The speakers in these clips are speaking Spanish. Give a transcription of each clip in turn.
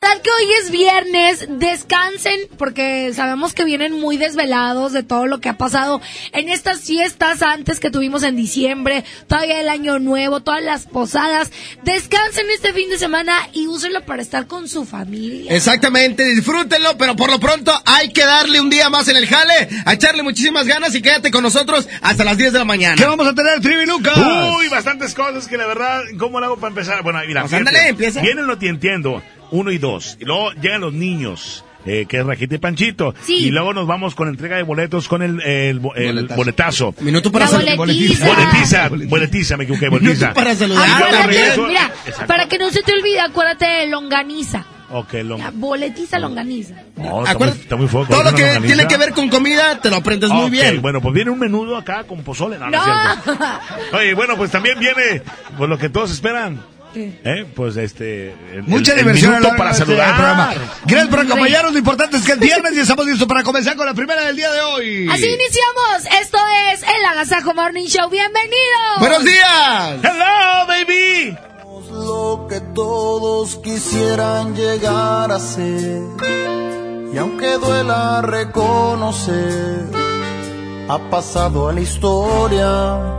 Tal que hoy es viernes, descansen porque sabemos que vienen muy desvelados de todo lo que ha pasado en estas fiestas antes que tuvimos en diciembre, todavía el año nuevo, todas las posadas. Descansen este fin de semana y úsenlo para estar con su familia. Exactamente, disfrútenlo, pero por lo pronto hay que darle un día más en el jale, a echarle muchísimas ganas y quédate con nosotros hasta las 10 de la mañana. ¿Qué vamos a tener, Trivi Lucas? Uy, bastantes cosas que la verdad, ¿cómo lo hago para empezar? Bueno, mira, Pues ándale, empieza. Vienen lo que entiendo, uno y dos. Y luego llegan los niños. eh, que es Rajita y Panchito. Sí. Y luego nos vamos con entrega de boletos con el, el, el Boletazo. boletazo. Minuto para La sal- boletiza. Boletiza, boletiza, me equivoqué, boletiza. Minuto para saludar. Ah, Acuérdate, mira, Exacto. para que no se te olvide, acuérdate de longaniza. Ok, lo... La boletiza longaniza. No, está, muy, está muy fuerte. todo lo ¿Una que longaniza? tiene que ver con comida te lo aprendes muy bien. Bueno, pues viene un menudo acá con pozole. No, no, es ¡No! cierto. Oye, bueno, pues también viene pues lo que todos esperan. ¿Eh? Pues este. el- Mucha el- diversión para saludar. programa. Gracias por acompañarnos. Lo importante es que es viernes y estamos listos para comenzar con la primera del día de hoy. Así iniciamos. Esto es el Agasajo Morning Show. Bienvenidos. ¡Buenos días! Hello, baby. lo que todos quisieran llegar a ser. Y aunque duela reconocer, ha pasado a la historia.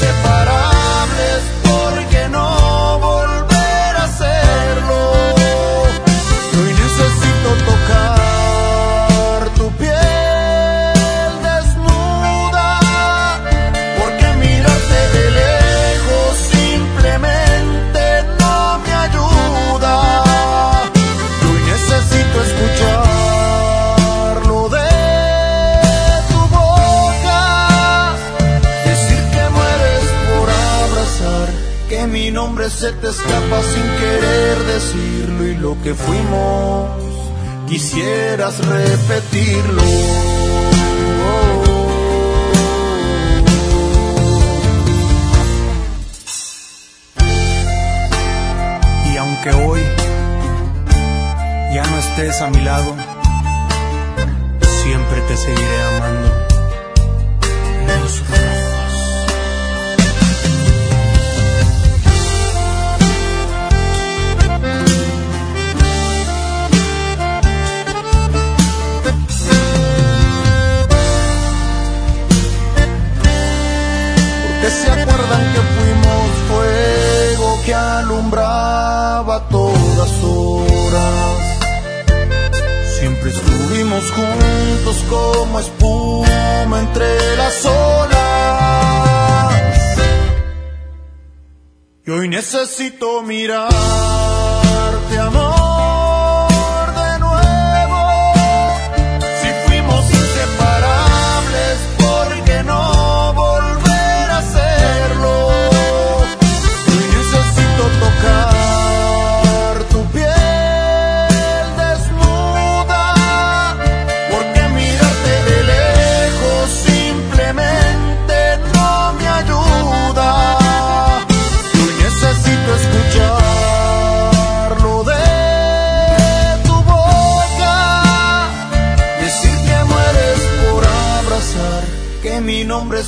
inseparables, ¿por qué no volver nombre se te escapa sin querer decirlo y lo que fuimos quisieras repetirlo. Y aunque hoy ya no estés a mi lado, siempre te seguiré amando. Que alumbraba todas horas. Siempre estuvimos juntos como espuma entre las olas. Y hoy necesito mirarte,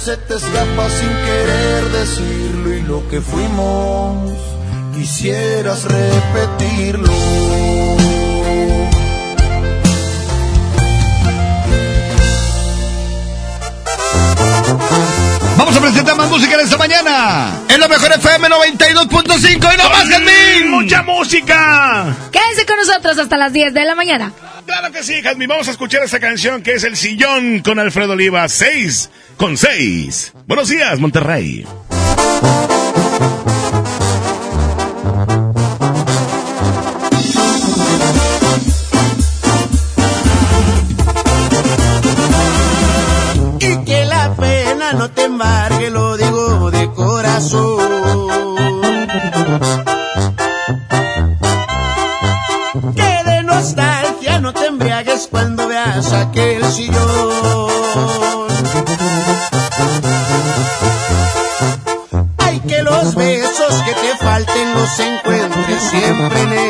se te escapa sin querer decirlo y lo que fuimos quisieras repetirlo. Vamos a presentar más música en esta mañana. Es lo mejor FM 92.5 y no más Jazmín. ¡Mucha música! Quédense con nosotros hasta las 10 de la mañana. Claro que sí, Jazmín. Vamos a escuchar esta canción que es El Sillón con Alfredo Oliva. 6 con 6. Buenos días, Monterrey. No te embargue, lo digo de corazón. Que de nostalgia no te embriagues cuando veas aquel sillón. Ay, que los besos que te falten los encuentres siempre en él.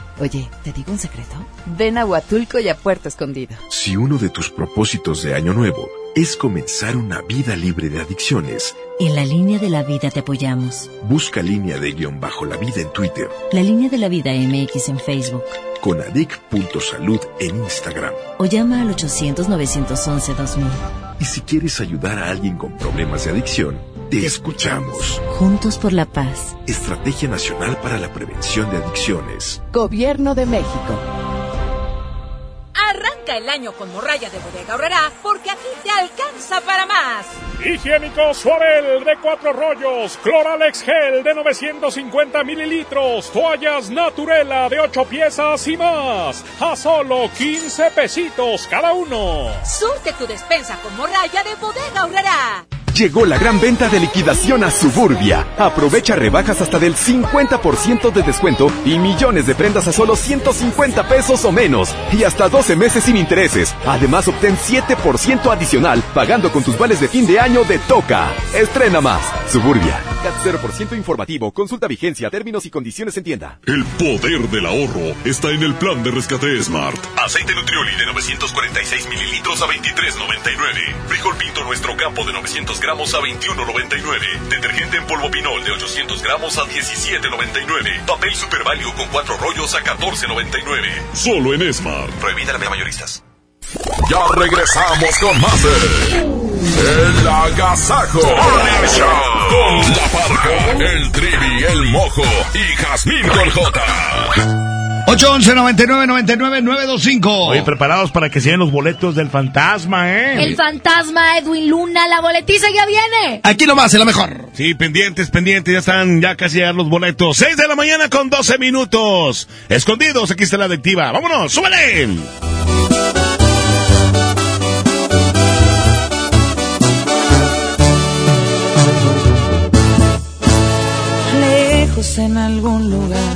Oye, ¿te digo un secreto? Ven a Huatulco y a Puerto Escondido. Si uno de tus propósitos de año nuevo es comenzar una vida libre de adicciones, En la línea de la vida te apoyamos. busca línea de guion bajo la vida en Twitter, La línea de la vida MX en Facebook. con adic.salud en Instagram. O llama al 800-911-2000. Y si quieres ayudar a alguien con problemas de adicción, te escuchamos. Juntos por la paz. Estrategia Nacional para la Prevención de Adicciones. Gobierno de México. Arranca el año con morralla de bodega ahorrará porque aquí te alcanza para más. Higiénico Suabel de cuatro rollos, Cloralex Gel de 950 mililitros, toallas Naturela de 8 piezas y más, a solo 15 pesitos cada uno. Surte tu despensa con morralla de bodega ahorrará. Llegó la gran venta de liquidación a Suburbia. Aprovecha rebajas hasta del 50% de descuento y millones de prendas a solo 150 pesos o menos. Y hasta 12 meses sin intereses. Además, obtén 7% adicional pagando con tus vales de fin de año de Toca. Estrena más. Suburbia. CAT 0% informativo. Consulta vigencia, términos y condiciones en tienda. El poder del ahorro está en el plan de rescate Smart. Aceite Nutrioli de 946 mililitros a 23.99. Frijol Pinto Nuestro Campo de 900 gramos a 21.99. Detergente en polvo Pinol de 800 gramos a 17.99. Papel Super Value con cuatro rollos a 14.99. Solo en Smart. Prohibida la mayoristas. Ya regresamos con más de El Agasajo Morning Show. Con la parca, el trivi, el mojo y Jazmín con J. 811 99 99 925. Oye, preparados para que se den los boletos del fantasma, ¿eh? El fantasma Edwin Luna, la boletiza ya viene. Aquí nomás, es la mejor. Sí, pendientes, pendientes, ya están ya casi llegar los boletos. 6 de la mañana con 12 minutos. Escondidos, aquí está la adictiva. ¡Vámonos, súbele! Lejos en algún lugar,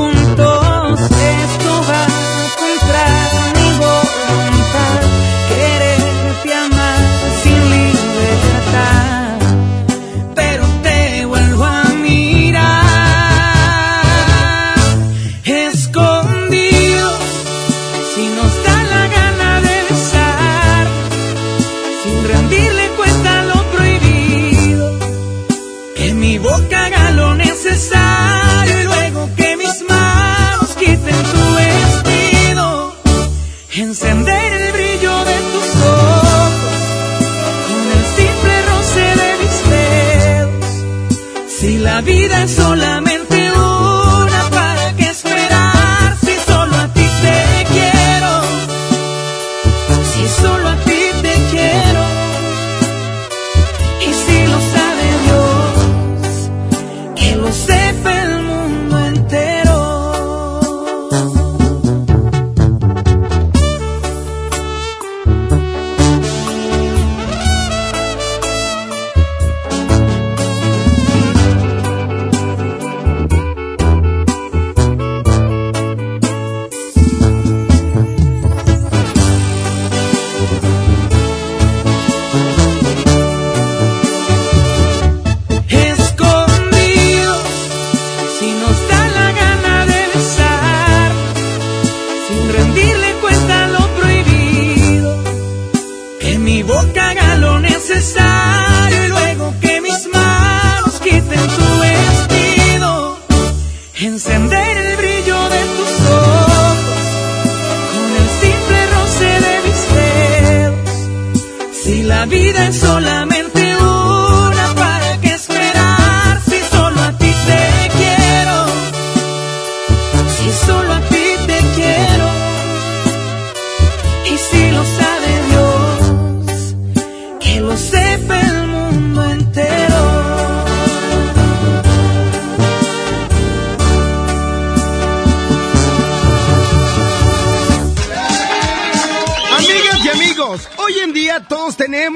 Vida es solamente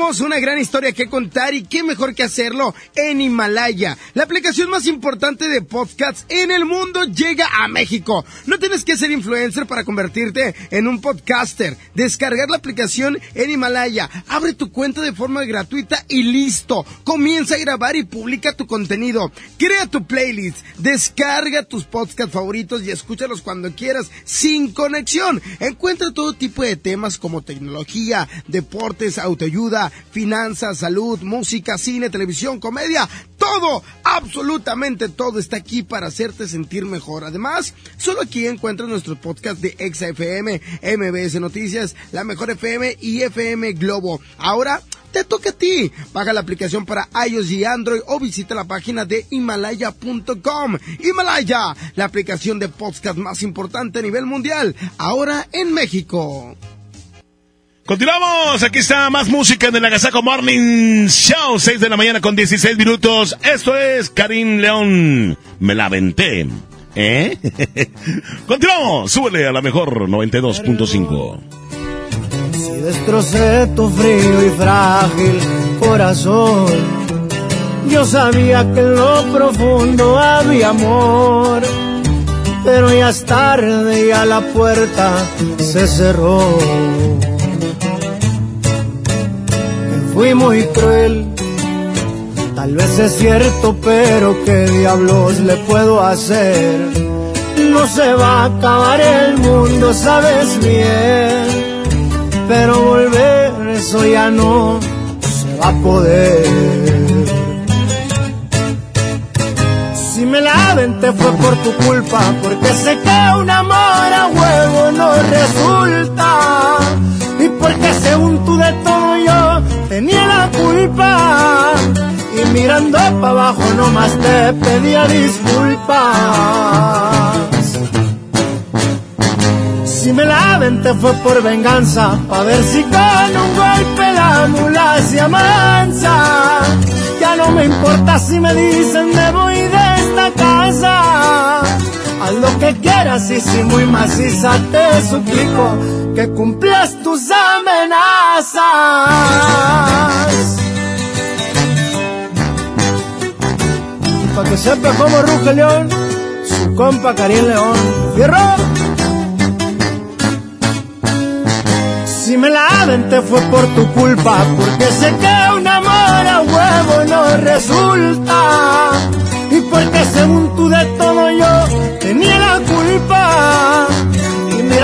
tenemos una gran historia que contar y qué mejor que hacerlo en Himalaya. La aplicación más importante de podcasts en el mundo llega a México. No tienes que ser influencer para convertirte en un podcaster. Descargar la aplicación en Himalaya, abre tu cuenta de forma gratuita y listo. Comienza a grabar y publica tu contenido. Crea tu playlist, descarga tus podcasts favoritos y escúchalos cuando quieras sin conexión. Encuentra todo tipo de temas como tecnología, deportes, autoayuda, finanzas, salud, música, cine, televisión, comedia. Todo, absolutamente todo está aquí para hacerte sentir mejor. Además, solo aquí encuentras nuestros podcasts de ExaFM, MBS Noticias, La Mejor FM y FM Globo. Ahora te toca a ti. Baja la aplicación para iOS y Android o visita la página de himalaya.com. Himalaya, la aplicación de podcast más importante a nivel mundial, ahora en México. Continuamos, aquí está más música en el Agasaco Morning Show, 6 de la mañana con 16 minutos. Esto es Karim León, me la aventé. ¿Eh? Continuamos, súbele a la mejor 92.5. Si destrocé tu frío y frágil corazón, yo sabía que en lo profundo había amor, pero ya es tarde, ya la puerta se cerró. Fui muy cruel, tal vez es cierto, pero ¿qué diablos le puedo hacer? No se va a acabar el mundo, sabes bien. Pero volver, eso ya no se va a poder. Si me la aventé fue por tu culpa, porque sé que un amor a huevo no resulta. Porque según tú de todo yo tenía la culpa. Y mirando para abajo nomás te pedía disculpas. Si me la aventé fue por venganza, pa' ver si con un golpe la mula se amansa. Ya no me importa si me dicen me voy de esta casa. Haz lo que quieras y si muy maciza te suplico que cumplas tus amenazas. Y pa' que sepa cómo ruge león, su compa Karim León. ¡Fierro! Si me la aventé fue por tu culpa, porque sé que un amor a huevo no resulta. Y porque según tú de todo yo tenía la culpa.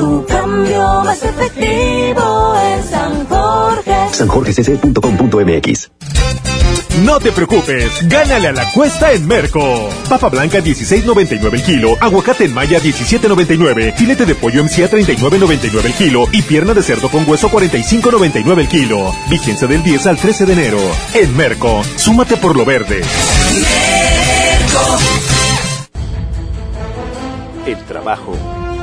Tu cambio más efectivo en San Jorge. sanjorgecc.com.mx No te preocupes, gánale a la cuesta en Merco. Papa blanca 16.99 el kilo, aguacate en maya 17.99, filete de pollo MCA 39.99 el kilo y pierna de cerdo con hueso 45.99 el kilo. Vigencia del 10 al 13 de enero. En Merco, súmate por lo verde. El trabajo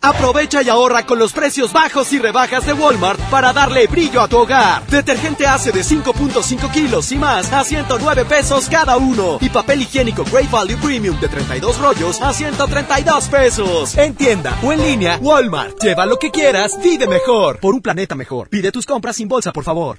Aprovecha y ahorra con los precios bajos y rebajas de Walmart para darle brillo a tu hogar. Detergente ACE de 5.5 kilos y más a 109 pesos cada uno. Y papel higiénico Great Value Premium de 32 rollos a 132 pesos. En tienda o en línea, Walmart. Lleva lo que quieras, vive mejor. Por un planeta mejor. Pide tus compras sin bolsa, por favor.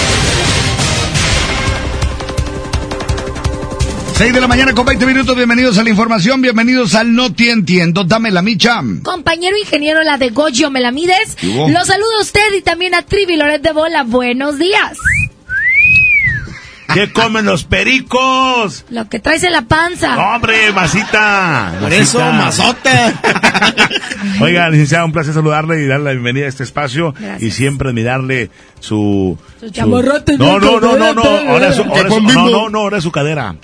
6 de la mañana con 20 minutos, bienvenidos a la información, bienvenidos al No Te Entiendo, dame la micha. Compañero ingeniero, la de Goyo Melamides. Lo saludo a usted y también a Trivi Loret de Bola. Buenos días. ¿Qué comen los pericos? Lo que traes en la panza. No, hombre, masita. Por eso, masota. Oiga, licenciado, un placer saludarle y darle la bienvenida a este espacio Gracias. y siempre admirarle su... Su chamarrote No, no, no, no, no, ahora su, ahora su- no, no, no, ahora es su cadera.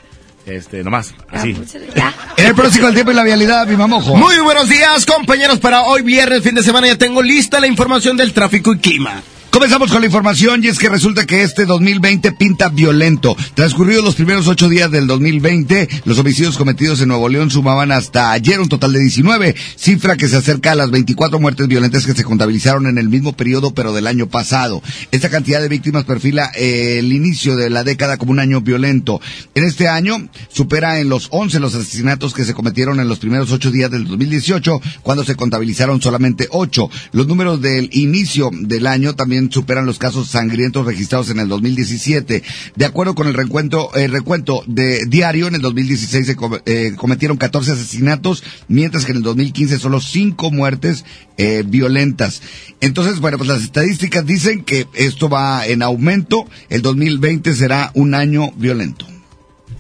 Este, nomás, así. Ya. En el próximo del tiempo y la vialidad, mi mamojo. Muy buenos días, compañeros. Para hoy viernes, fin de semana, ya tengo lista la información del tráfico y clima. Comenzamos con la información y es que resulta que este 2020 pinta violento. Transcurridos los primeros ocho días del 2020, los homicidios cometidos en Nuevo León sumaban hasta ayer un total de 19, cifra que se acerca a las 24 muertes violentas que se contabilizaron en el mismo periodo pero del año pasado. Esta cantidad de víctimas perfila eh, el inicio de la década como un año violento. En este año supera en los 11 los asesinatos que se cometieron en los primeros ocho días del 2018, cuando se contabilizaron solamente ocho. Los números del inicio del año también superan los casos sangrientos registrados en el 2017. De acuerdo con el recuento, el recuento de diario, en el 2016 se com- eh, cometieron 14 asesinatos, mientras que en el 2015 solo 5 muertes eh, violentas. Entonces, bueno, pues las estadísticas dicen que esto va en aumento. El 2020 será un año violento.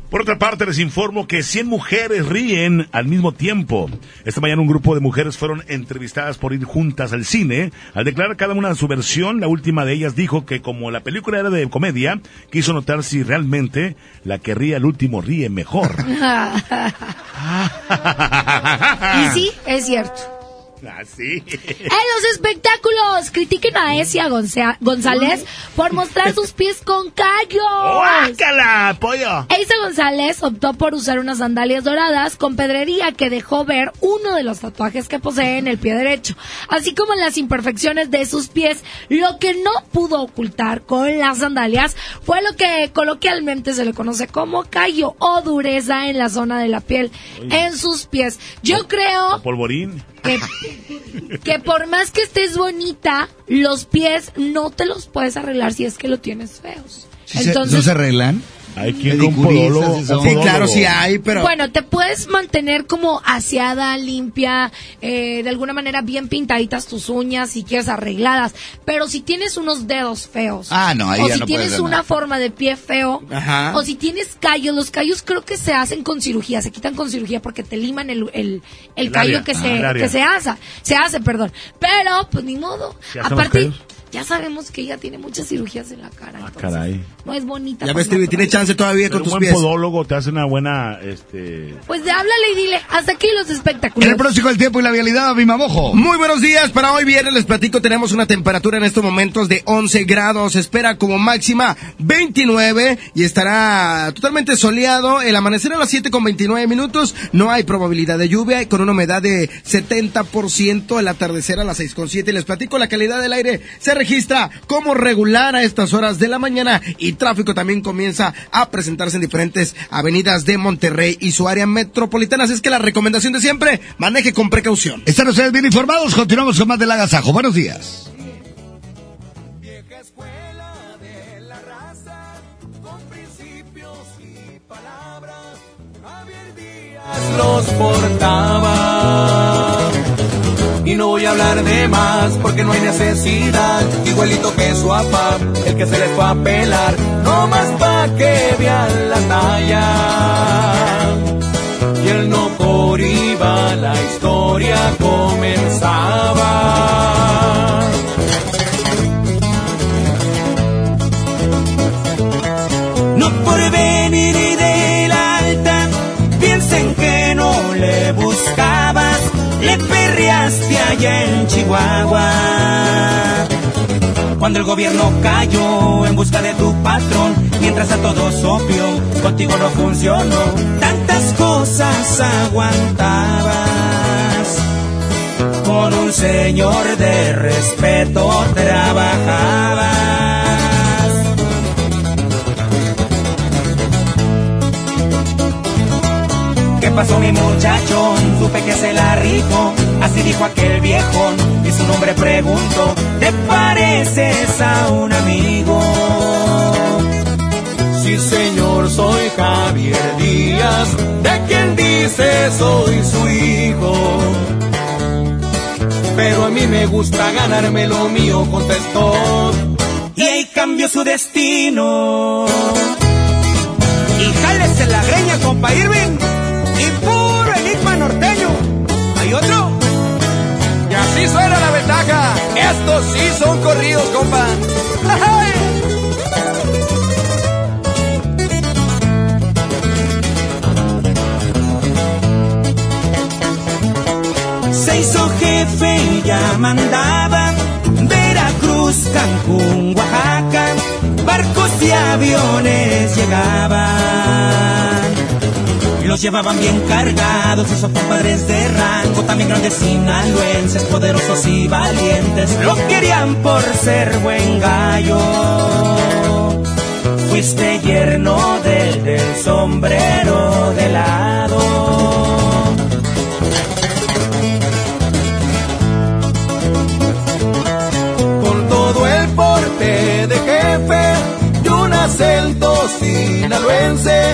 Por otra parte, les informo que 100 mujeres ríen al mismo tiempo. Esta mañana un grupo de mujeres fueron entrevistadas por ir juntas al cine. Al declarar cada una su versión, la última de ellas dijo que como la película era de comedia, quiso notar si realmente la que ríe al último ríe mejor. y sí, es cierto. Así. En los espectáculos, critiquen a Esia Gonza- González por mostrar sus pies con callos. ¡Guácala, pollo! Eisa González optó por usar unas sandalias doradas con pedrería que dejó ver uno de los tatuajes que posee en el pie derecho, así como las imperfecciones de sus pies. Lo que no pudo ocultar con las sandalias fue lo que coloquialmente se le conoce como callo o dureza en la zona de la piel en sus pies. Yo creo Polvorín. Que, que por más que estés bonita, los pies no te los puedes arreglar si es que lo tienes feos. Entonces, ¿No se arreglan? Hay quien con podólogo- Sí, claro, sí hay, pero... Bueno, te puedes mantener como aseada, limpia, eh, de alguna manera bien pintaditas tus uñas si quieres arregladas. Pero si tienes unos dedos feos, Ah, no, ahí o ya si no tienes una nada. forma de pie feo, Ajá. o si tienes callos, los callos creo que se hacen con cirugía, se quitan con cirugía porque te liman el, el, el El callo área. que Ah, se, que se hace, se hace, perdón. Pero, pues ni modo. ¿Se hacen los Aparte, callos? Ya sabemos que ella tiene muchas cirugías en la cara. entonces, Caray. No es bonita. Ya ves, Trivi, tiene chance todavía Pero con un tus buen pies. podólogo te hace una buena, este... Pues de háblale y dile, hasta aquí los En espectáculos. el pronóstico del tiempo y la vialidad, mi mamojo. Muy buenos días, para hoy viernes les platico, tenemos una temperatura en estos momentos de 11 grados, se espera como máxima 29 y estará totalmente soleado, el amanecer a las 7 con 29 minutos, no hay probabilidad de lluvia y con una humedad de 70%, el atardecer a las 6 con 7 les platico, la calidad del aire se registra como regular a estas horas de la mañana y tráfico también comienza a presentarse en diferentes avenidas de Monterrey y su área metropolitana, así es que la recomendación de siempre, maneje con precaución. Están ustedes bien informados. Continuamos con más del agasajo. Buenos días. los portaba. Y no voy a hablar de más porque no hay necesidad. Igualito que su papá, el que se les fue a pelar, no más pa' que vean la talla. Y él no por iba, la historia comenzaba. No por venir allá en Chihuahua. Cuando el gobierno cayó en busca de tu patrón, mientras a todos obvio, contigo no funcionó, tantas cosas aguantabas. Con un señor de respeto trabajabas. ¿Qué pasó mi muchachón? Supe que se la rifó, así dijo aquel viejón, y su nombre preguntó, ¿te pareces a un amigo? Sí señor, soy Javier Díaz, de quien dice soy su hijo. Pero a mí me gusta ganarme lo mío, contestó. Y ahí cambió su destino. Y jálese la greña, compa Irving. Y así suena la ventaja. Estos sí son corridos, compa. Se hizo jefe y ya mandaba Veracruz, Cancún, Oaxaca, barcos y aviones llegaban. Los llevaban bien cargados, esos compadres de rango, también grandes sinaloenses, poderosos y valientes, lo querían por ser buen gallo. Fuiste yerno del, del sombrero de lado. con todo el porte de jefe y un acento sinaloense,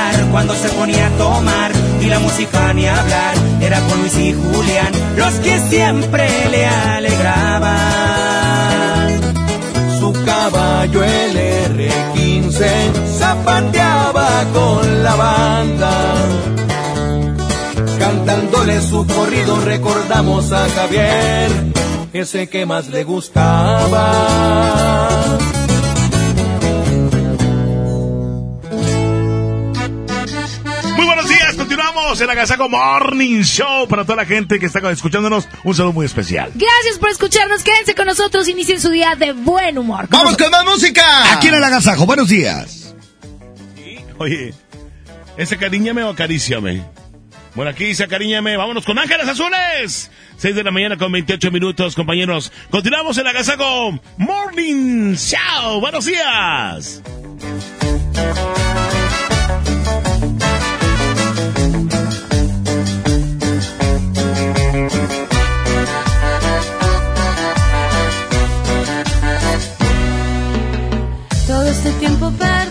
cuando se ponía a tomar y la música ni hablar. Era con Luis y Julián los que siempre le alegraban. Su caballo el R15 zapateaba con la banda. Cantándole su corrido recordamos a Javier, ese que más le gustaba. Continuamos en la Agasago Morning Show para toda la gente que está escuchándonos. Un saludo muy especial. Gracias por escucharnos. Quédense con nosotros. Inicien su día de buen humor. ¡Vamos con más música! Aquí en el agasajo, buenos días. Oye, ¿ese cariñame o acaríciame? Bueno, aquí dice cariñame. Vámonos con Ángeles Azules. 6 de la mañana con 28 minutos, compañeros. Continuamos en la Agasago Morning Show. Buenos días. Tiempo perdido,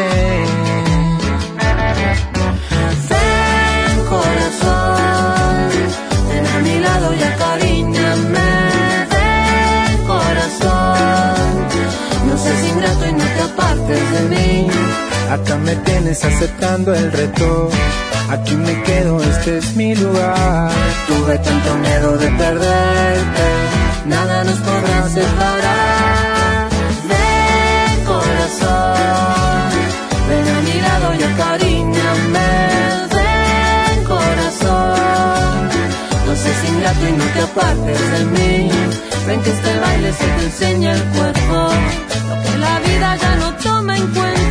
Me tienes aceptando el reto. Aquí me quedo, este es mi lugar. Tuve tanto miedo de perderte, nada nos podrá separar. Ven corazón, ven a mi lado y acariñame. Ven corazón, no seas ingrato y no te apartes de mí. Ven que este baile se te enseña el cuerpo, lo que la vida ya no toma en cuenta.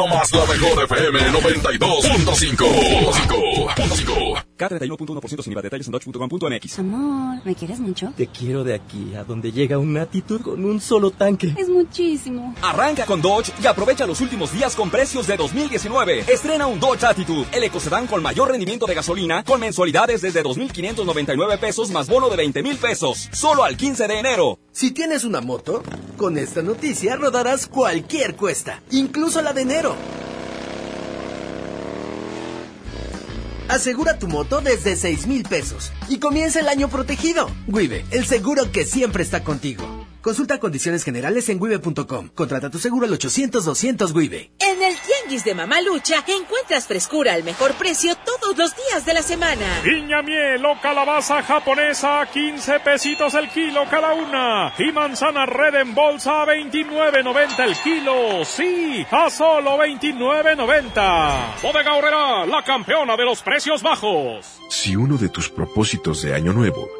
nomás la mejor FM 92.5. K31.1% sin IVA. Detalles en dodge.com.mx. Amor, ¿me quieres mucho? Te quiero de aquí a donde llega una actitud con un solo tanque. Es muchísimo. Arranca con Dodge y aprovecha los últimos días con precios de 2019. Estrena un Dodge Attitude, el ecocedán con mayor rendimiento de gasolina, con mensualidades desde 2.599 pesos más bono de 20 mil pesos. Solo al 15 de enero. Si tienes una moto, con esta noticia rodarás cualquier cuesta, incluso la de enero. Asegura tu moto desde 6 mil pesos y comienza el año protegido. Wibe, el seguro que siempre está contigo. Consulta condiciones generales en wibe.com. Contrata tu seguro al 800-200 Wibe. En el Tianguis de Mamalucha encuentras frescura al mejor precio todos los días de la semana. Piña miel o calabaza japonesa a 15 pesitos el kilo cada una. Y manzana red en bolsa a 29.90 el kilo. Sí, a solo 29.90. Bodega Horrera, la campeona de los precios bajos. Si uno de tus propósitos de año nuevo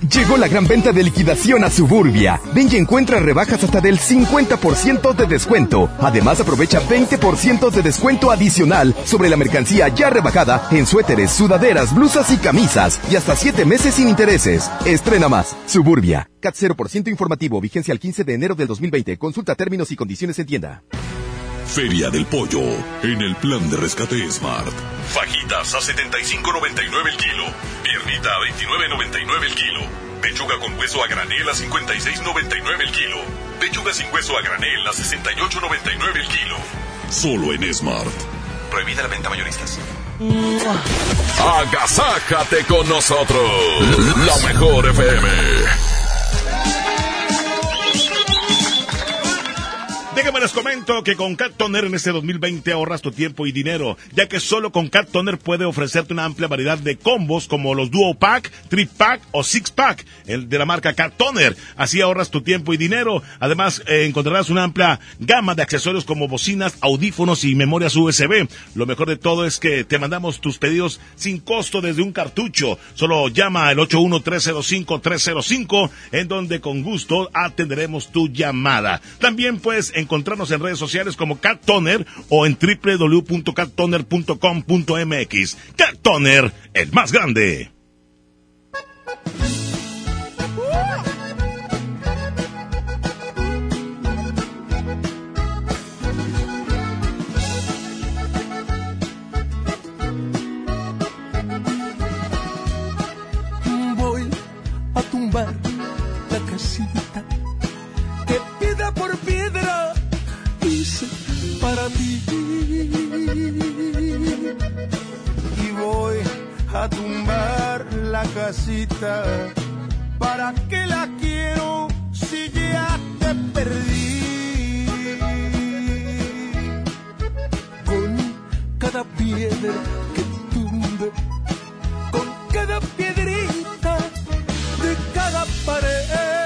Llegó la gran venta de liquidación a Suburbia. Ven y encuentra rebajas hasta del 50% de descuento. Además, aprovecha 20% de descuento adicional sobre la mercancía ya rebajada en suéteres, sudaderas, blusas y camisas. Y hasta 7 meses sin intereses. Estrena más. Suburbia. CAT 0% informativo. Vigencia al 15 de enero del 2020. Consulta términos y condiciones en tienda. Feria del Pollo, en el plan de rescate Smart. Fajitas a 75.99 el kilo. Piernita a 29.99 el kilo. Pechuga con hueso a granel a 56.99 el kilo. Pechuga sin hueso a granel a 68.99 el kilo. Solo en Smart. Prohibida la venta mayoristas. Agasájate con nosotros. La mejor FM. Déjenme les comento que con Cat Toner en este 2020 ahorras tu tiempo y dinero, ya que solo con Cat Toner puede ofrecerte una amplia variedad de combos como los Duo Pack, Trip Pack o Six Pack, el de la marca Cat Toner. Así ahorras tu tiempo y dinero. Además, eh, encontrarás una amplia gama de accesorios como bocinas, audífonos y memorias USB. Lo mejor de todo es que te mandamos tus pedidos sin costo desde un cartucho. Solo llama al 81305-305, en donde con gusto atenderemos tu llamada. También puedes encontrarnos en redes sociales como Cat Toner o en www.cattoner.com.mx. Cat Toner, el más grande. Voy a tumbar la casita Y voy a tumbar la casita. ¿Para qué la quiero si ya te perdí? Con cada piedra que tumbe, con cada piedrita de cada pared.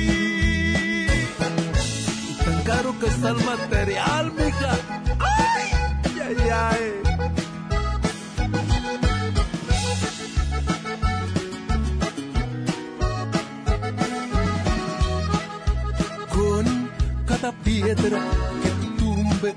Que está el material, mija. Ay, ay, ay. Con cada piedra que tumbe,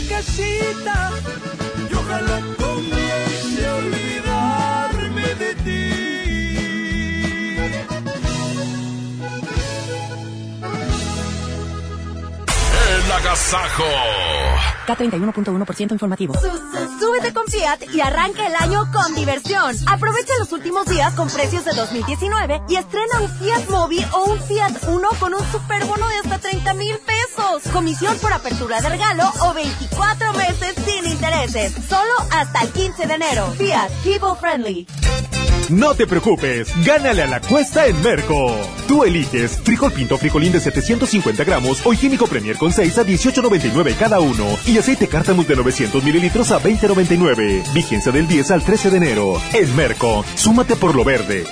la casita y ojalá comience a olvidarme de ti. El agasajo. K31.1% informativo. Súbete con Fiat y arranca el año con diversión. Aprovecha los últimos días con precios de 2019 y estrena un Fiat Mobi o un Fiat Uno con un superbono de hasta 30 mil pesos. Comisión por apertura de regalo o 24 meses sin intereses. Solo hasta el 15 de enero. Fiat People Friendly. No te preocupes, gánale a la cuesta en Merco. Tú eliges frijol pinto frijolín de 750 gramos o higiénico Premier con 6 a 18.99 cada uno y aceite cártamus de 900 mililitros a 20.99. Vigencia del 10 al 13 de enero. En Merco, súmate por lo verde.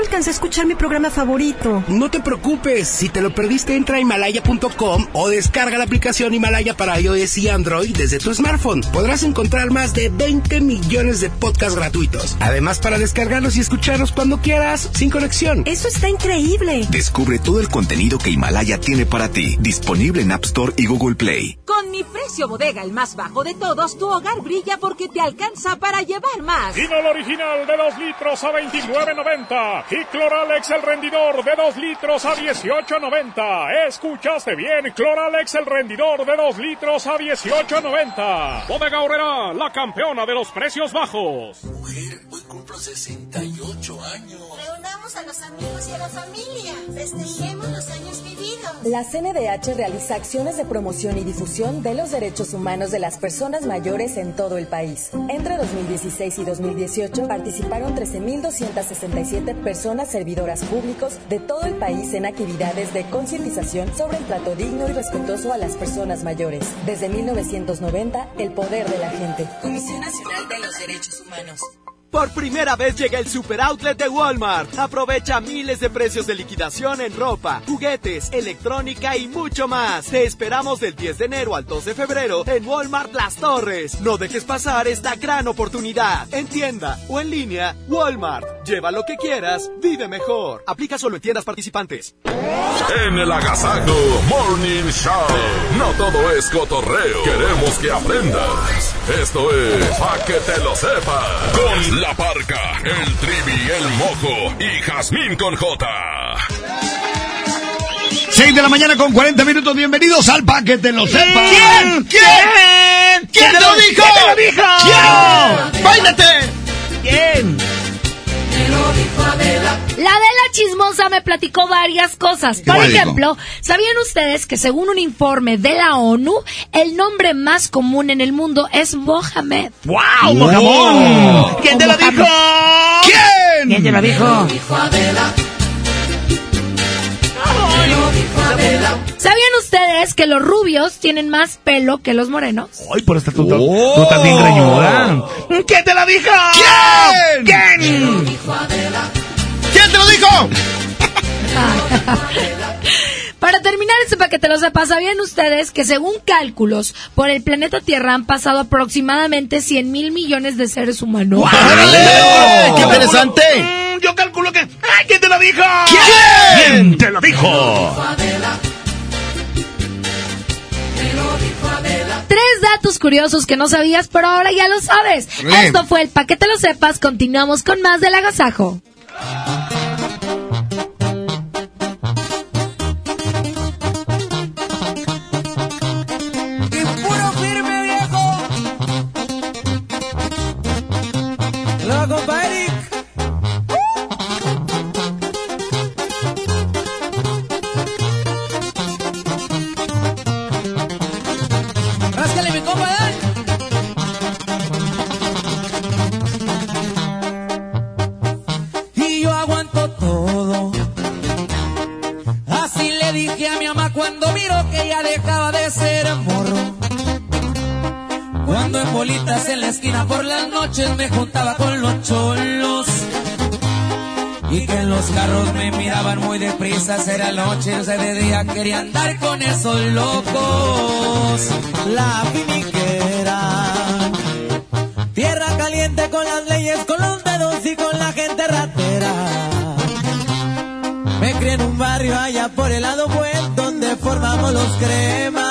No alcancé a escuchar mi programa favorito. No te preocupes, si te lo perdiste entra a himalaya.com o descarga la aplicación Himalaya para iOS y Android desde tu smartphone. Podrás encontrar más de 20 millones de podcasts gratuitos. Además para descargarlos y escucharlos cuando quieras, sin conexión. Eso está increíble. Descubre todo el contenido que Himalaya tiene para ti, disponible en App Store y Google Play. Con mi precio bodega, el más bajo de todos, tu hogar brilla porque te alcanza para llevar más. Vino original de 2 litros a 29.90 y Cloralex el rendidor de 2 litros a 18.90. Escuchaste bien, Cloralex el rendidor de 2 litros a 18.90. Bodega Horrera, la campeona de los precios bajos. Mujer, hoy cumplo 68 años. Reunamos a los amigos y a la familia. Festejemos los años vividos. La CNDH realiza acciones de promoción y difusión de los derechos humanos de las personas mayores en todo el país. Entre 2016 y 2018 participaron 13.267 personas servidoras públicos de todo el país en actividades de concientización sobre el trato digno y respetuoso a las personas mayores. Desde 1990, el poder de la gente. Comisión Nacional de los Derechos Humanos. Por primera vez llega el super outlet de Walmart. Aprovecha miles de precios de liquidación en ropa, juguetes, electrónica y mucho más. Te esperamos del 10 de enero al 2 de febrero en Walmart Las Torres. No dejes pasar esta gran oportunidad. En tienda o en línea, Walmart. Lleva lo que quieras, vive mejor. Aplica solo en tiendas participantes. En el agasajo Morning Show. No todo es cotorreo. Queremos que aprendas. Esto es Pa' que te lo sepas. Con la parca, el trivi, el mojo y Jazmín con J. 6 de la mañana con 40 minutos. Bienvenidos al Pa' que te lo sepas. ¿Quién? ¿Quién? ¿Quién te lo dijo? ¿Quién te lo dijo? ¿Quién? ¡Báilate! ¿Quién? La Adela chismosa me platicó varias cosas. Por ejemplo, ¿sabían ustedes que según un informe de la ONU, el nombre más común en el mundo es Mohamed? ¡Wow, Mojamón! ¿Quién te lo dijo? ¿Quién? ¿Quién te lo dijo? ¿Sabían ustedes que los rubios tienen más pelo que los morenos? Ay, por esta tú, tú- tú bien greñuda. ¿Quién te lo dijo? ¿Quién? ¿Quién? ¿Quién te lo dijo? Para terminar este paquete lo sepa, ¿sabían ustedes que según cálculos, por el planeta Tierra han pasado aproximadamente 100 mil millones de seres humanos? ¡Órale! ¡Qué interesante! Mm, Yo calculo que... ¡Ay, quién te lo dijo! ¿Quién? ¿Quién te lo dijo? Tres datos curiosos que no sabías, pero ahora ya lo sabes. Bien. Esto fue el paquete lo sepas. Continuamos con más del agasajo. En la esquina por las noches me juntaba con los cholos. Y que en los carros me miraban muy deprisa, era noche, o sea, de día quería andar con esos locos. La finiquera. Tierra caliente con las leyes, con los dedos y con la gente ratera. Me crié en un barrio allá por el lado buen donde formamos los cremas.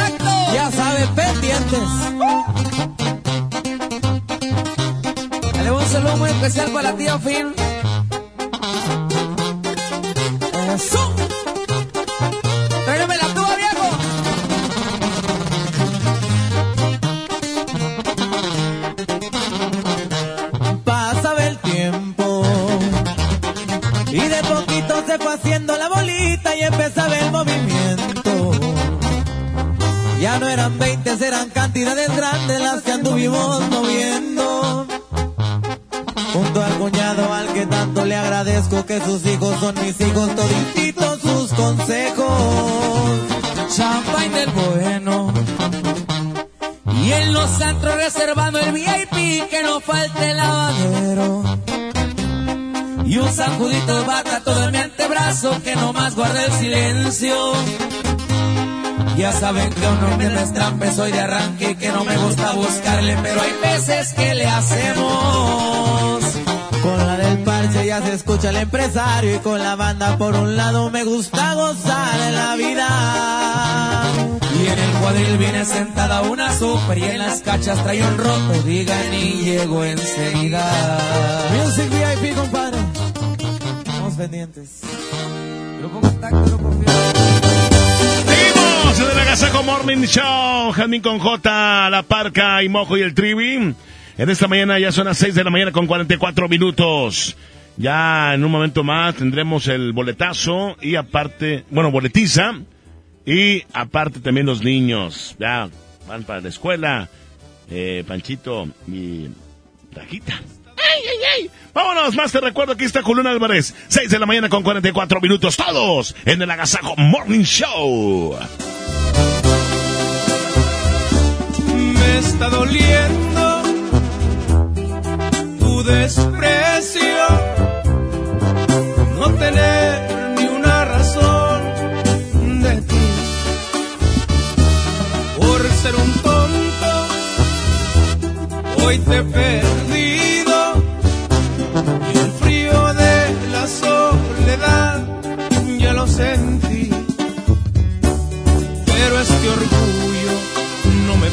Dale un saludo muy especial para la tía Film. Eso. Tráigame la tuba, viejo. Pasaba el tiempo y de poquito se fue haciendo la bolita y empezaba el movimiento. Ya no eran 20, eran cantidades grandes las que anduvimos moviendo. Junto al cuñado al que tanto le agradezco que sus hijos son mis hijos, todititos sus consejos. Champagne del bueno. Y en los antros reservando el VIP que no falte el lavadero. Y un sacudito de bata todo en mi antebrazo que no más guarda el silencio. Ya saben que uno me destrampe, soy de arranque que no me gusta buscarle, pero hay veces que le hacemos. Con la del parche ya se escucha el empresario y con la banda por un lado me gusta gozar de la vida. Y en el cuadril viene sentada una super y en las cachas trae un roto, digan y llego enseguida. Music VIP, compadre. Estamos pendientes. En el Agasajo Morning Show. Jazmín con J, La Parca y Mojo y el Trivi. En esta mañana ya son las 6 de la mañana con 44 minutos. Ya en un momento más tendremos el boletazo y aparte, bueno, boletiza. Y aparte también los niños. Ya van para la escuela. Eh, Panchito y Rajita. Vámonos, más te recuerdo, aquí está Julián Álvarez. 6 de la mañana con 44 minutos, todos en el Agasajo Morning Show. Me está doliendo tu desprecio, no tener ni una razón de ti. Por ser un tonto, hoy te he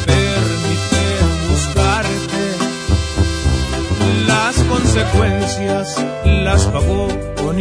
permite buscarte. Las consecuencias las pagó con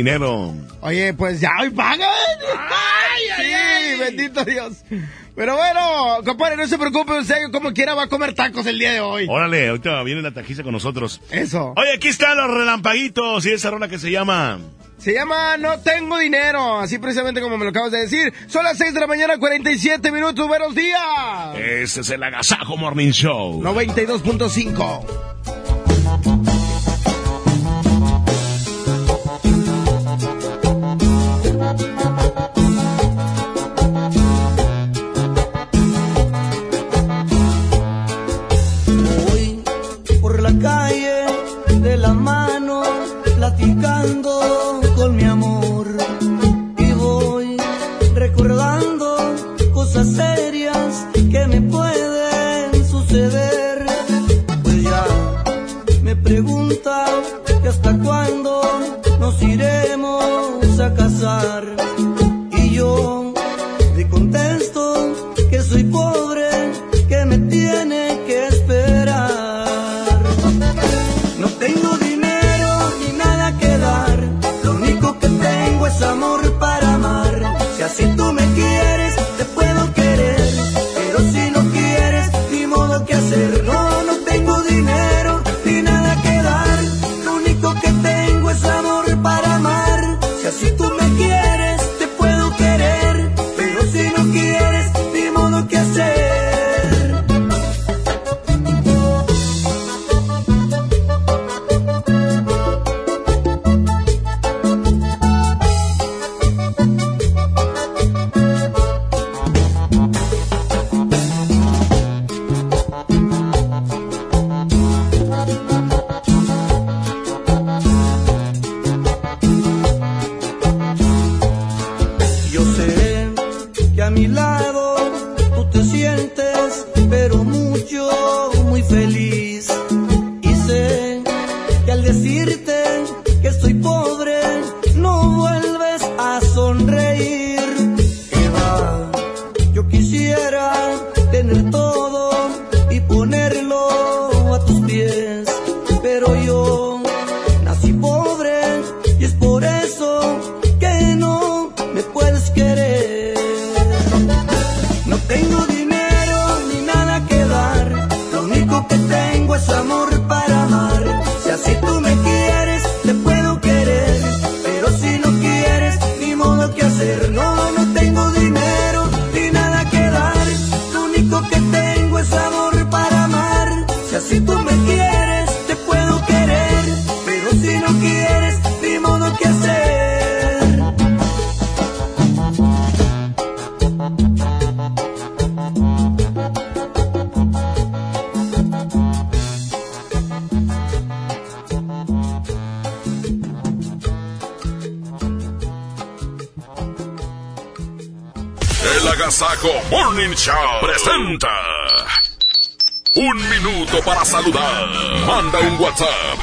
dinero. Oye, pues ya hoy pagan. Ay, sí, bendito Dios. Pero bueno, compadre, no se preocupe, usted como quiera va a comer tacos el día de hoy. Órale, ahorita viene la tajiza con nosotros. Eso. Oye, aquí están los relampaguitos y esa rola que se llama... Se llama No Tengo Dinero, así precisamente como me lo acabas de decir. Son las 6 de la mañana, 47 minutos. Buenos días. Ese es el Agasajo Morning Show. 92.5.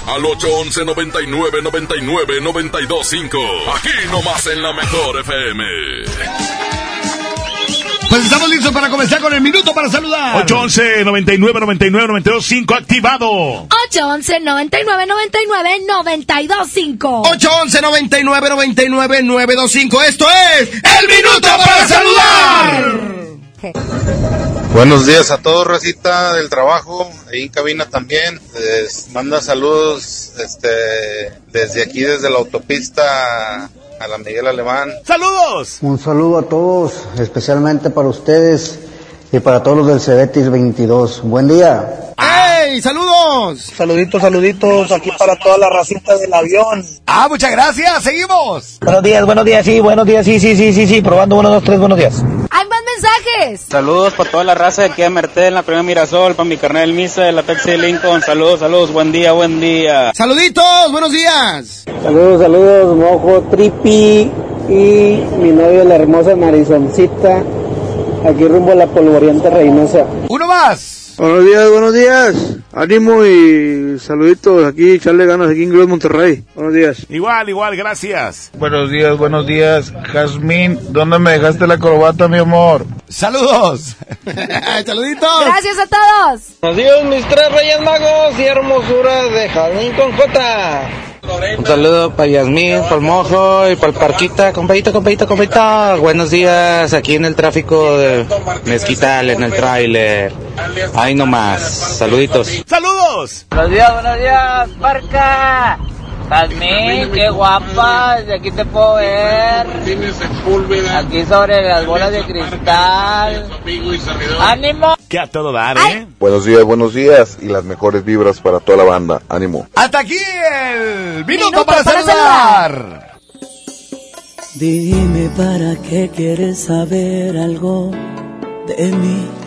al 811 99 99 925. Aquí nomás en la mejor FM. Pues estamos listos para comenzar con el minuto para saludar. 811 99 99 925 activado. 811 99 99 925 811 99 99 925. Esto es El Minuto para Saludar. Buenos días a todos, Racita del trabajo, ahí en cabina también. Les manda saludos este, desde aquí, desde la autopista a la Miguel Alemán. ¡Saludos! Un saludo a todos, especialmente para ustedes y para todos los del Cebetis 22. Buen día. ¡Ey! ¡Saludos! Saluditos, saluditos aquí para toda la racita del avión. Ah, muchas gracias. Seguimos. Buenos días, buenos días, sí, buenos días, sí, sí, sí, sí, sí, probando uno, dos, tres, buenos días. Saludos para toda la raza de aquí a Merced, en la primera Mirasol, para mi carnal Misa de la Pepsi de Lincoln. Saludos, saludos, buen día, buen día. Saluditos, buenos días. Saludos, saludos, mojo, tripi y mi novia la hermosa Marisoncita, aquí rumbo a la polvoriente Reynosa. Uno más. Buenos días, buenos días. Ánimo y saluditos aquí, echarle ganas aquí en Globo Monterrey. Buenos días. Igual, igual, gracias. Buenos días, buenos días. Jazmín, ¿dónde me dejaste la corbata, mi amor? ¡Saludos! ¡Saluditos! Gracias a todos. Buenos días, mis tres reyes magos y hermosuras de Jazmín con. Un saludo para Yasmín, para el Mojo y para el Parquita, compadito, compadito, compadito. Buenos días, aquí en el tráfico de Mezquital, en el tráiler. Ahí nomás, saluditos. ¡Saludos! Buenos días, buenos días, Parca. Jazmín, qué guapa, desde aquí te puedo ver. Aquí sobre las bolas de cristal. ¡Ánimo! Que a todo dar, ¿eh? Buenos días, buenos días y las mejores vibras para toda la banda. Ánimo. Hasta aquí el minuto, Minuto para, para saludar. Dime para qué quieres saber algo de mí.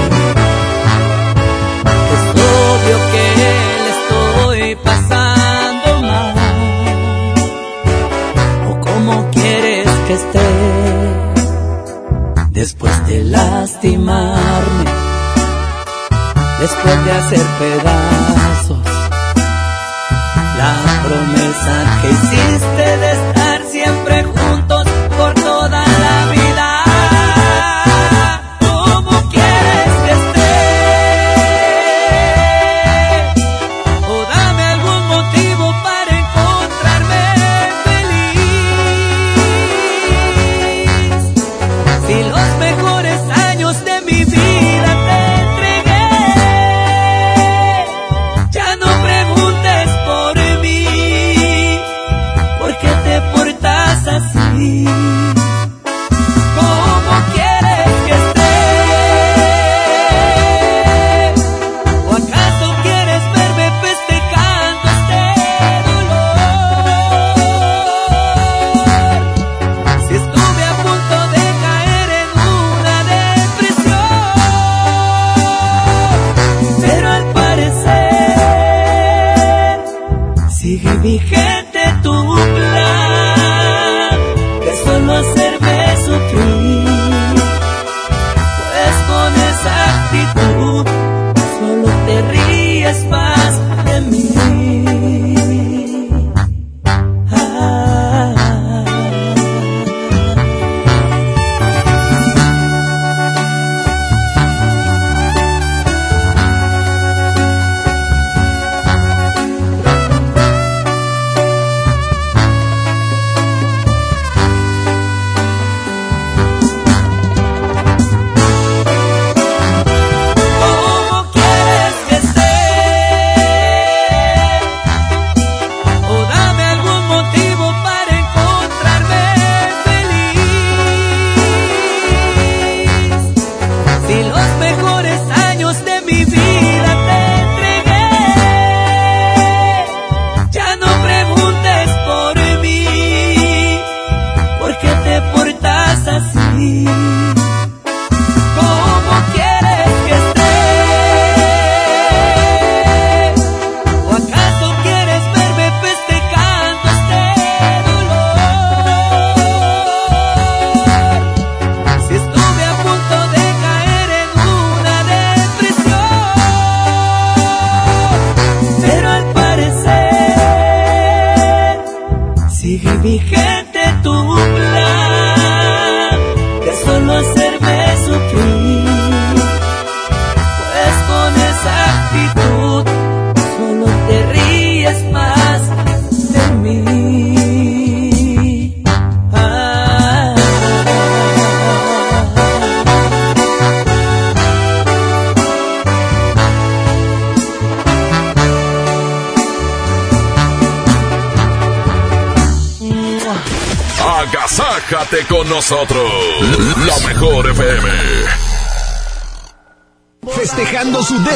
Después de lastimarme? Después de hacer pedazos la promesa que hiciste de estar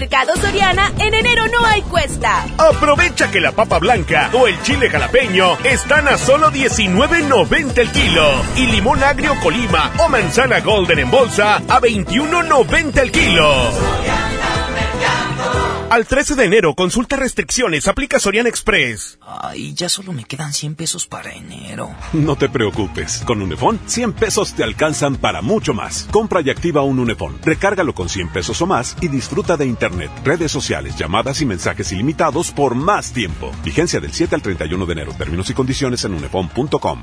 Mercado Soriana, en enero no hay cuesta. Aprovecha que la papa blanca o el chile jalapeño están a solo 19.90 el kilo y limón agrio Colima o manzana golden en bolsa a 21.90 el kilo. Al 13 de enero, consulta restricciones, aplica Soriana Express. Ay, ya solo me quedan 100 pesos para enero. No te preocupes, con Unefón 100 pesos te alcanzan para mucho más. Compra y activa un Unefón, recárgalo con 100 pesos o más y disfruta de internet, redes sociales, llamadas y mensajes ilimitados por más tiempo. Vigencia del 7 al 31 de enero. Términos y condiciones en unefón.com.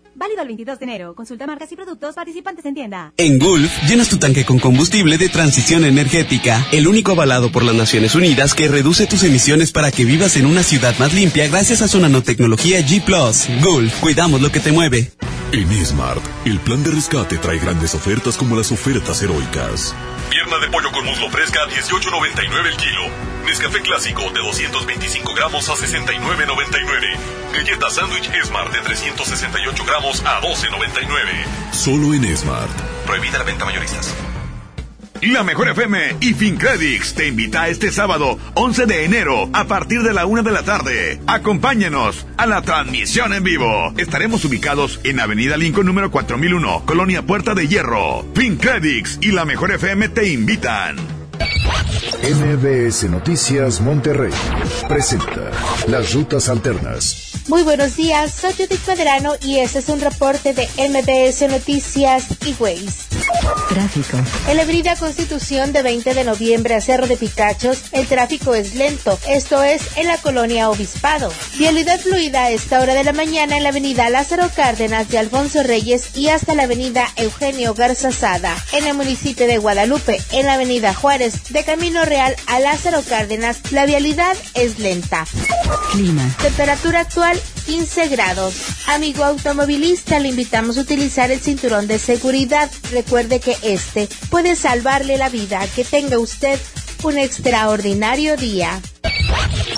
Válido el 22 de enero. Consulta marcas y productos participantes en tienda. En Gulf, llenas tu tanque con combustible de transición energética, el único avalado por las Naciones Unidas que reduce tus emisiones para que vivas en una ciudad más limpia gracias a su nanotecnología G ⁇ Gulf, cuidamos lo que te mueve. En Smart, el plan de rescate trae grandes ofertas como las ofertas heroicas. Pierna de pollo con muslo fresca a 18.99 el kilo. Nescafé clásico de 225 gramos a 69.99. Galleta sándwich Smart de 368 gramos a 12.99. Solo en Smart. Prohibida la venta mayoristas. La Mejor FM y FinCredits te invita este sábado 11 de enero a partir de la una de la tarde. Acompáñenos a la transmisión en vivo. Estaremos ubicados en Avenida Lincoln número 4001, Colonia Puerta de Hierro. FinCredits y La Mejor FM te invitan. MBS Noticias Monterrey presenta Las Rutas Alternas. Muy buenos días, soy Judith Medrano y este es un reporte de MBS Noticias y Ways. Tráfico. En la avenida Constitución de 20 de noviembre a Cerro de Picachos, el tráfico es lento, esto es en la colonia Obispado. Vialidad fluida a esta hora de la mañana en la avenida Lázaro Cárdenas de Alfonso Reyes y hasta la avenida Eugenio Garzazada. En el municipio de Guadalupe, en la avenida Juárez, de Camino Real a Lázaro Cárdenas, la vialidad es lenta. Clima. Temperatura actual 15 grados. Amigo automovilista, le invitamos a utilizar el cinturón de seguridad. Recuerde que este puede salvarle la vida. Que tenga usted un extraordinario día.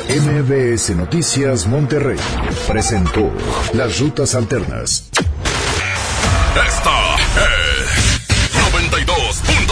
MBS Noticias Monterrey presentó Las Rutas Alternas. Esta es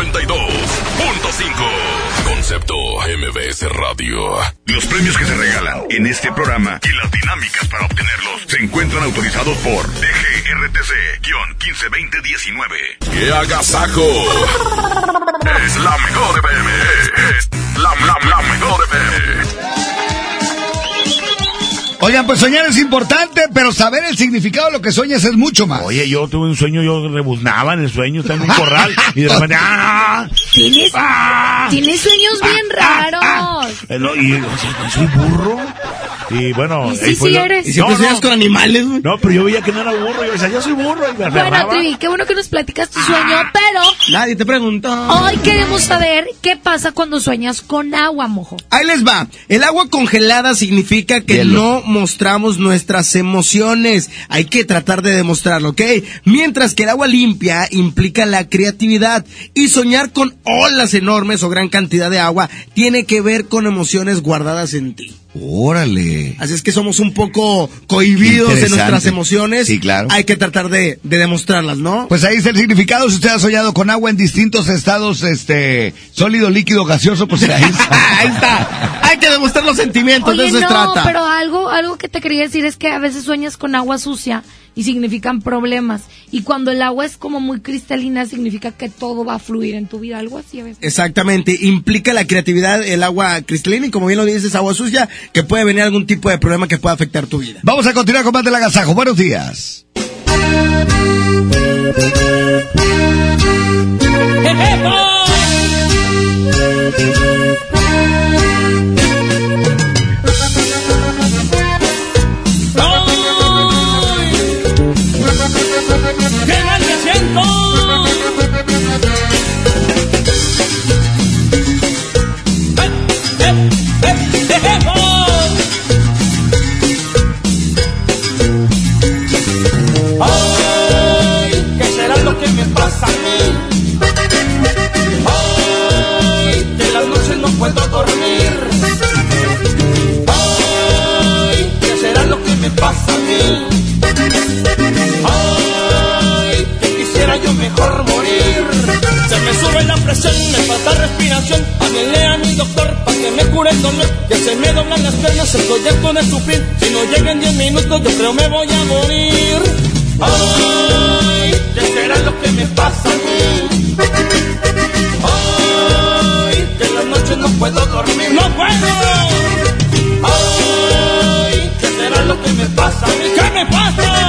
92.5. Concepto MBS Radio. Los premios que se regalan en este programa y las dinámicas para obtenerlos se encuentran autorizados por DGRTC-152019. ¡Qué agasajo! Es la mejor FM. Es la, la, la mejor FM. Oigan, pues soñar es importante, pero saber el significado de lo que sueñas es mucho más. Oye, yo tuve un sueño, yo rebuznaba en el sueño, estaba en un corral y de repente, ¡ah! ¿Tienes, ¡Ah! tienes sueños bien raros. Eh, no, y o sea, soy burro. Y bueno, ¿Y sí, sí lo- eres? ¿Y siempre sueñas con animales, güey? No, pero yo veía que no era burro, yo decía, yo soy burro y me Bueno. Trivi, qué bueno que nos platicas tu sueño, pero Nadie te preguntó. hoy queremos saber qué pasa cuando sueñas con agua, mojo. Ahí les va. El agua congelada significa que no mostramos nuestras emociones. Hay que tratar de demostrarlo, ¿ok? Mientras que el agua limpia implica la creatividad y soñar con olas enormes o gran cantidad de agua tiene que ver con emociones guardadas en ti. Órale. Así es que somos un poco cohibidos de nuestras emociones. Sí, claro. Hay que tratar de, de demostrarlas, ¿no? Pues ahí está el significado. Si usted ha soñado con agua en distintos estados, este, sólido, líquido, gaseoso, pues ahí está. ahí está. Hay que demostrar los sentimientos, de eso se no, trata. pero algo, algo que te quería decir es que a veces sueñas con agua sucia y significan problemas. Y cuando el agua es como muy cristalina, significa que todo va a fluir en tu vida, algo así a veces. Exactamente, implica la creatividad el agua cristalina y como bien lo dices, agua sucia, que puede venir algún tipo de problema que pueda afectar tu vida. Vamos a continuar con más del agasajo. Buenos días. Ay, que quisiera yo mejor morir. Se me sube la presión, me falta respiración. Háblenle a mi doctor para que me cure el dolor. Que se me doblan las piernas, estoy harto de sufrir. Si no llegan 10 minutos, yo creo me voy a morir. Ay, ¿qué será lo que me pasa a mí? Ay, que en las noches no puedo dormir. ¡No puedo! Ay, ¿qué será lo que me pasa? ¿Qué me pasa?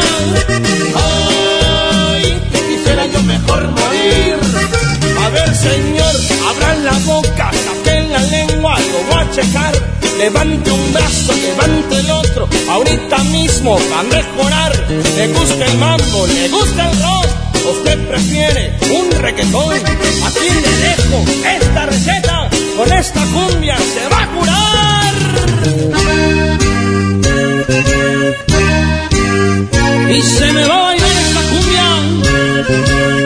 Ay, que quisiera yo mejor morir. A ver, señor, abran la boca, saquen la lengua, lo voy a checar. Levante un brazo, levante el otro, ahorita mismo va a mejorar. Le gusta el mambo, le gusta el rock, usted prefiere un reggaetón. Aquí le dejo esta receta, con esta cumbia se va a curar. Y se me va a bailar esta cumbia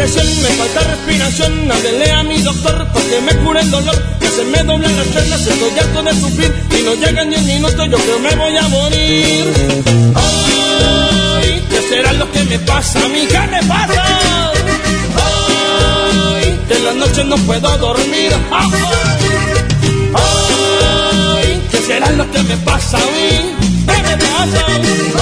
me sube la presión, me falta respiración. Háblele a mi doctor para que me cure el dolor. Que se me doblan las piernas, estoy harto de sufrir. Si no llegan 10 minutos, yo creo me voy a morir. Ay, ¿qué será lo que me pasa mí? ¿Qué me pasa? Ay, que en las noches no puedo dormir. Ay, ¿qué será lo que me pasa a mí? ¿Qué me pasa?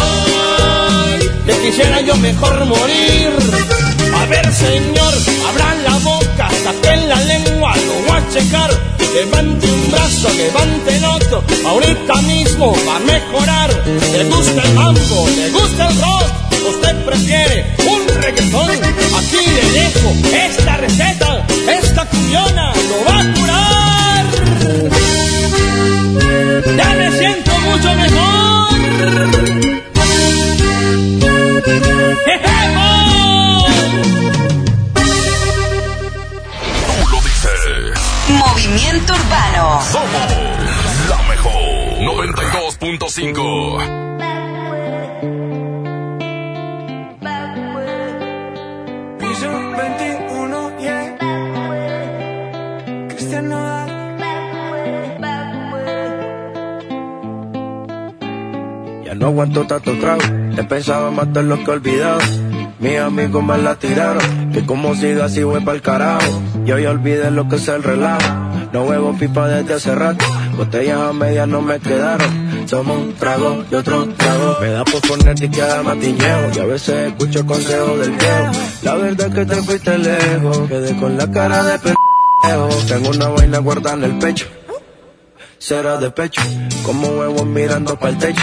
Ay, que quisiera yo mejor morir. A ver, señor, abran la boca, saquen la lengua, lo voy a checar. Levante un brazo, levante el otro, ahorita mismo va a mejorar. Le gusta el mambo, le gusta el rock, usted prefiere un reggaetón. Aquí le dejo esta receta, esta cumbiona lo va a curar. Ya me siento mucho mejor. Movimiento Urbano. Somos la mejor. 92.5. Piso 21, yeah. Cristian Nodal. Ya no aguanto tanto trago. He pensado matar lo que he olvidado. Mis amigos me la tiraron. Que como siga así voy pa'l carajo. Yo ya olvidé lo que es el relajo. No huevo pipa desde hace rato. Botellas a medias no me quedaron. Somos un trago y otro trago. Me da por poner y queda matiñeo. Y a veces escucho consejos del viejo. La verdad es que te fuiste lejos. Quedé con la cara de pendejo. Tengo una vaina guardada en el pecho. Será de pecho. Como huevos mirando para el techo.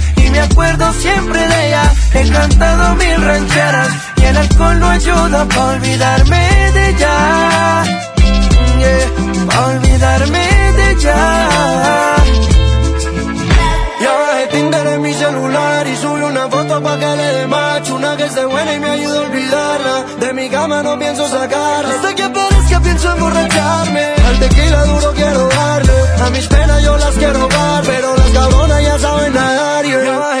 acuerdo siempre de ella. He cantado mil rancheras y el alcohol no ayuda para olvidarme de ella. Yeah, para olvidarme de ella. Ya bajé Tinder en mi celular y subí una foto pa' que le dé macho Una que esté buena y me ayude a olvidarla De mi cama no pienso sacarla Hasta que aparezca pienso emborracharme Al tequila duro quiero darle A mis penas yo las quiero dar Pero las cabronas ya saben nadar yeah.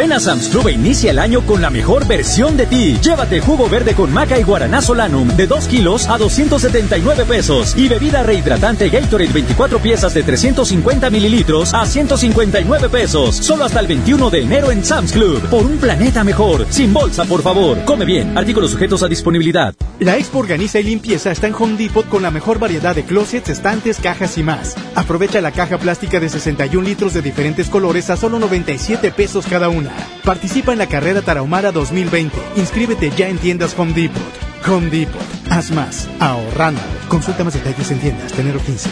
Ven a Sam's Club e inicia el año con la mejor versión de ti. Llévate jugo verde con maca y guaraná solanum de 2 kilos a 279 pesos. Y bebida rehidratante Gatorade 24 piezas de 350 mililitros a 159 pesos. Solo hasta el 21 de enero en Sam's Club. Por un planeta mejor. Sin bolsa, por favor. Come bien. Artículos sujetos a disponibilidad. La Expo Organiza y Limpieza está en Home Depot con la mejor variedad de closets, estantes, cajas y más. Aprovecha la caja plástica de 61 litros de diferentes colores a solo 97 pesos cada una. Participa en la carrera Tarahumara 2020. Inscríbete ya en tiendas Home Depot. Haz más. Ahorrando. Consulta más detalles en tiendas. Tenero 15.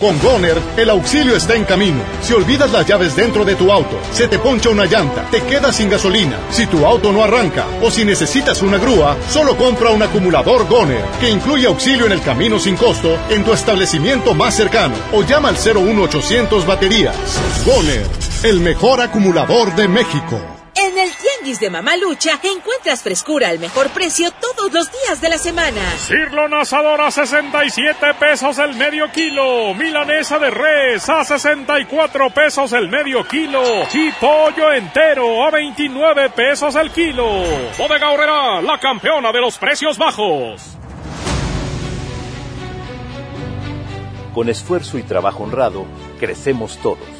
Con Goner, el auxilio está en camino. Si olvidas las llaves dentro de tu auto, se te poncha una llanta, te quedas sin gasolina, si tu auto no arranca o si necesitas una grúa, solo compra un acumulador Goner, que incluye auxilio en el camino sin costo en tu establecimiento más cercano o llama al 01800 baterías. Goner, el mejor acumulador de México. En el Tianguis de Mamalucha encuentras frescura al mejor precio todos los días de la semana. Cirlón asador a 67 pesos el medio kilo. Milanesa de res a 64 pesos el medio kilo. Y pollo entero a 29 pesos el kilo. Bodega Horrera, la campeona de los precios bajos. Con esfuerzo y trabajo honrado, crecemos todos.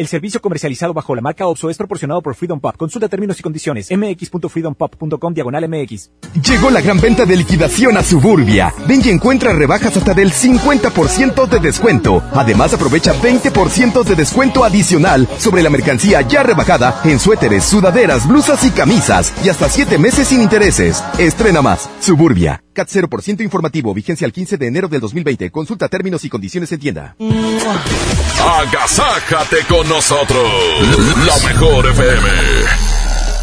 El servicio comercializado bajo la marca OPSO es proporcionado por Freedom Pop. Consulta términos y condiciones. mx.freedompop.com diagonal mx. Llegó la gran venta de liquidación a Suburbia. Ven y encuentra rebajas hasta del 50% de descuento. Además aprovecha 20% de descuento adicional sobre la mercancía ya rebajada en suéteres, sudaderas, blusas y camisas. Y hasta 7 meses sin intereses. Estrena más. Suburbia. CAT 0% informativo. Vigencia el 15 de enero del 2020. Consulta términos y condiciones en tienda. Agasájate con nosotros. La mejor FM.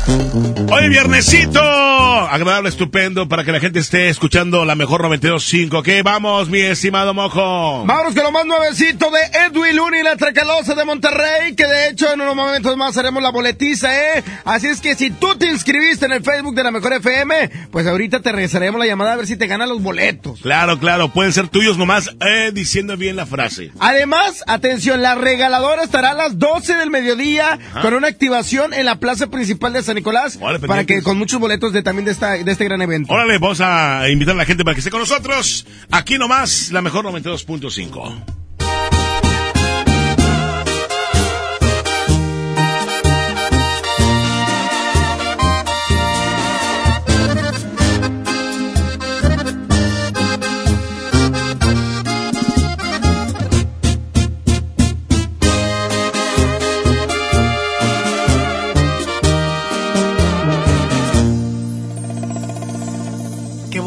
Hoy viernesito, agradable, estupendo, para que la gente esté escuchando la mejor 92.5. ¿Qué vamos, mi estimado mojo? Vámonos con lo más nuevecito de Edwin Luna y la Tracalosa de Monterrey, que de hecho en unos momentos más haremos la boletiza, ¿eh? Así es que si tú te inscribiste en el Facebook de la Mejor FM, pues ahorita te regresaremos la llamada a ver si te ganan los boletos. Claro, claro, pueden ser tuyos nomás, eh, diciendo bien la frase. Además, atención, la regaladora estará a las 12 del mediodía con una activación en la plaza principal de San Nicolás para que con muchos boletos de también de esta de este gran evento. Órale, vamos a invitar a la gente para que esté con nosotros. Aquí nomás, la mejor 92.5.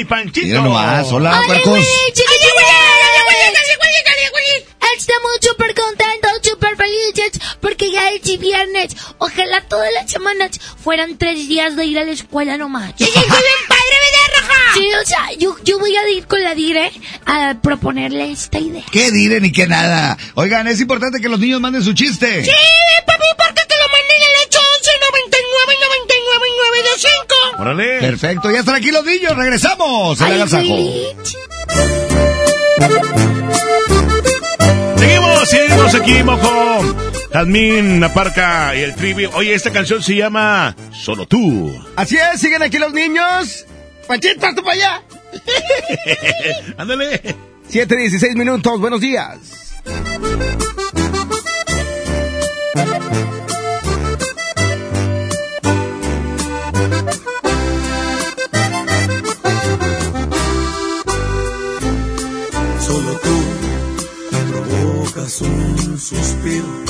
Rajita y Panchito. Mira nomás, hola, Hola, puercos. güey, Estamos súper contentos, súper felices, porque ya es viernes. Ojalá todas las semanas fueran tres días de ir a la escuela nomás. ¡Sí, bien padre, ¿verdad, Raja? Sí, o sea, yo, yo voy a ir con la Dire a proponerle esta idea. ¿Qué dire ni qué nada? Oigan, es importante que los niños manden su chiste. Sí, Perfecto, ya están aquí los niños, regresamos. El Ay, agasajo. Seguimos, seguimos aquí, mojo. Jazmín, la parca y el trivi. Oye, esta canción se llama Solo tú. Así es, siguen aquí los niños. Panchito, tú para allá. Ándale. 7.16 minutos, buenos días. Un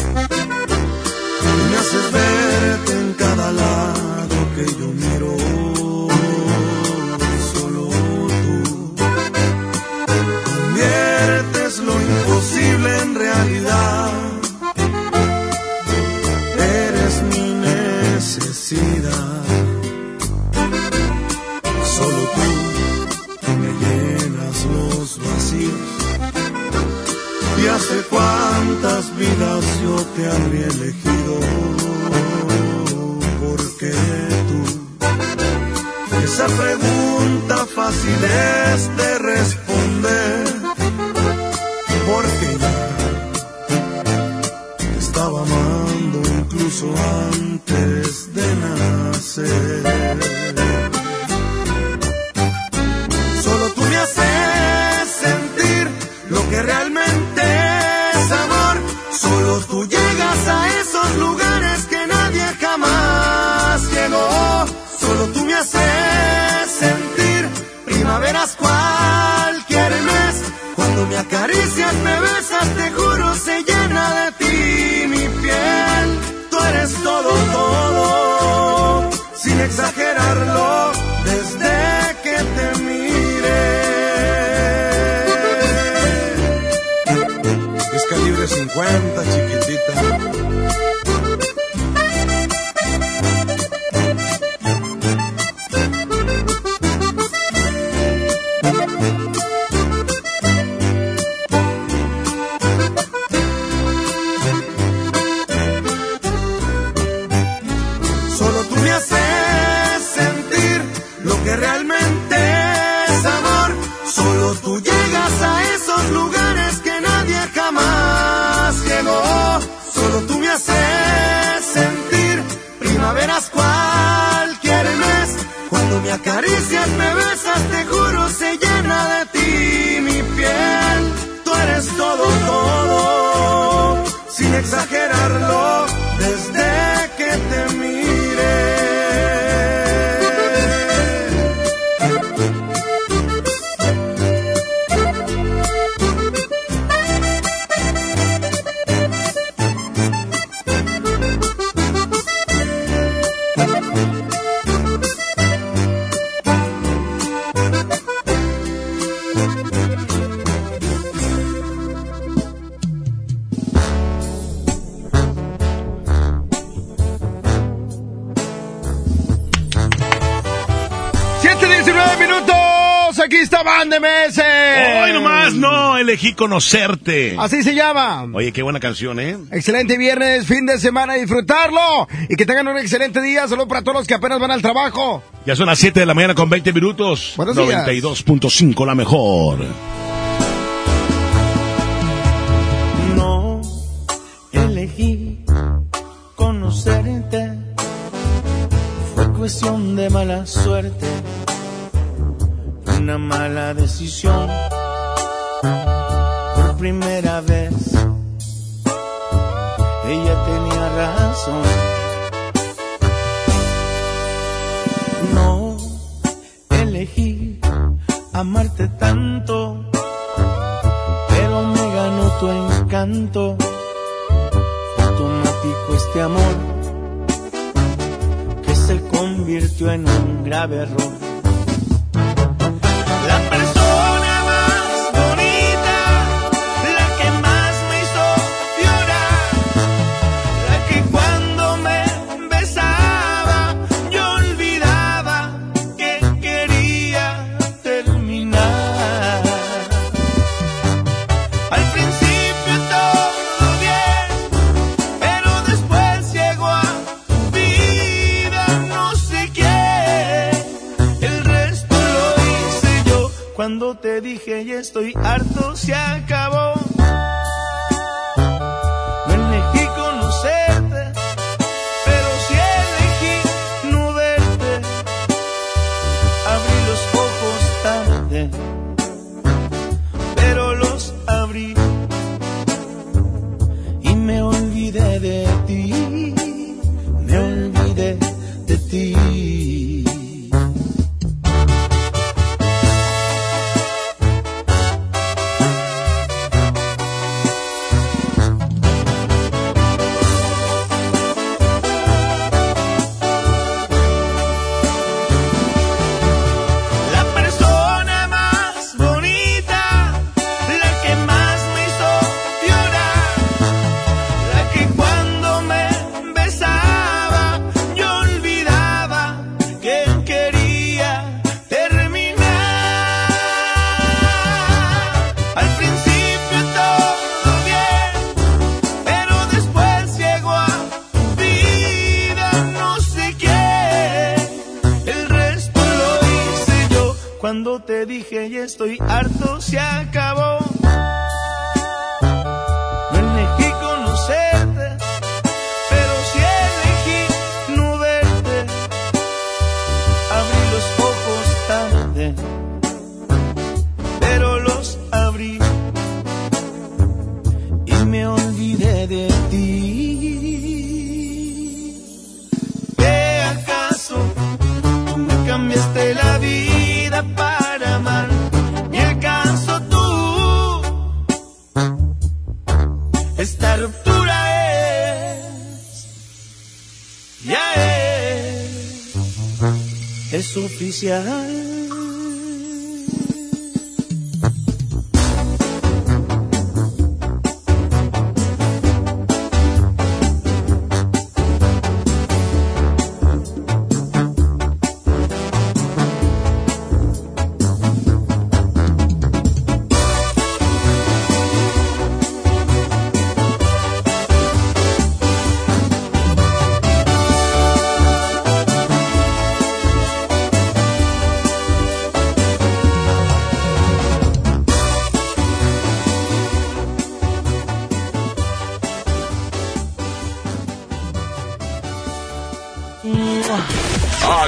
elegí conocerte. Así se llama. Oye, qué buena canción, ¿eh? Excelente viernes, fin de semana, disfrutarlo. Y que tengan un excelente día. Solo para todos los que apenas van al trabajo. Ya son las 7 de la mañana con 20 minutos. Buenos días. 92.5 la mejor.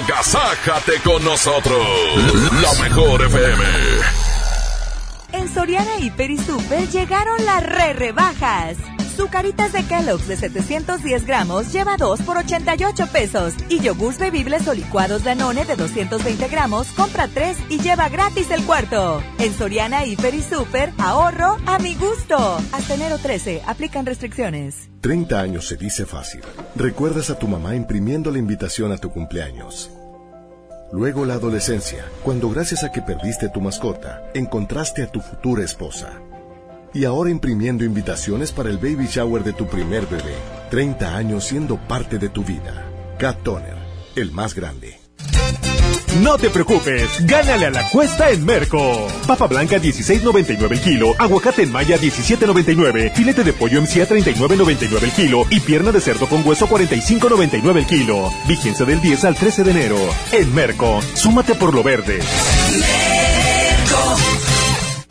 Agasájate con nosotros. La mejor FM. En Soriana Hiper y Super llegaron las re rebajas. Zucaritas de Kellogg's de 710 gramos lleva 2 por 88 pesos. Y yogurts bebibles o licuados Danone de 220 gramos compra 3 y lleva gratis el cuarto. En Soriana Hiper y Super, ahorro a mi gusto. Hasta enero 13, aplican restricciones. 30 años se dice fácil. Recuerdas a tu mamá imprimiendo la invitación a tu cumpleaños. Luego la adolescencia, cuando gracias a que perdiste tu mascota, encontraste a tu futura esposa. Y ahora imprimiendo invitaciones para el baby shower de tu primer bebé. 30 años siendo parte de tu vida. Cat Toner, el más grande. No te preocupes, gánale a la cuesta en Merco. Papa blanca 16.99 el kilo, aguacate en maya 17.99, filete de pollo MCA 39.99 el kilo y pierna de cerdo con hueso 45.99 el kilo. Vigencia del 10 al 13 de enero. En Merco, súmate por lo verde.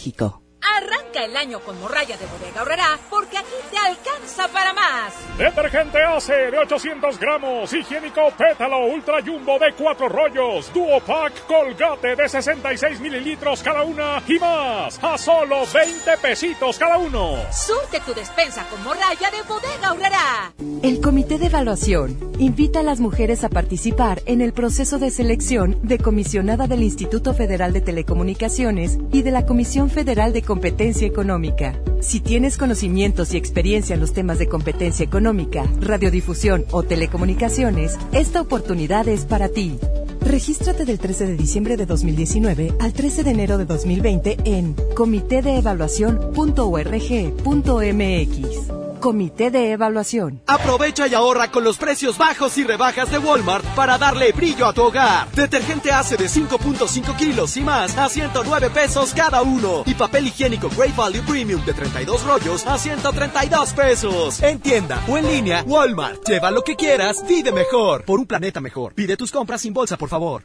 México. Arranca el año con morralla de bodega horrera porque aquí te alcanza para más. Detergente ACE de 800 gramos, higiénico pétalo ultra jumbo de 4 rollos, duo pack colgate de 66 mililitros cada una y más a solo 20 pesitos cada uno. Surte tu despensa con morralla de bodega horrera. El Comité de Evaluación invita a las mujeres a participar en el proceso de selección de comisionada del Instituto Federal de Telecomunicaciones y de la Comisión Federal de Competencia Económica. Si tienes conocimientos y experiencia en los temas de competencia económica, radiodifusión o telecomunicaciones, esta oportunidad es para ti. Regístrate del 13 de diciembre de 2019 al 13 de enero de 2020 en comitedeevaluación.org.mx. Comité de Evaluación. Aprovecha y ahorra con los precios bajos y rebajas de Walmart para darle brillo a tu hogar. Detergente ACE de 5.5 kilos y más a 109 pesos cada uno. Y papel higiénico Great Value Premium de 32 rollos a 132 pesos. En tienda o en línea, Walmart. Lleva lo que quieras, vive mejor. Por un planeta mejor. Pide tus compras sin bolsa, por favor.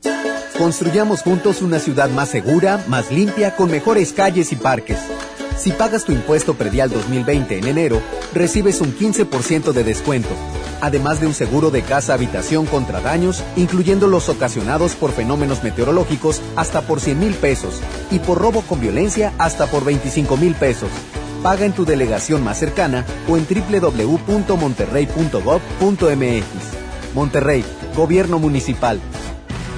Construyamos juntos una ciudad más segura, más limpia, con mejores calles y parques. Si pagas tu impuesto predial 2020 en enero, recibes un 15% de descuento, además de un seguro de casa-habitación contra daños, incluyendo los ocasionados por fenómenos meteorológicos, hasta por 100 mil pesos, y por robo con violencia, hasta por 25 mil pesos. Paga en tu delegación más cercana o en www.monterrey.gov.mx. Monterrey, Gobierno Municipal.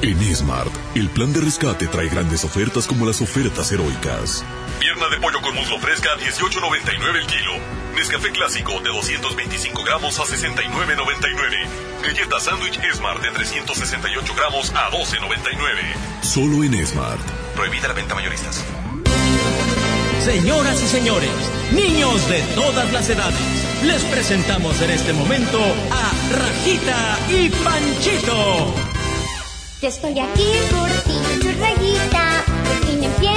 En Smart, el plan de rescate trae grandes ofertas como las ofertas heroicas. Pierna de pollo con muslo fresca a 18.99 el kilo. Nescafé clásico de 225 gramos a 69.99. Galleta sándwich Smart de 368 gramos a 12.99. Solo en Smart. Prohibida la venta mayoristas. Señoras y señores, niños de todas las edades, les presentamos en este momento a Rajita y Panchito. Yo estoy aquí por ti, tu rayita, por fin empieza.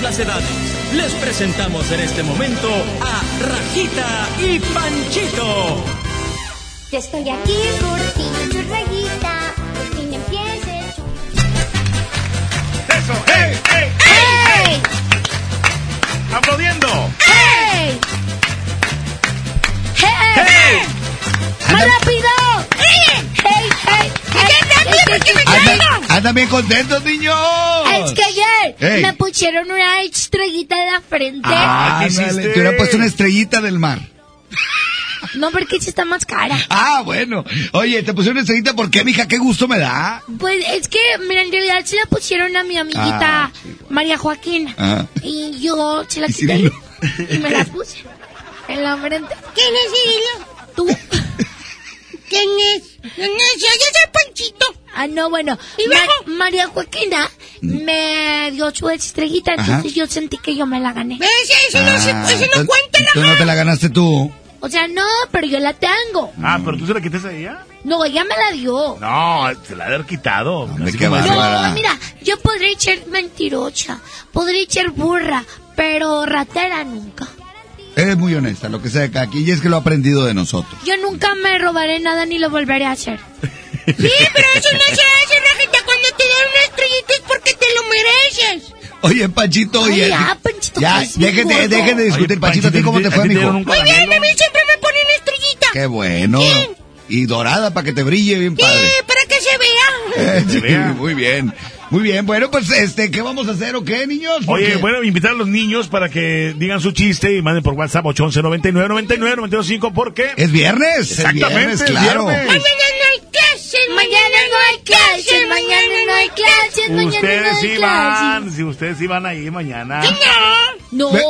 Todas las edades. Les presentamos en este momento a Rajita y Panchito. Yo estoy aquí por ti, tu rayita, por fin empieces. ¡Eso! ¡Hey! ¡Hey! ¡Hey! ¡Aplaudiendo! ¡Hey! ¡Hey! ¡Hey! ¡Más rápido! Andan bien contentos, niños. Es que ayer Hey. me pusieron una estrellita en la frente. Ah, ¿qué ándale, hiciste? te hubieran puesto una estrellita del mar. No, porque esa está más cara. Ah, bueno. Oye, te pusieron una estrellita, ¿por qué, mija? Qué gusto me da. Pues es que, mira, en realidad se la pusieron a mi amiguita Ah, María Joaquina. Ah. Y yo se la ¿Y quité Cirilo? y me la puse en la frente. ¿Quién es Cirilo? Tú. ¿Quién es? ¿Quién es? Yo soy Panchito. Ah, no, bueno. Ma- María Joaquina me dio su estrellita, Ajá. entonces yo sentí que yo me la gané. Ah, entonces- Tú no te la ganaste tú. O sea, no, pero yo la tengo. Ah, pero tú se la quitas a ella. No, ella me la dio. No, se la ha de haber quitado. Qué como- bárbara. No, mira, yo podría ser mentirosa, podría ser burra, pero ratera nunca. Eres muy honesta, lo que sea de cada quien, y es que lo he aprendido de nosotros. Yo nunca me robaré nada ni lo volveré a hacer. Sí, pero eso no se hace, Rajita. Cuando te dan una estrellita es porque te lo mereces. Oye, Panchito, Ay, oye. ya, Panchito, ya, dejen de discutir, Oye, Panchito, ¿a ti cómo te ¿a fue, te mijo? Muy bien, a mí siempre me ponen estrellita. Qué bueno. Y dorada para que te brille bien Sí, padre. para que se vea. Eh, sí, vea. muy bien. Muy bien. Bueno, pues, este, ¿qué vamos a hacer o qué, niños? Oye, bueno, invitar a los niños para que digan su chiste y manden por WhatsApp 811 99 99 925 porque Es viernes. es Exactamente, viernes, es claro. viernes. Mañana no hay clases. Mañana no hay clases, mañana no hay clases, mañana no Ustedes hay sí clases. van, si ustedes sí van ahí mañana. No. Ve-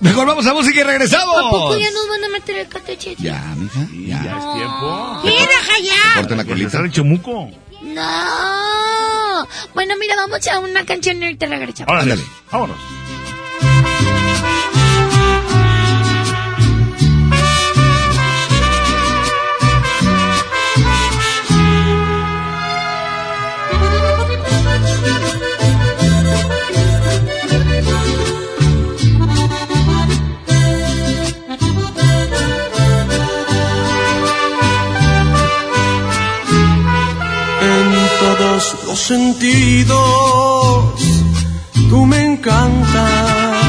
Mejor vamos a música y regresamos. ¿A poco ya nos van a meter el catechete? Ya, mija, ya. Ya es tiempo. Raja, ya. Corta la colita. está el chamuco. No. Bueno, mira, vamos a una canción y ahorita regresamos. Ándale. vámonos. Los sentidos. Tú me encantas.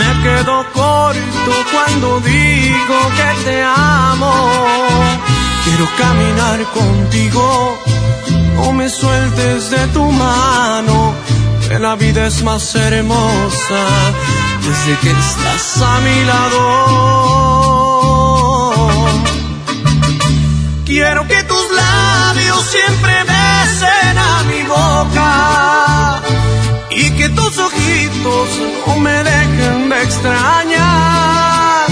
Me quedo corto cuando digo que te amo. Quiero caminar contigo. No me sueltes de tu mano. Que la vida es más hermosa desde que estás a mi lado. Quiero que tus labios siempre besen a mi boca y que tus ojitos no me dejen de extrañar.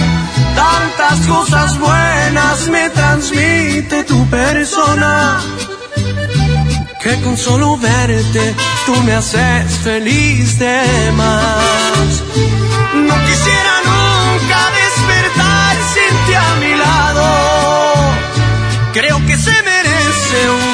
Tantas cosas buenas me transmite tu persona que con solo verte tú me haces feliz de más. No quisiera nunca despertar sin ti a mi lado. Creo que se merece un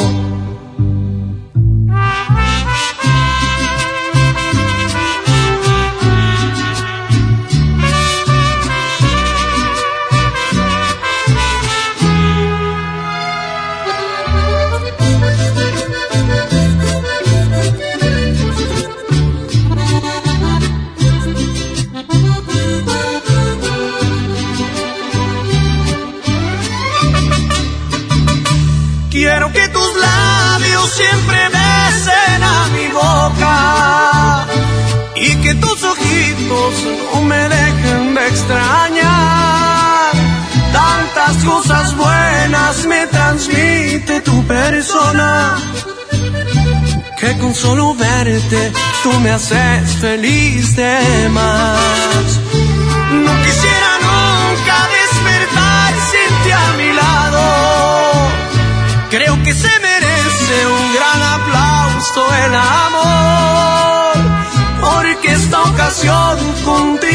Siempre besen a mi boca y que tus ojitos no me dejen de extrañar. Tantas cosas buenas me transmite tu persona que con solo verte tú me haces feliz de más.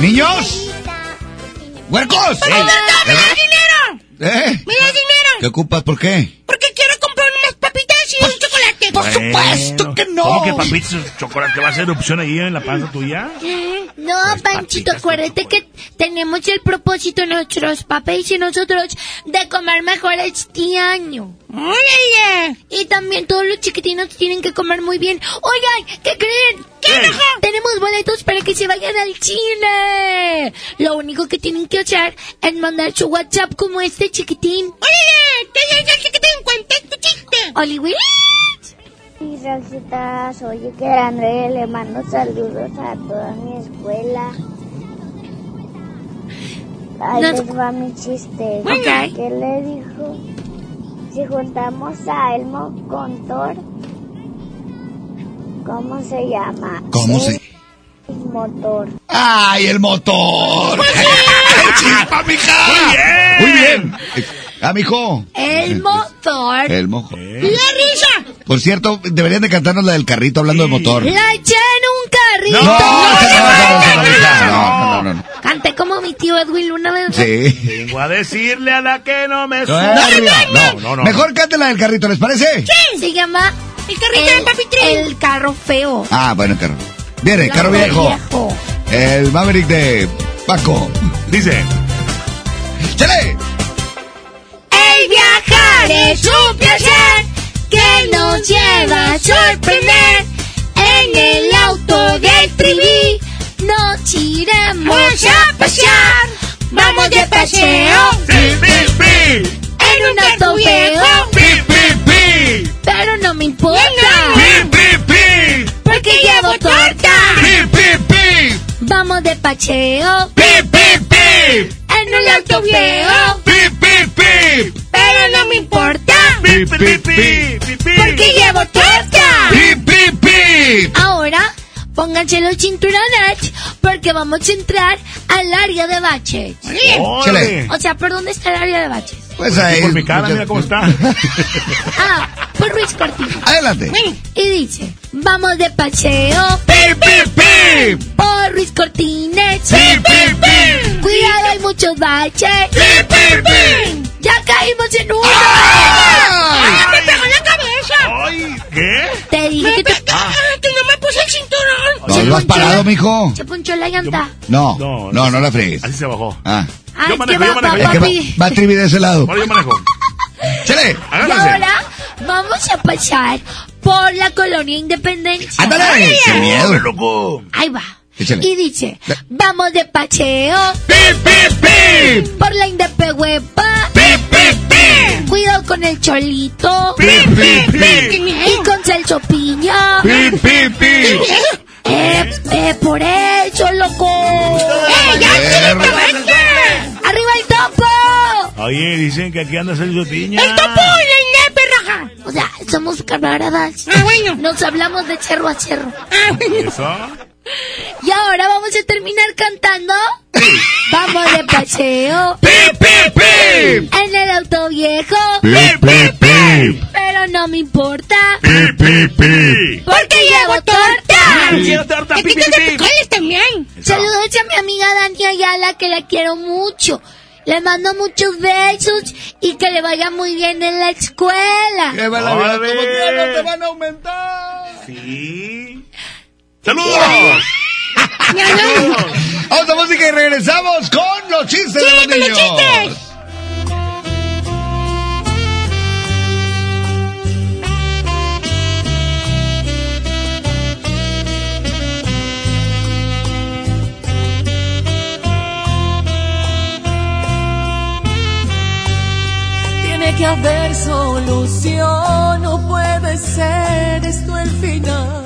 ¡Niños! ¡Huercos! ¡Me das dinero! ¿Eh? ¡Me das dinero! ¿Qué ocupas? ¿Por qué? Porque quiero chocolate. Por supuesto que no. ¿Cómo que papitas chocolate va a ser opción ahí en la panza tuya? No, Panchito, acuérdate que tenemos el propósito nuestros papás y nosotros de comer mejor este año. ¡Órale! Y también todos los chiquitinos tienen que comer muy bien. Oigan, ¿qué creen? ¿Qué? Tenemos boletos para que se vayan al cine. Lo único que tienen que hacer es mandar su WhatsApp como este chiquitín. ¡Órale! ¿Qué es el chiquitín? Cuenta tu chiste. Oliver. Mis Rositas, oye que André le mando saludos a toda mi escuela. Ahí Nos- les va mi chiste. Ok. ¿Qué le dijo? Si juntamos a Elmo con Thor, ¿cómo se llama? ¿Cómo se...? El motor. ¡Ay, el motor! ¡Chispa, mija! ¡Muy bien! Muy bien. Ah, mijo. El motor. El mojo. ¡La risa! Por cierto, deberían de cantarnos la del carrito hablando de motor. La eché en un carrito. No, no, no. Canté como mi tío Edwin una vez. Sí. Vengo a decirle a la que no me No. No, no, no. Mejor cante la del carrito, ¿les parece? Se llama El carrito de Papi Trin. El carro feo. Ah, bueno, carro. Viene, carro Carro viejo. viejo. El Maverick de Paco. Dice. ¡Chale! Viajar es un placer que nos lleva a sorprender. En el auto del trivi nos iremos a pasear. Vamos de paseo ¡Pi, pi, pi! en un auto viejo, ¡Pi, pi, pi! pero no me importa ¡Pi, pi, pi! porque llevo torta. ¡Pi, pi, pi! Vamos de paseo ¡Pi, pi, pi! en un auto viejo, ¡Pi, pi, pi! pero no me importa ¡Pi, pi, pi! ¡Pi, pi! porque llevo torta. ¡Pi, pi, pi! Ahora, pónganse los cinturones porque vamos a entrar al área de baches. ¡Órale! O sea, ¿por dónde está el área de baches? Pues ahí. Por mi cara, mira cómo está. Ah, por Luis Cortino. Adelante. Y dice, vamos de paseo ¡Pi, pi, pi! por Luis Cortines. ¡Pi, pi, pi! Cuidado, hay muchos baches. ¡Pi, pi, pi! Ya caímos en uno. ¡Ah, me pegó en la cabeza! ¡Ay! ¿Qué? Te dije que te... ¡Ah, que no me puse No, lo has parado, mijo. Se ponchó la llanta. No, No, no, no la fregues. Así se bajó. Ah. Ay, Yo ¿qué manejo, va, yo manejo, Es que va, papi? va Trivi de ese lado. Ahora yo manejo. ¡Chale! Y ahora vamos a pasar por la colonia Independencia. ¡Ándale! ¡Qué miedo! loco! Ahí va. Échale. Y dice, vamos de paseo ¡Pi, pi, pi! por la Indepehuepa. ¡Pi, pi, pi! Cuidado con el cholito. ¡Pi, pi, pi! Y con Celso Piña. ¡Pi, pi, pi! Eh, eh, por eso, loco. ¡Eh, ya Eh, ¡Arriba el topo! Oye, dicen que aquí anda Sergio Piña. ¡El topo y la nepe raja! O sea, somos camaradas. Ah, bueno. Nos hablamos de cerro a cerro. Ah, bueno. ¿Eso? Y ahora vamos a terminar cantando. Vamos de paseo ¡Pi, pi, pi! en el auto viejo. ¡Pi, pi, pi! Pero no me importa. ¡Pi, pi, pi! Porque llevo torta. ¡Quiero torta! ¡Pi, pi, ¡Quítate pi! picoles también! Saludos a mi amiga Dani Ayala, que la quiero mucho. Le mando muchos besos y que le vaya muy bien en la escuela. ¡Qué va la vida! ¡Órale! ¿Cómo que no te van a aumentar? Sí. ¡Saludos! Vamos a música y regresamos con los chistes de los con los niños. chistes! Tiene que haber solución, no puede ser esto el final.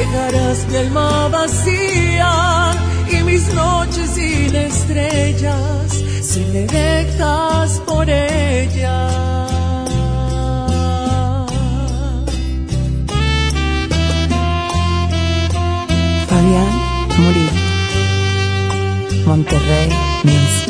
Dejarás mi alma vacía y mis noches sin estrellas si me dejas por ella. Fabián Murillo. Monterrey Music.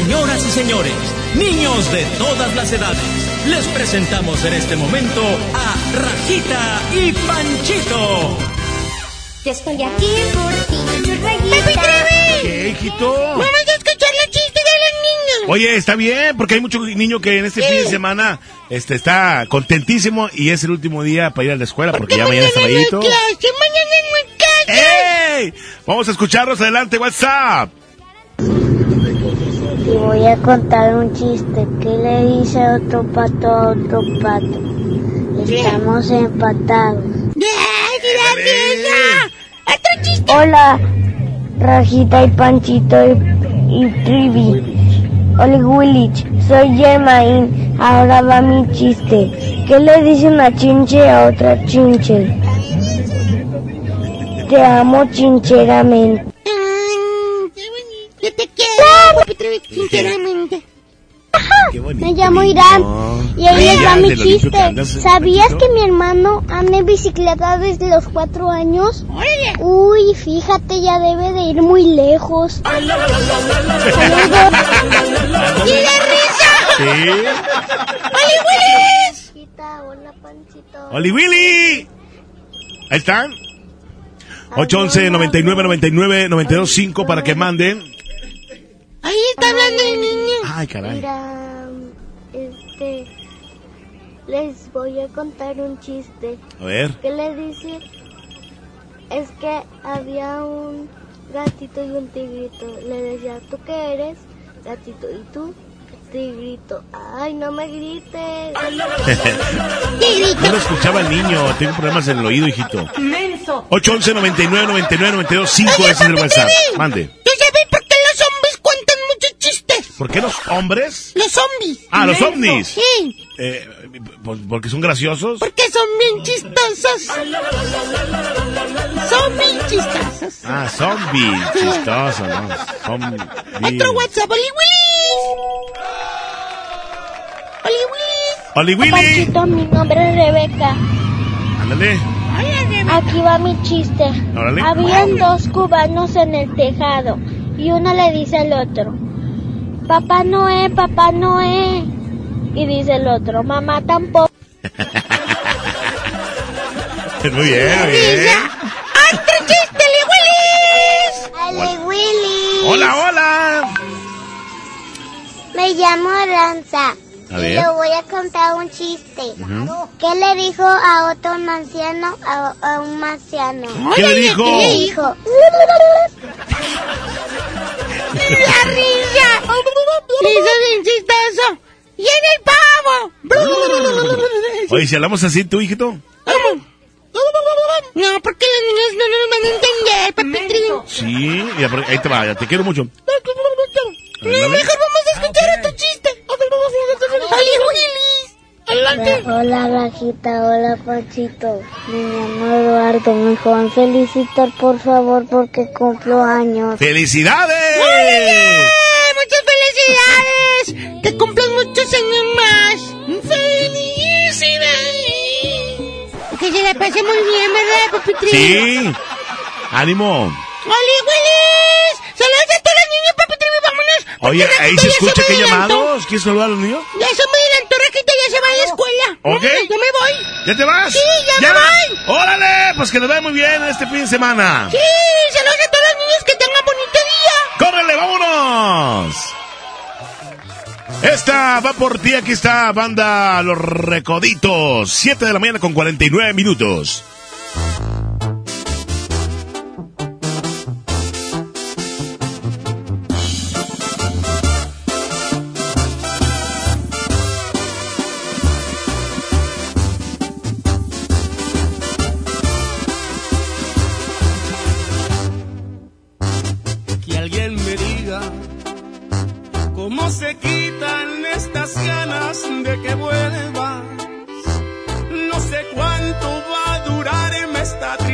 Señoras y señores, niños de todas las edades, les presentamos en este momento a Rajita y Panchito. Yo estoy aquí por ti. ¿Qué, hijito? Vamos a escuchar los chistes de los niños. Oye, está bien, porque hay mucho niño que en este fin de semana este, está contentísimo y es el último día para ir a la escuela porque ya mañana es Mañana sabadito. clase, mañana hay clase. ¡Ey! Vamos a escucharlos adelante, WhatsApp. Y voy a contar un chiste. ¿Qué le dice otro pato a otro pato? Estamos empatados. ¡Otro chiste! Hola, Rajita y Panchito y, y Trivi. Hola, Willich. Soy Germain. Ahora va mi chiste. ¿Qué le dice una chinche a otra chinche? Te amo chincheramente. Sinceramente. Me llamo Irán y ahí les va mi chiste. ¿Sabías que mi hermano anda en bicicleta desde los cuatro años? Uy, fíjate, ya debe de ir muy lejos. ¡Y de risa! Sí. ¡Oli Willis! ¡Oli Willy! Ahí están. 811 99 99 92 5 para que manden. Ahí está hablando el niño. Ay, caray. Mira, este, les voy a contar un chiste. A ver. ¿Qué le dice? Es que había un gatito y un tigrito. Le decía, ¿tú qué eres? Gatito, ¿y tú? Tigrito. Ay, no me grites. No lo escuchaba el niño. Tengo problemas en el oído, hijito. Menso. 811 99 99 92 5 Oye, ese es el WhatsApp. Mande. ¿Tú sabes por qué ¿Por qué los hombres? Los zombies. Ah, los ovnis. Sí, Eh, pues, porque son graciosos. porque son bien chistosos. Son bien chistosos. Ah, zombies. Chistoso, ¿no? Zombies. Otro WhatsApp, Oli Willis. Oli Willis. Oli Willy. Panchito, mi nombre es Rebeca. Ándale. Aquí va mi chiste. Órale. Habían dos cubanos en el tejado y uno le dice al otro, Papá Noé, Papá Noé. Y dice el otro, Mamá tampoco. Muy bien, muy bien. ¡Otro chiste, Willis! ¡Ale Willy! Hola, hola. Me llamo Aranza. A ver. le voy a contar un chiste. ¿Qué le dijo a otro marciano a, a un marciano? ¿Qué le dijo? ¿Qué le dijo? ¡La risa! Le hizo bien chistoso. ¡Y en el pavo! Oye, si hablamos así, tú, hijito. No, porque los niños no nos van a entender. Sí, y apro- ahí te va, ya te quiero mucho. No, mejor vamos a escuchar otro chiste. Oli Willis. Adelante. Hola, Rajita. Hola, Panchito. Me llamo Eduardo. Me joven felicitar, por favor, porque cumplo años. ¡Felicidades! ¡Muchas felicidades! ¡Que cumplas muchos años más! ¡Felicidades! Que se la pase muy bien, ¿verdad, Trevi? Sí. Ánimo. ¡Oli Willis! ¡Saludos a todos los niños, papi Trevi! ¡Vámonos! Oye, ahí ya se escucha adelantó. llamados. ¿Quieres saludar a los niños? Ya se me adelantó, Rajita ya se va a la escuela. Ok. Ya me voy. ¿Ya te vas? Sí, ya me voy. ¡Órale! Pues que nos vaya muy bien este fin de semana. Sí, saludos a todos los niños que tengan bonito día. ¡Córrele, vámonos! Esta va por ti, aquí está banda Los Recoditos. 7 de la mañana con 49 minutos.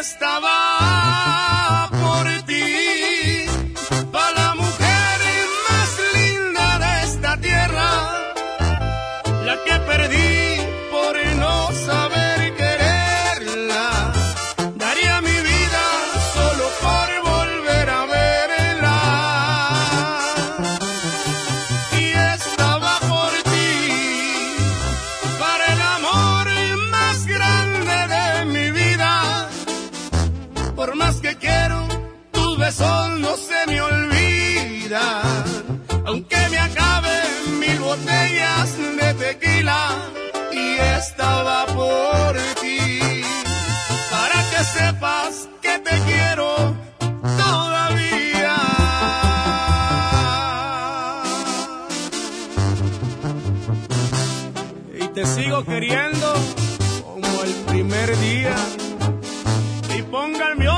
Estaba no se me olvida, aunque me acaben mil botellas de tequila y estaba por ti, para que sepas que te quiero todavía. Y te sigo queriendo como el primer día. Y ponga el mío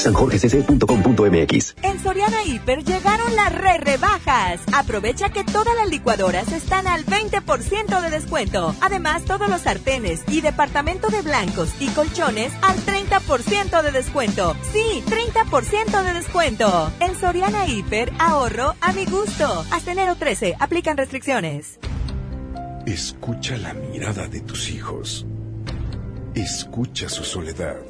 sanjorgecc.com.mx En Soriana Hiper llegaron las re rebajas. Aprovecha que todas las licuadoras están al 20% de descuento. Además, todos los sartenes y departamento de blancos y colchones al 30% de descuento. Sí, 30% de descuento. En Soriana Hiper, ahorro a mi gusto. Hasta enero 13, aplican restricciones. Escucha la mirada de tus hijos. Escucha su soledad.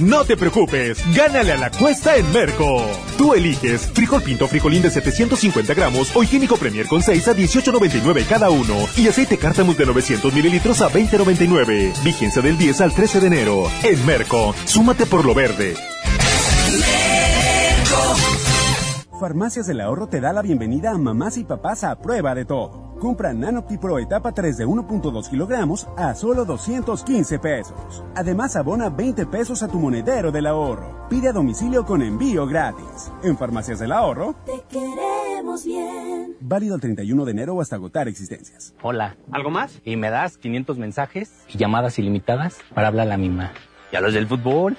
No te preocupes, gánale a la cuesta en Merco. Tú eliges frijol pinto frijolín de 750 gramos o higiénico Premier con 6 a 18.99 cada uno y aceite cártamus de 900 mililitros a 20.99. Vigencia del 10 al 13 de enero. En Merco, súmate por lo verde. Farmacias del Ahorro te da la bienvenida a mamás y papás a prueba de todo. Compra Nanopti Pro etapa 3 de 1.2 kilogramos a solo 215 pesos. Además, abona 20 pesos a tu monedero del ahorro. Pide a domicilio con envío gratis. En Farmacias del Ahorro, Te queremos bien. válido el 31 de enero o hasta agotar existencias. Hola. ¿Algo más? Y me das 500 mensajes y llamadas ilimitadas para hablar a la misma. ¿Y a los del fútbol?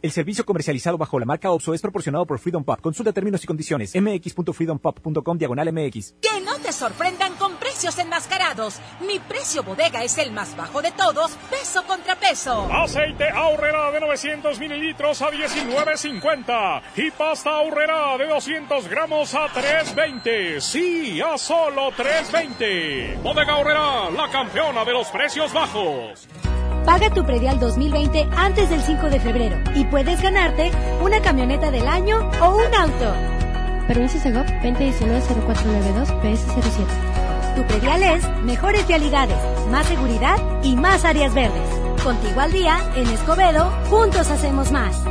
El servicio comercializado bajo la marca OXO es proporcionado por Freedom Pop. Consulta términos y condiciones. mx.freedompop.com diagonal mx. Que no te sorprendan con precios enmascarados. Mi precio bodega es el más bajo de todos, peso contra peso. Aceite ahorrera de 900 mililitros a 19.50 y pasta ahorrera de 200 gramos a 3.20. Sí, a solo 3.20. Bodega ahorrera, la campeona de los precios bajos. Paga tu predial 2020 antes del 5 de febrero y puedes ganarte una camioneta del año o un auto. Permiso Segov 2019-0492 PS07. Tu predial es mejores vialidades, más seguridad y más áreas verdes. Contigo al día, en Escobedo, juntos hacemos más.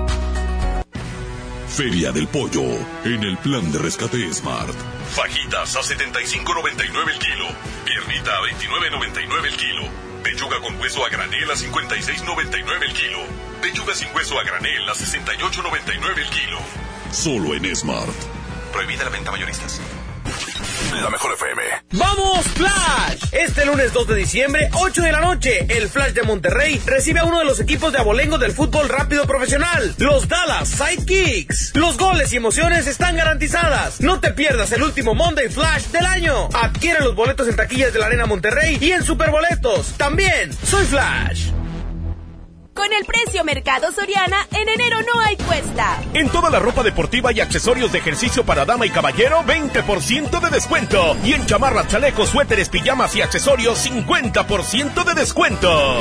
Feria del Pollo, en el plan de rescate Smart. Fajitas a 75.99 el kilo. Piernita a 29.99 el kilo. Pechuga con hueso a granel a 56.99 el kilo. Pechuga sin hueso a granel a 68.99 el kilo. Solo en Smart. Prohibida la venta mayoristas. La mejor FM. ¡Vamos, Flash! Este lunes 2 de diciembre, 8 de la noche, el Flash de Monterrey recibe a uno de los equipos de abolengo del fútbol rápido profesional, los Dallas Sidekicks. Los goles y emociones están garantizadas. No te pierdas el último Monday Flash del año. Adquiere los boletos en taquillas de la Arena Monterrey y en Superboletos. También, soy Flash. Con el precio Mercado Soriana, en enero no hay cuesta. En toda la ropa deportiva y accesorios de ejercicio para dama y caballero, 20% de descuento. Y en chamarras, chalecos, suéteres, pijamas y accesorios, 50% de descuento.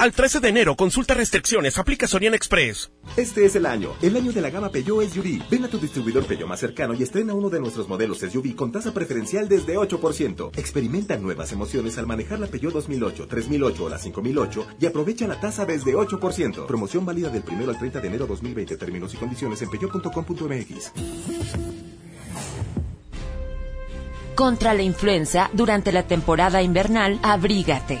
Al 13 de enero, consulta restricciones, aplica Soriana Express. Este es el año, el año de la gama Peugeot SUV. Ven a tu distribuidor Peugeot más cercano y estrena uno de nuestros modelos SUV con tasa preferencial desde 8%. Experimenta nuevas emociones al manejar la Peugeot 2008, 3008 o la 5008 y aprovecha la tasa desde 8%. Promoción válida del 1 al 30 de enero 2020. Términos y condiciones en peugeot.com.mx. Contra la influenza, durante la temporada invernal, abrígate.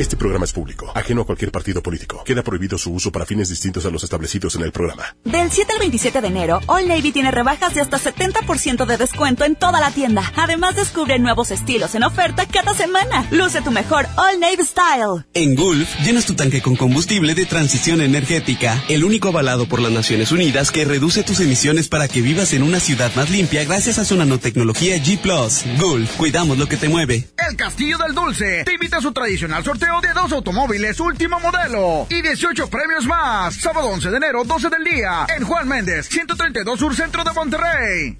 Este programa es público, ajeno a cualquier partido político. Queda prohibido su uso para fines distintos a los establecidos en el programa. Del 7 al 27 de enero, All Navy tiene rebajas de hasta 70% de descuento en toda la tienda. Además, descubre nuevos estilos en oferta cada semana. Luce tu mejor All Navy Style. En Gulf, llenas tu tanque con combustible de transición energética, el único avalado por las Naciones Unidas que reduce tus emisiones para que vivas en una ciudad más limpia gracias a su nanotecnología G ⁇ Gulf, cuidamos lo que te mueve. El Castillo del Dulce te invita a su tradicional sorteo de dos automóviles último modelo y 18 premios más. Sábado 11 de enero, 12 del día, en Juan Méndez, 132 Sur Centro de Monterrey.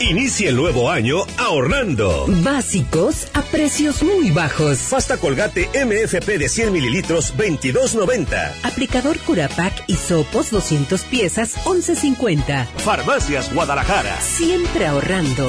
Inicia el nuevo año ahorrando. Básicos a precios muy bajos. Pasta colgate MFP de 100 mililitros, 22.90. Aplicador Curapac y sopos 200 piezas, 11.50. Farmacias Guadalajara. Siempre ahorrando.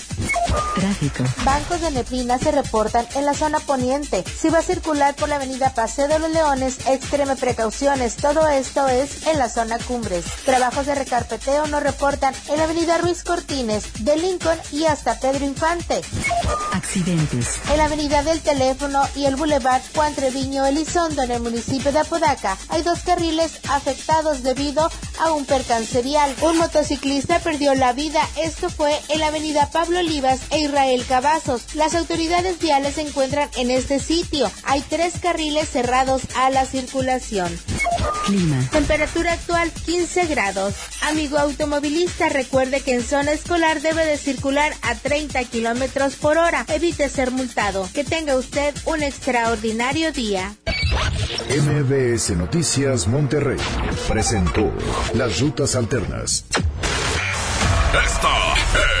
Tráfico. Bancos de neblina se reportan en la zona poniente. Si va a circular por la avenida Paseo de los Leones, extreme precauciones. Todo esto es en la zona Cumbres. Trabajos de recarpeteo nos reportan en la avenida Ruiz Cortines, de Lincoln y hasta Pedro Infante. Accidentes. En la avenida del Teléfono y el Boulevard Juan Treviño Elizondo en el municipio de Apodaca hay dos carriles afectados debido a un percance vial. Un motociclista perdió la vida. Esto fue en la avenida Pablo Olivas e Israel Cavazos. Las autoridades viales se encuentran en este sitio. Hay tres carriles cerrados a la circulación. Clima. Temperatura actual 15 grados. Amigo automovilista, recuerde que en zona escolar debe de circular a 30 kilómetros por hora. Evite ser multado. Que tenga usted un extraordinario día. MBS Noticias Monterrey presentó Las Rutas Alternas. Esta es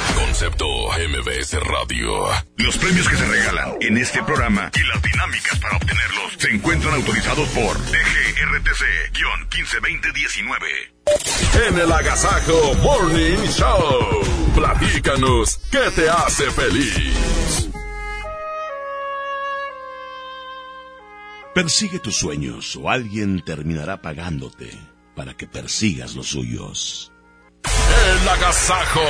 Concepto MBS Radio. Los premios que se regalan en este programa y las dinámicas para obtenerlos se encuentran autorizados por DGRTC-152019. En el Agasajo Morning Show. Platícanos qué te hace feliz. Persigue tus sueños o alguien terminará pagándote para que persigas los suyos. El Agasajo.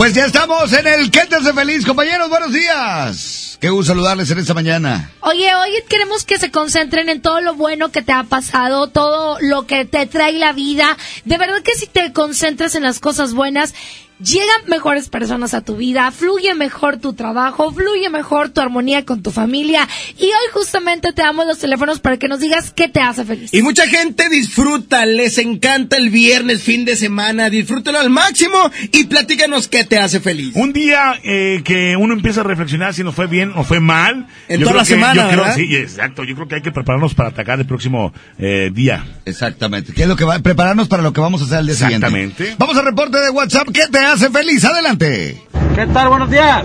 Pues ya estamos en el ¿Qué te hace feliz, compañeros? Buenos días. Qué gusto saludarles en esta mañana. Oye, hoy queremos que se concentren en todo lo bueno que te ha pasado, todo lo que te trae la vida. De verdad que si te concentras en las cosas buenas, llegan mejores personas a tu vida, fluye mejor tu trabajo, fluye mejor tu armonía con tu familia. Y hoy justamente te damos los teléfonos para que nos digas qué te hace feliz. Y mucha gente disfruta, les encanta el viernes, fin de semana, disfrútalo al máximo y platícanos qué te hace feliz. Un día eh, que uno empieza a reflexionar si nos fue bien o fue mal. En toda la semana, ¿verdad? sí, exacto. Yo creo que hay que prepararnos para atacar el próximo eh, día. Exactamente. ¿Qué es lo que va prepararnos para lo que vamos a hacer el día siguiente? Exactamente. Vamos al reporte de WhatsApp. ¿Qué te hace feliz? Adelante. ¿Qué tal? Buenos días.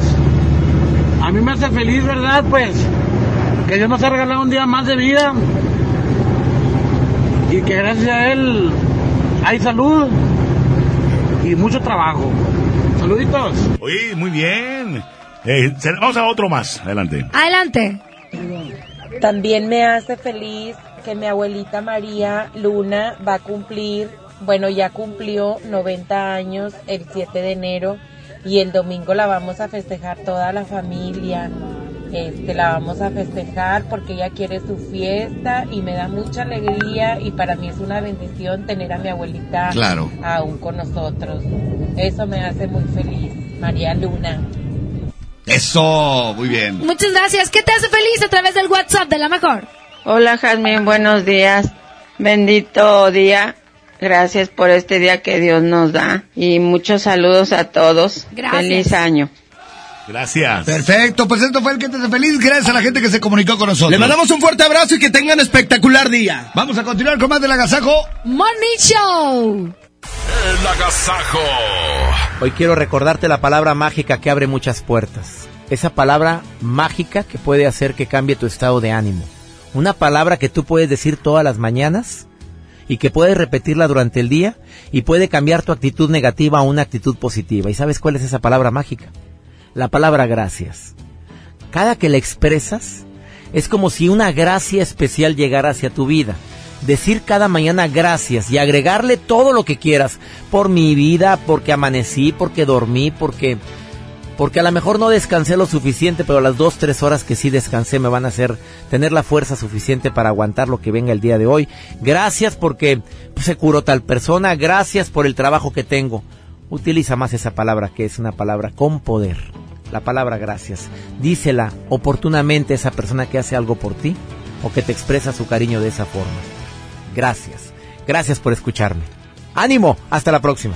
A mí me hace feliz, ¿verdad? Pues que Dios nos ha regalado un día más de vida y que gracias a Él hay salud y mucho trabajo. Saluditos. Oye, muy bien. Eh, vamos a otro más. Adelante. Adelante. También me hace feliz que mi abuelita María Luna va a cumplir, bueno, ya cumplió 90 años el 7 de enero y el domingo la vamos a festejar toda la familia. Este, la vamos a festejar porque ella quiere su fiesta y me da mucha alegría y para mí es una bendición tener a mi abuelita Claro. aún con nosotros. Eso me hace muy feliz, María Luna. Eso, muy bien. Muchas gracias. ¿Qué te hace feliz a través del WhatsApp de la mejor? Hola Jazmín, buenos días. Bendito día. Gracias por este día que Dios nos da. Y muchos saludos a todos. Gracias. Feliz año. Gracias. Perfecto, pues esto fue el que te hace feliz. Gracias a la gente que se comunicó con nosotros. Le mandamos un fuerte abrazo y que tengan espectacular día. Vamos a continuar con más del agasajo. Morning Show. El agasajo. Hoy quiero recordarte la palabra mágica que abre muchas puertas. Esa palabra mágica que puede hacer que cambie tu estado de ánimo. Una palabra que tú puedes decir todas las mañanas y que puedes repetirla durante el día y puede cambiar tu actitud negativa a una actitud positiva. ¿Y sabes cuál es esa palabra mágica? La palabra gracias. Cada que la expresas es como si una gracia especial llegara hacia tu vida. Decir cada mañana gracias y agregarle todo lo que quieras por mi vida, porque amanecí, porque dormí, porque porque a lo mejor no descansé lo suficiente, pero las dos, tres horas que sí descansé me van a hacer tener la fuerza suficiente para aguantar lo que venga el día de hoy. Gracias porque pues, se curó tal persona, gracias por el trabajo que tengo. Utiliza más esa palabra que es una palabra con poder. La palabra gracias. Dísela oportunamente a esa persona que hace algo por ti o que te expresa su cariño de esa forma. Gracias. Gracias por escucharme. Ánimo. Hasta la próxima.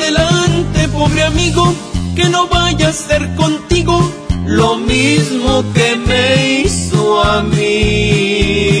Adelante, pobre amigo, que no vaya a ser contigo lo mismo que me hizo a mí.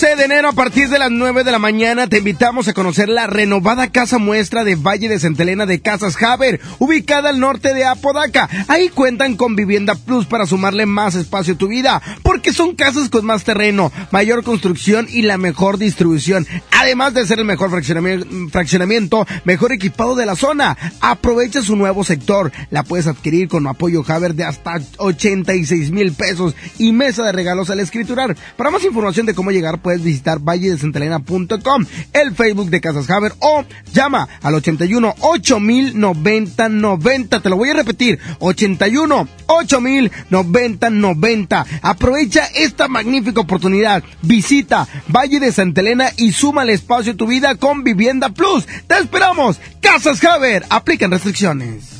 12 de enero a partir de las 9 de la mañana te invitamos a conocer la renovada casa muestra de Valle de Santa Elena de Casas Haber, ubicada al norte de Apodaca. Ahí cuentan con Vivienda Plus para sumarle más espacio a tu vida, porque son casas con más terreno, mayor construcción y la mejor distribución, además de ser el mejor fraccionami- fraccionamiento, mejor equipado de la zona. Aprovecha su nuevo sector, la puedes adquirir con apoyo Haber de hasta 86 mil pesos y mesa de regalos al escriturar. Para más información de cómo llegar puedes visitar valledesantelena.com, el Facebook de Casas Haber o llama al 81 8000 90 90. Te lo voy a repetir, 81 8000 90 90. Aprovecha esta magnífica oportunidad. Visita Valle de Santa Elena y suma el espacio a tu vida con Vivienda Plus. Te esperamos. Casas Haber. Aplican restricciones.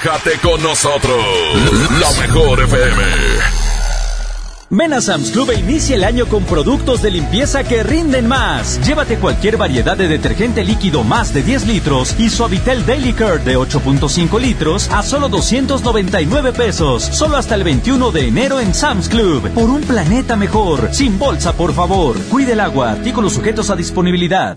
Agasájate con nosotros. La mejor FM. Ven Sam's Club e inicia el año con productos de limpieza que rinden más. Llévate cualquier variedad de detergente líquido más de 10 litros y Suavitel Daily Care de 8.5 litros a solo 299 pesos. Solo hasta el 21 de enero en Sam's Club. Por un planeta mejor. Sin bolsa, por favor. Cuide el agua. Artículos sujetos a disponibilidad.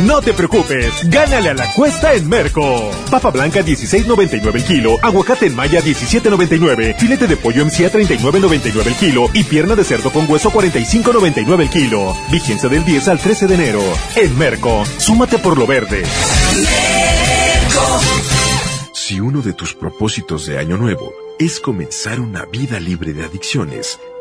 No te preocupes, gánale a la cuesta en Merco. Papa blanca 16.99 el kilo, aguacate en maya 17.99, filete de pollo MCA 39.99 el kilo y pierna de cerdo con hueso 45.99 el kilo. Vigencia del 10 al 13 de enero. En Merco, súmate por lo verde. Si uno de tus propósitos de año nuevo es comenzar una vida libre de adicciones,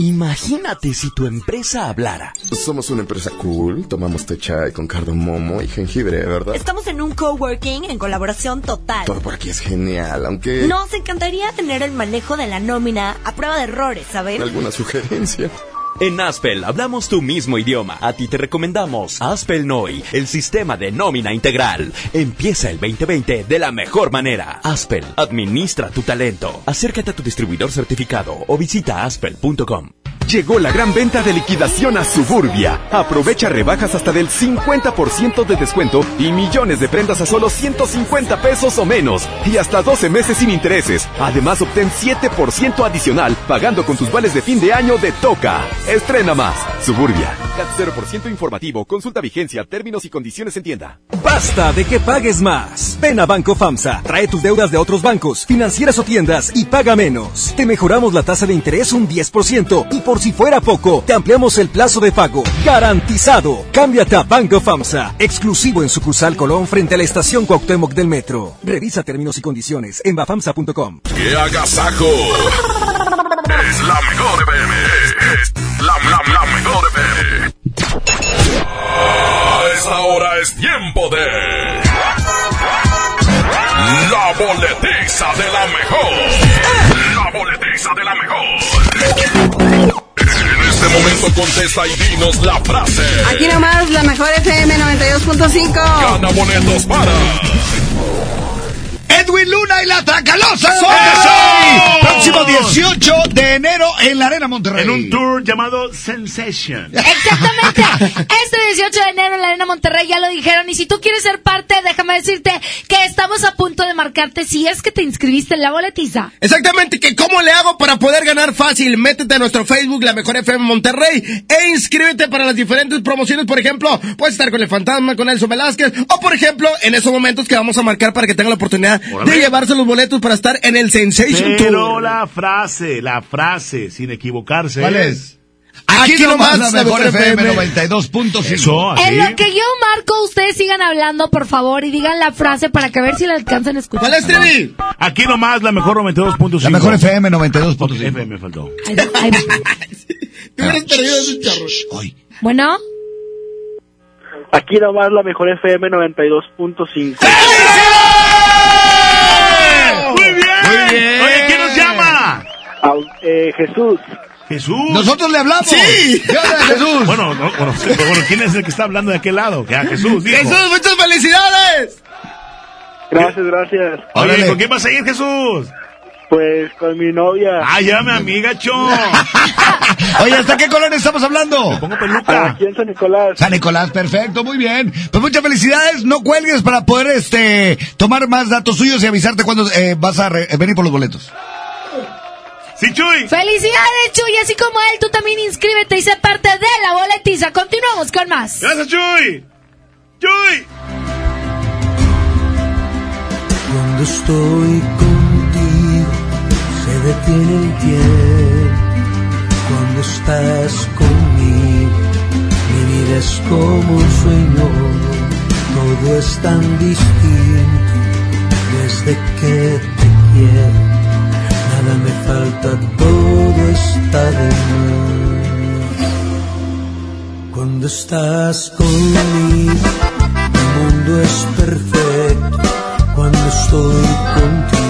Imagínate si tu empresa hablara. Somos una empresa cool, tomamos té chai con cardamomo y jengibre, ¿verdad? Estamos en un coworking en colaboración total. Todo por aquí es genial, aunque... Nos encantaría tener el manejo de la nómina a prueba de errores, ¿saben? ¿Alguna sugerencia? En Aspel hablamos tu mismo idioma. A ti te recomendamos Aspel Noi, el sistema de nómina integral. Empieza el 2020 de la mejor manera. Aspel, administra tu talento. Acércate a tu distribuidor certificado o visita aspel.com. Llegó la gran venta de liquidación a Suburbia. Aprovecha rebajas hasta del 50% de descuento y millones de prendas a solo 150 pesos o menos. Y hasta 12 meses sin intereses. Además, obtén 7% adicional pagando con tus vales de fin de año de Toca. Estrena más. Suburbia. CAT 0% informativo. Consulta vigencia, términos y condiciones en tienda. Basta de que pagues más. Ven a Banco FAMSA. Trae tus deudas de otros bancos, financieras o tiendas y paga menos. Te mejoramos la tasa de interés un 10% y por si fuera poco, te ampliamos el plazo de pago. Garantizado. Cámbiate a Banco FAMSA. Exclusivo en sucursal Colón frente a la estación Cuauhtémoc del Metro. Revisa términos y condiciones en bafamsa.com. ¡Qué agasajo! Es la mejor FM. Es la, mejor FM. A esta es tiempo de... La boletiza de la mejor. La boletiza de la mejor. Este momento contesta y dinos la frase. Aquí nomás, la mejor FM 92.5. Gana boletos para... Edwin Luna y la Tracalosa. ¡Eso! Próximo 18 de enero en la Arena Monterrey. En un tour llamado Sensation. Exactamente. Este 18 de enero en la Arena Monterrey ya lo dijeron. Y si tú quieres ser parte, déjame decirte que estamos a punto de marcarte si es que te inscribiste en la boletiza. Exactamente, que cómo le hago para poder ganar fácil. Métete a nuestro Facebook, La Mejor FM Monterrey, e inscríbete para las diferentes promociones. Por ejemplo, puedes estar con el Fantasma, con Nelson Velázquez, o por ejemplo, en esos momentos que vamos a marcar para que tengan la oportunidad Órale. de llevarse los boletos para estar en el Sensation Pero Tour. la frase, la frase, sin equivocarse. ¿Cuál es? Aquí, nomás la mejor FM 92.5. En lo que yo marco, ustedes sigan hablando, por favor, y digan la frase para que a ver si la alcanzan a escuchar. ¿Cuál es, Trivi? Aquí nomás la mejor 92.5. La mejor FM 92.5. FM me faltó. Te hubieras perdido ese charro. Ay. Bueno, Aquí nomás la mejor FM 92.5. Muy bien. Muy bien. Oye, ¿quién nos llama? Eh, Jesús. Jesús. Nosotros le hablamos. Sí. ¿Qué onda, Jesús? Bueno, no, bueno, bueno, ¿quién es el que está hablando de aquel lado? Que a Jesús, dijo. Jesús, muchas felicidades. Gracias, gracias. Oye. ¿con quién vas a ir, Jesús? Pues con mi novia. Ah, ya, mi amiga, cho. Oye, ¿hasta qué color estamos hablando? Pongo peluca. Aquí en San Nicolás. San Nicolás, perfecto, muy bien. Pues muchas felicidades, no cuelgues para poder este tomar más datos suyos y avisarte cuándo eh, vas a re- venir por los boletos. Sí, Chuy. felicidades, Chuy, así como él, tú también inscríbete y sé parte de la boletiza. Continuamos con más. Gracias, Chuy. Chuy. Cuando estoy se detiene el tiempo. Cuando estás conmigo mi vida es como un sueño. Todo es tan distinto desde que te quiero. Nada me falta, todo está de más. Cuando estás conmigo el mundo es perfecto cuando estoy contigo.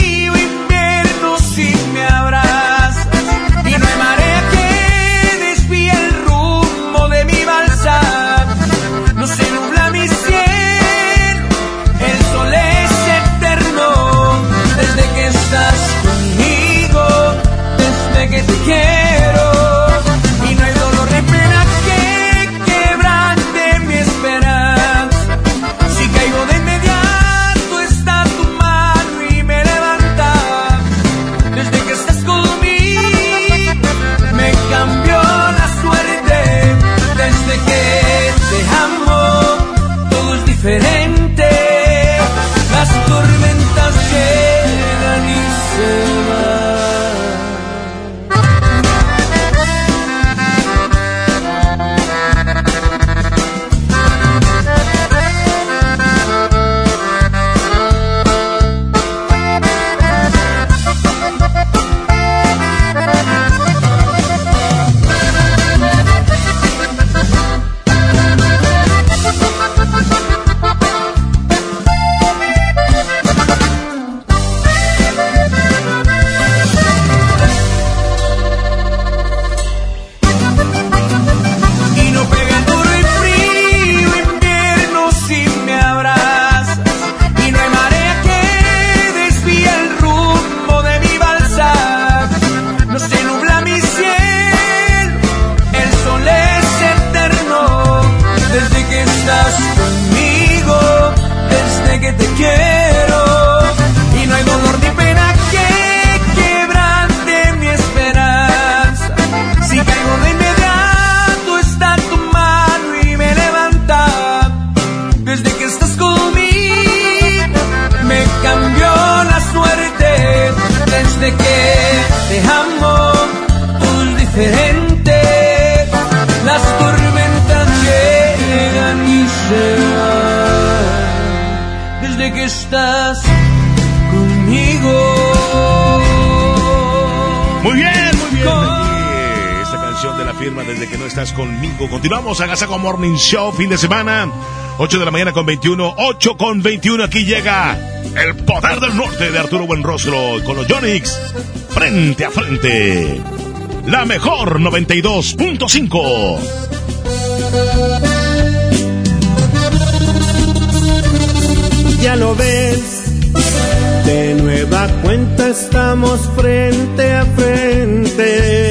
firma desde que no estás conmigo. Continuamos a Gazaco Morning Show, fin de semana. 8 de la mañana con 21, 8 con 21. Aquí llega el poder del norte de Arturo Buenrostro con los Yonix. Frente a frente. La mejor 92.5. Ya lo ves, de nueva cuenta estamos frente a frente.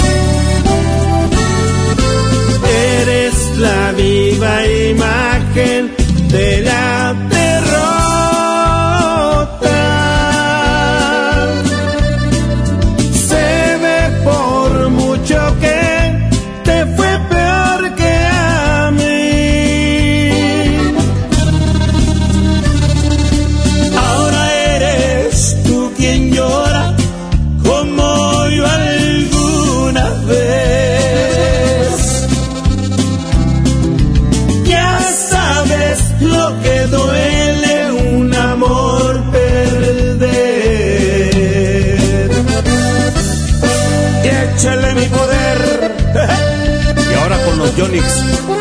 La viva imagen de la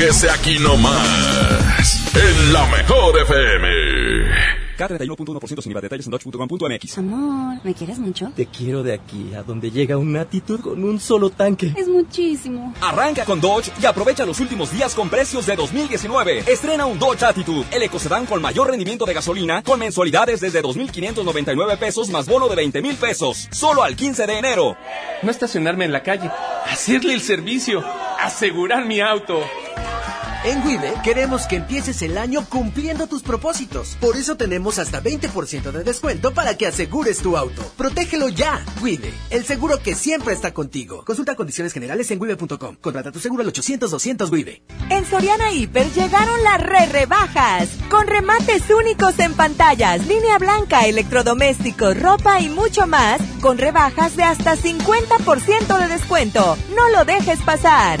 agasáquese aquí nomás, en la mejor FM. K31.1% sin IVA. Detalles en dodge.com.mx. Amor, ¿me quieres mucho? Te quiero de aquí a donde llega una actitud con un solo tanque. Es muchísimo. Arranca con Dodge y aprovecha los últimos días con precios de 2019. Estrena un Dodge Attitude, el ecocedán con mayor rendimiento de gasolina, con mensualidades desde 2.599 pesos más bono de 20 mil pesos. Solo al 15 de enero. No estacionarme en la calle, hacerle el servicio, asegurar mi auto. En Wibe queremos que empieces el año cumpliendo tus propósitos. Por eso tenemos hasta 20% de descuento para que asegures tu auto. Protégelo ya. Wibe, el seguro que siempre está contigo. Consulta condiciones generales en wibe.com. Contrata tu seguro al 800-200 Wibe. En Soriana Hiper llegaron las re rebajas, con remates únicos en pantallas, línea blanca, electrodomésticos, ropa y mucho más, con rebajas de hasta 50% de descuento. No lo dejes pasar.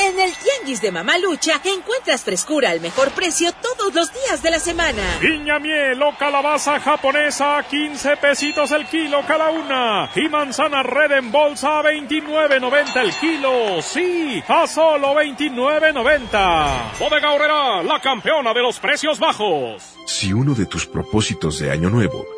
En el Tianguis de Mamalucha encuentras frescura al mejor precio todos los días de la semana. Piña miel o calabaza japonesa, 15 pesitos el kilo cada una. Y manzana red en bolsa, 29.90 el kilo. Sí, a solo 29.90. Bodega Horrera, la campeona de los precios bajos. Si uno de tus propósitos de año nuevo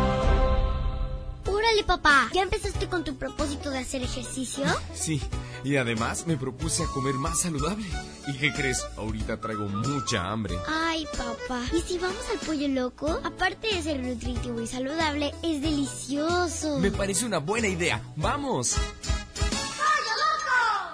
Papá. ¿Ya empezaste con tu propósito de hacer ejercicio? Sí, y además me propuse a comer más saludable. ¿Y qué crees? Ahorita traigo mucha hambre. Ay, papá. ¿Y si vamos al pollo loco? Aparte de ser nutritivo y saludable, es delicioso. Me parece una buena idea. ¡Vamos!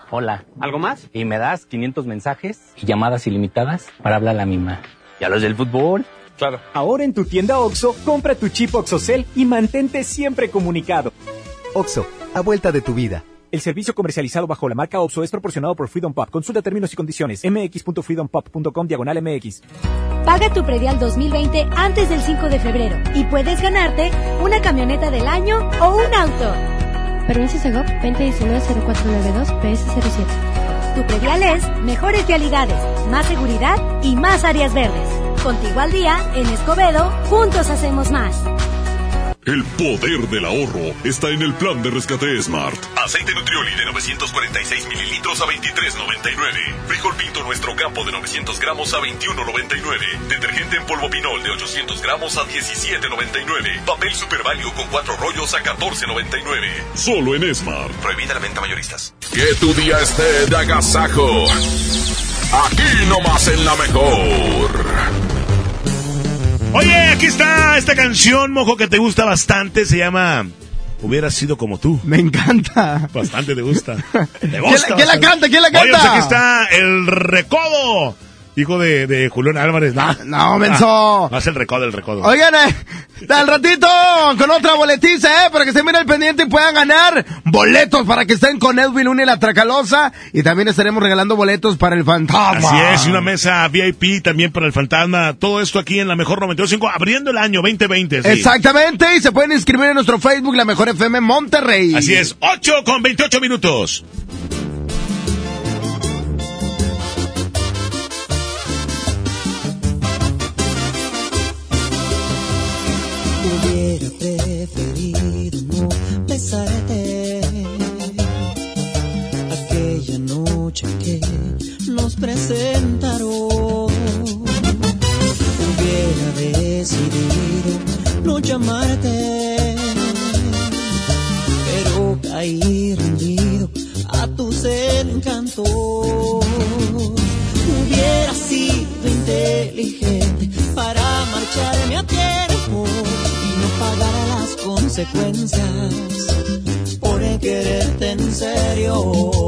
Hola. ¿Algo más? Y me das 500 mensajes y llamadas ilimitadas para hablar a la misma. ¿Y a los del fútbol? Claro. Ahora en tu tienda OXO, compra tu chip OXOCEL y mantente siempre comunicado. OXO, a vuelta de tu vida. El servicio comercializado bajo la marca OXO es proporcionado por Freedom Pop. Consulta términos y condiciones. mx.freedompop.com diagonal mx. Paga tu predial 2020 antes del 5 de febrero y puedes ganarte una camioneta del año o un auto. Permiso Segov 2019-0492 PS07. Tu predial es mejores vialidades, más seguridad y más áreas verdes. Contigo al día, en Escobedo, juntos hacemos más. El poder del ahorro está en el plan de rescate Smart. Aceite Nutrioli de 946 mililitros a 23.99. Frijol Pinto Nuestro Campo de 900 gramos a 21.99. Detergente en polvo Pinol de 800 gramos a 17.99. Papel Super Value con cuatro rollos a 14.99. Solo en Smart. Prohibida la venta mayoristas. Que tu día esté de agasajo. Aquí nomás en la mejor. Oye, aquí está esta canción, mojo, que te gusta bastante. Se llama Hubiera sido como tú. Me encanta. Bastante te gusta. Te ¿Quién, gusta la- quién la bastante. canta? ¿Quién la Oye, canta? pues aquí está el recodo. Hijo de, de Julián Álvarez. No, no, menso. no es el recodo, el recodo. Oigan, eh, al ratito con otra boletiza, ¿eh? Para que se miren el pendiente y puedan ganar boletos para que estén con Edwin Luna y la Tracalosa. Y también estaremos regalando boletos para el fantasma. Así es, y una mesa VIP también para el fantasma. Todo esto aquí en la mejor 92.5, abriendo el año 2020. sí. Exactamente, y se pueden inscribir en nuestro Facebook, La Mejor FM Monterrey. Así es, 8 con 28 minutos. Presentaron. Hubiera decidido no llamarte, pero caí rendido a tus encantos. Hubiera sido inteligente para marcharme a tiempo y no pagar las consecuencias por quererte en serio.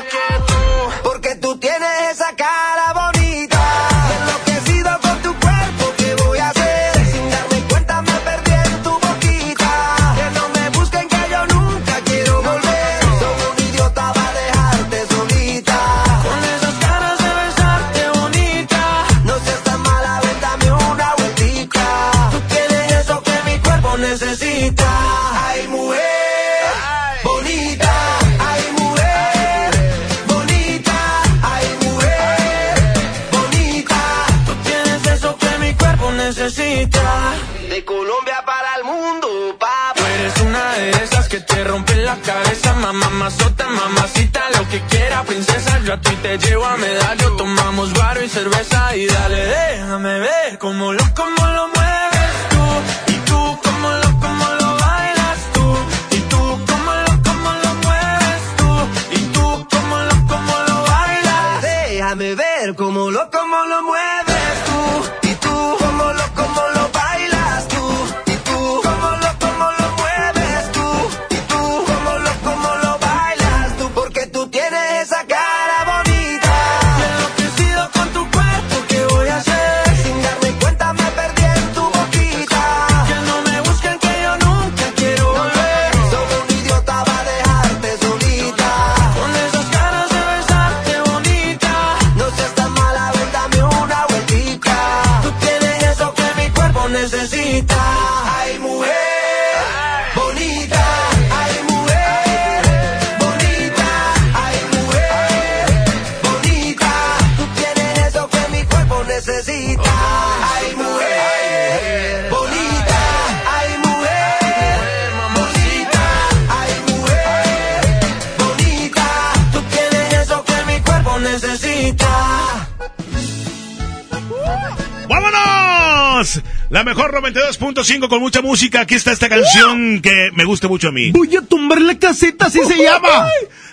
92.5 con mucha música. Aquí está esta canción que me gusta mucho a mí. Voy a tumbar la caseta, así se llama.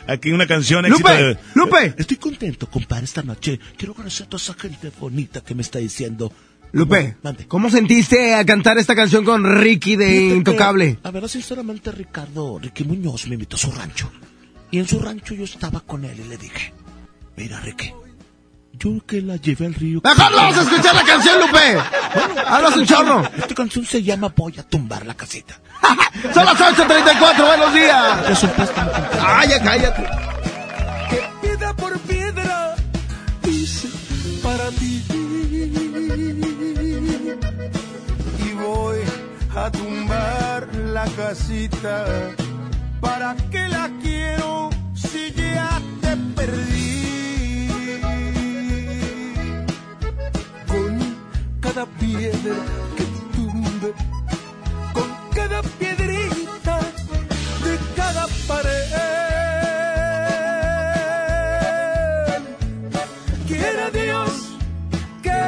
Aquí una canción éxito Lupe, de- Lupe. Estoy contento, compadre, esta noche. Quiero conocer a toda esa gente bonita que me está diciendo. Lupe, ¿cómo sentiste a cantar esta canción con Ricky de Fíjate que, Intocable? A ver, sinceramente, Ricardo, Ricky Muñoz me invitó a su rancho. Y en su rancho yo estaba con él y le dije, mira, Ricky, yo que la llevé al río. Mejor vamos a escuchar la canción, Lupe. Hablas un chorro. Esta canción se llama Voy a tumbar la casita. Son las 8.34, buenos días. Ay, ya cállate. Piedra por piedra hice para ti. y voy a tumbar la casita. ¿Para qué la quiero si ya te perdí? Cada piedra que tumbe, con cada piedrita de cada pared. Quiera Dios que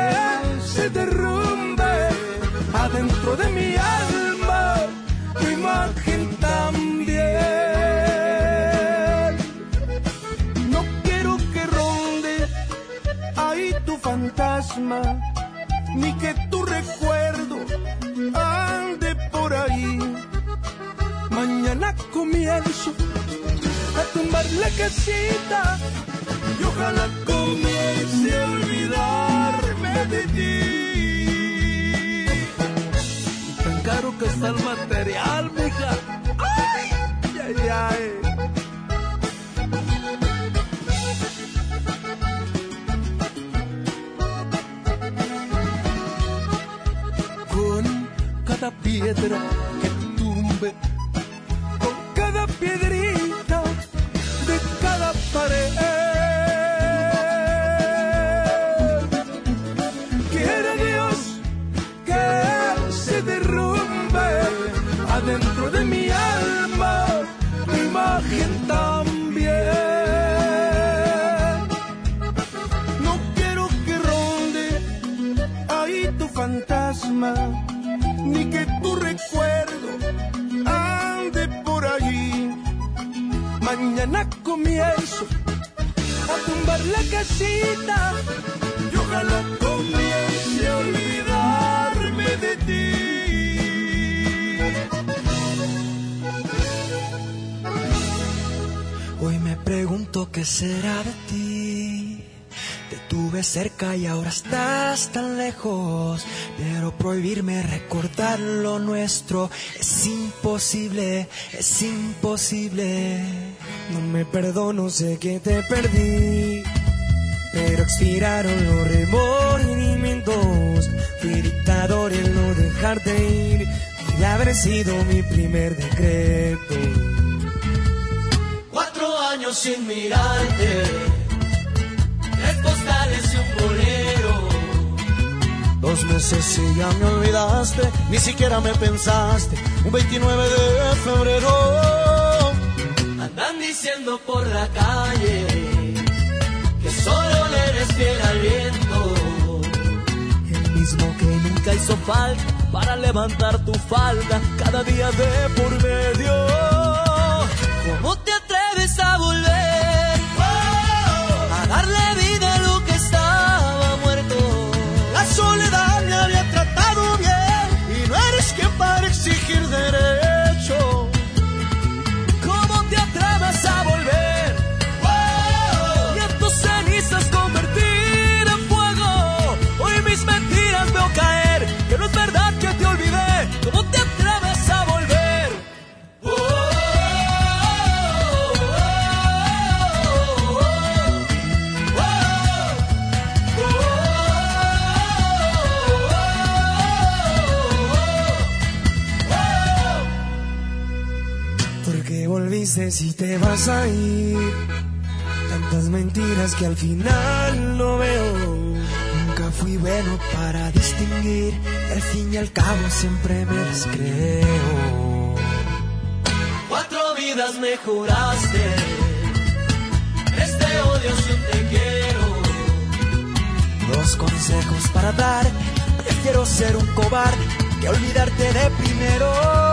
se derrumbe adentro de mi alma a tumbar la casita y ojalá comience a olvidarme de ti. Tan caro que está el material, mija. Ay, ay, ay. Con cada piedra prohibirme recordar lo nuestro es imposible, es imposible. No me perdono, sé que te perdí. Pero expiraron los remordimientos. Fui dictador en no dejarte ir. Y haber sido mi primer decreto. Cuatro años sin mirarte. Tres postales y un bolero. Dos meses y ya me olvidaste. Ni siquiera me pensaste. Un 29 de febrero. Andan diciendo por la calle que solo le eres fiel al viento. El mismo que nunca hizo falta para levantar tu falda cada día de por medio. ¿Cómo te te vas a ir? Tantas mentiras que al final no veo. Nunca fui bueno para distinguir. y al fin y al cabo siempre me las creo. Cuatro vidas me juraste. Este odio un te quiero. Dos consejos para dar. Prefiero ser un cobarde que olvidarte de primero.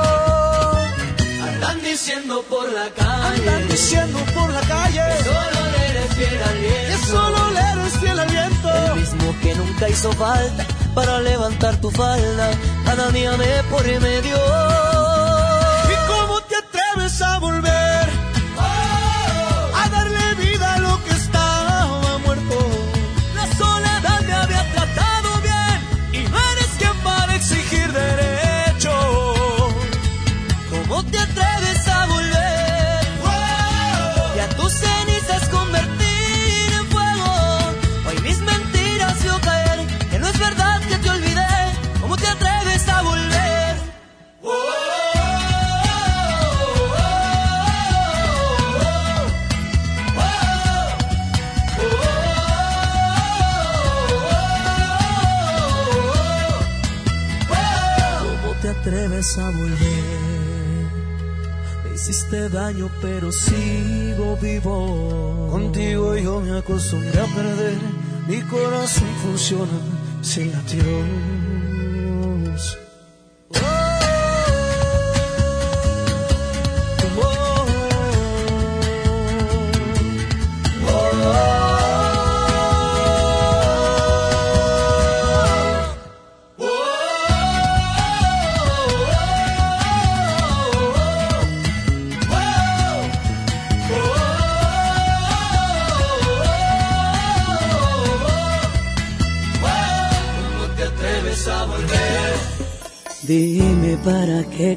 Diciendo por la calle. Andan diciendo por la calle. Que solo le eres fiel al viento. Que solo le eres fiel al viento. El mismo que nunca hizo falta para levantar tu falda. Cada día me por medio. ¿Y cómo te atreves a volver? Daño, pero sigo vivo. Contigo yo me acostumbré a perder. Mi corazón funciona sin latidos.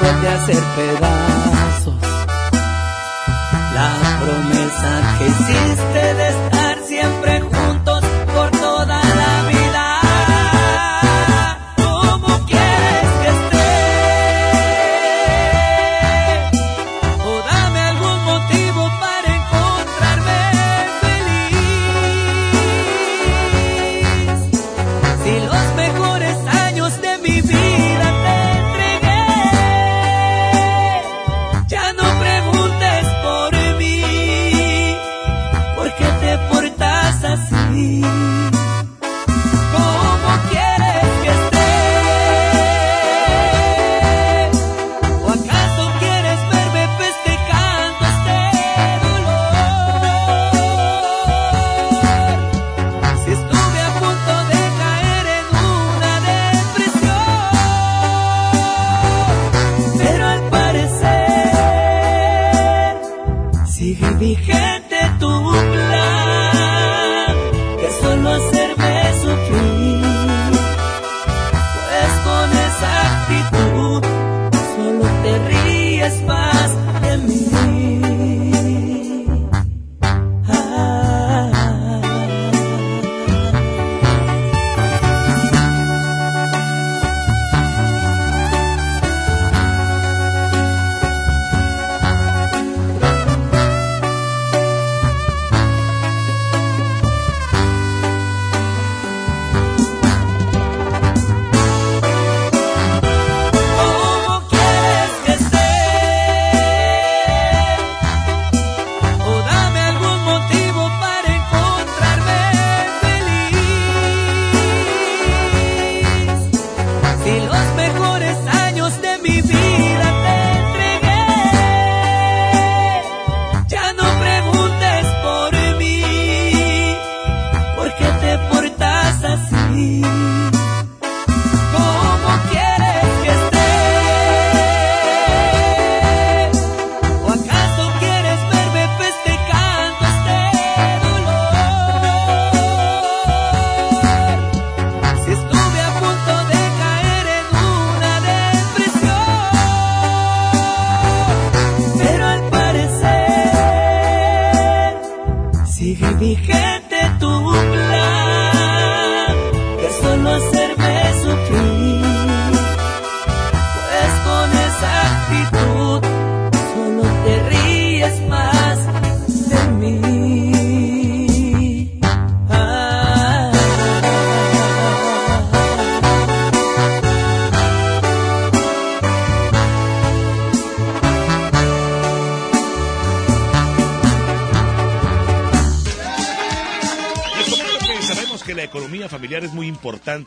Puede hacer pedazos.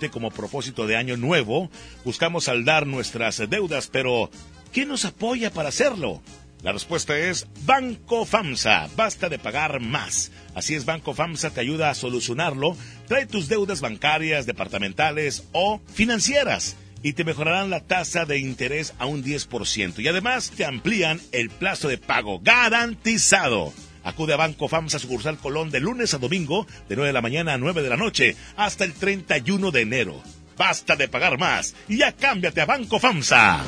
como propósito de año nuevo, buscamos saldar nuestras deudas, pero ¿quién nos apoya para hacerlo? La respuesta es Banco FAMSA. Basta de pagar más. Así es, Banco FAMSA te ayuda a solucionarlo. Trae tus deudas bancarias, departamentales o financieras y te mejorarán la tasa de interés a un 10%. Y además te amplían el plazo de pago garantizado. Acude a Banco FAMSA sucursal Colón de lunes a domingo de 9 de la mañana a 9 de la noche hasta el 31 de enero. Basta de pagar más y ya cámbiate a Banco FAMSA.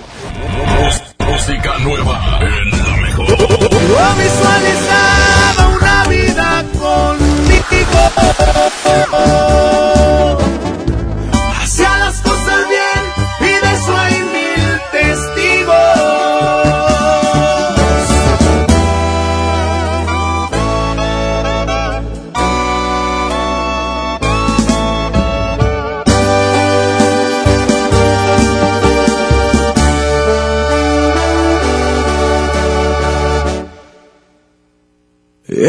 Música nueva en la mejor. Yo visualizaba una vida contigo.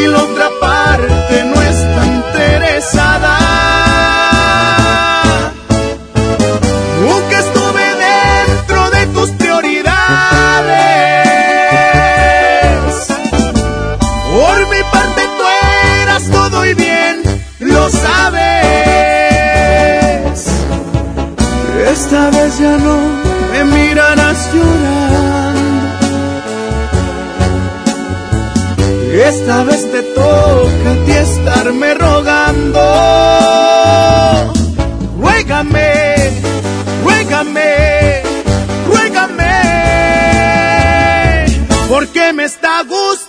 Así la otra Esta vez te toca a ti estarme rogando. Ruégame, ruégame, ruégame, porque me está gustando.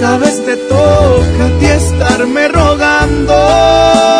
Esta vez te toca a ti estarme rogando.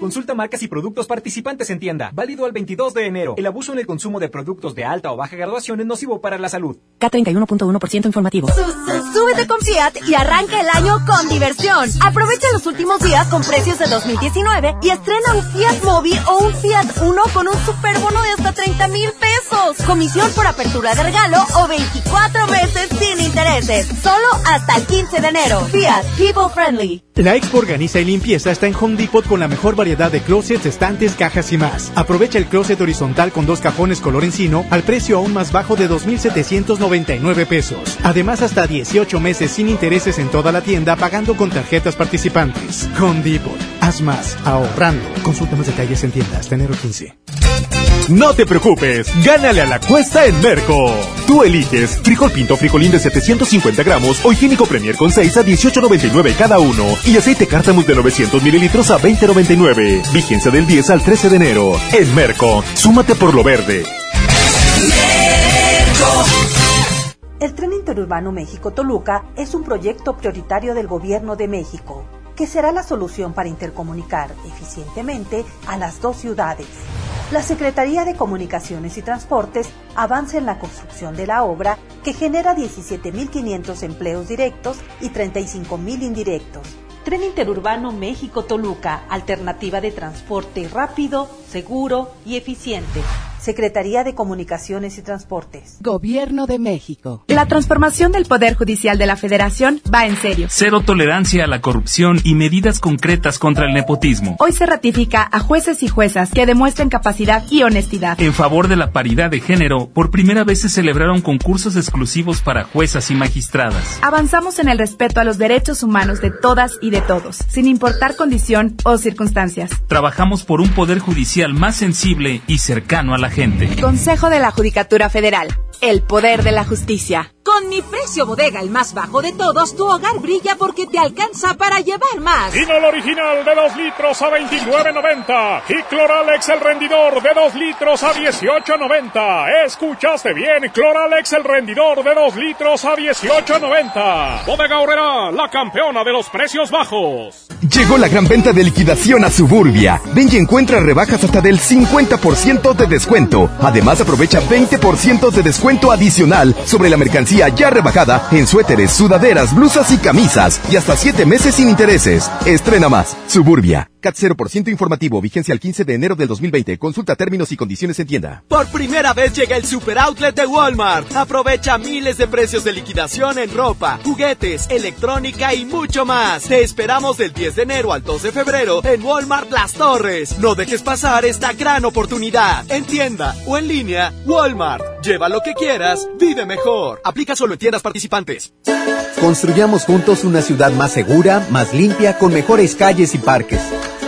Consulta marcas y productos participantes en tienda. Válido al 22 de enero. El abuso en el consumo de productos de alta o baja graduación es nocivo para la salud. K31.1% informativo. Súbete con Fiat y arranca el año con diversión. Aprovecha los últimos días con precios de 2019 y estrena un Fiat Mobi o un Fiat Uno con un superbono de hasta 30 mil pesos. Comisión por apertura de regalo o 24 meses sin intereses. Solo hasta el 15 de enero. Fiat People Friendly. La Expo Organiza y Limpieza está en Home Depot con la mejor variedad de closets, estantes, cajas y más. Aprovecha el closet horizontal con dos cajones color encino al precio aún más bajo de 2.799 pesos. Además, hasta 18 meses sin intereses en toda la tienda pagando con tarjetas participantes. Home Depot. Haz más, ahorrando. Consulta más detalles en tiendas hasta enero 15. No te preocupes, gánale a la cuesta en Merco. Tú eliges frijol pinto frijolín de 750 gramos o higiénico Premier con 6 a 18.99 cada uno y aceite cártamus de 900 mililitros a 20.99. Vigencia del 10 al 13 de enero. En Merco, súmate por lo verde. El tren interurbano México-Toluca es un proyecto prioritario del Gobierno de México, que será la solución para intercomunicar eficientemente a las dos ciudades. La Secretaría de Comunicaciones y Transportes avanza en la construcción de la obra que genera 17.500 empleos directos y 35.000 indirectos. Tren Interurbano México-Toluca, alternativa de transporte rápido, seguro y eficiente. Secretaría de Comunicaciones y Transportes. Gobierno de México. La transformación del Poder Judicial de la Federación va en serio. Cero tolerancia a la corrupción y medidas concretas contra el nepotismo. Hoy se ratifica a jueces y juezas que demuestren capacidad y honestidad. En favor de la paridad de género, por primera vez se celebraron concursos exclusivos para juezas y magistradas. Avanzamos en el respeto a los derechos humanos de todas y de todos, sin importar condición o circunstancias. Trabajamos por un Poder Judicial más sensible y cercano a la gente. Consejo de la Judicatura Federal. El poder de la justicia. Con mi precio bodega, el más bajo de todos, tu hogar brilla porque te alcanza para llevar más. Vinol original de 2 litros a 29.90 y Cloralex el rendidor de 2 litros a 18.90. Escuchaste bien, Cloralex el rendidor de 2 litros a 18.90. Bodega Horrera, la campeona de los precios bajos. Llegó la gran venta de liquidación a Suburbia. Ven y encuentra rebajas hasta del 50% de descuento. Además aprovecha 20% de descuento adicional sobre la mercancía ya rebajada en suéteres, sudaderas, blusas y camisas y hasta 7 meses sin intereses. Estrena más. Suburbia. CAT 0% informativo, vigencia el 15 de enero del 2020. Consulta términos y condiciones en tienda. Por primera vez llega el Super Outlet de Walmart. Aprovecha miles de precios de liquidación en ropa, juguetes, electrónica y mucho más. Te esperamos del 10 de enero al 2 de febrero en Walmart Las Torres. No dejes pasar esta gran oportunidad. En tienda o en línea, Walmart. Lleva lo que quieras, vive mejor. Aplica solo en tiendas participantes. Construyamos juntos una ciudad más segura, más limpia, con mejores calles y parques.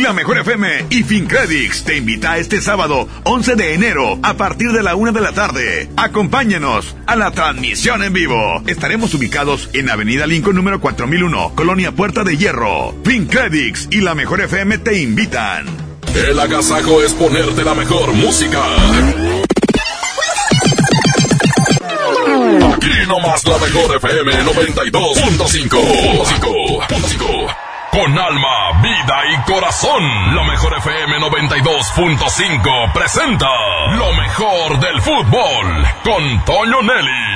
La Mejor FM y FinCredits te invita este sábado 11 de enero a partir de la una de la tarde. Acompáñanos a la transmisión en vivo. Estaremos ubicados en Avenida Lincoln número 4001, Colonia Puerta de Hierro. FinCredits y La Mejor FM te invitan. El agasajo es ponerte la mejor música. Aquí nomás la mejor FM 92.5. Con alma, vida y corazón, la mejor FM 92.5 presenta lo mejor del fútbol con Toño Nelly.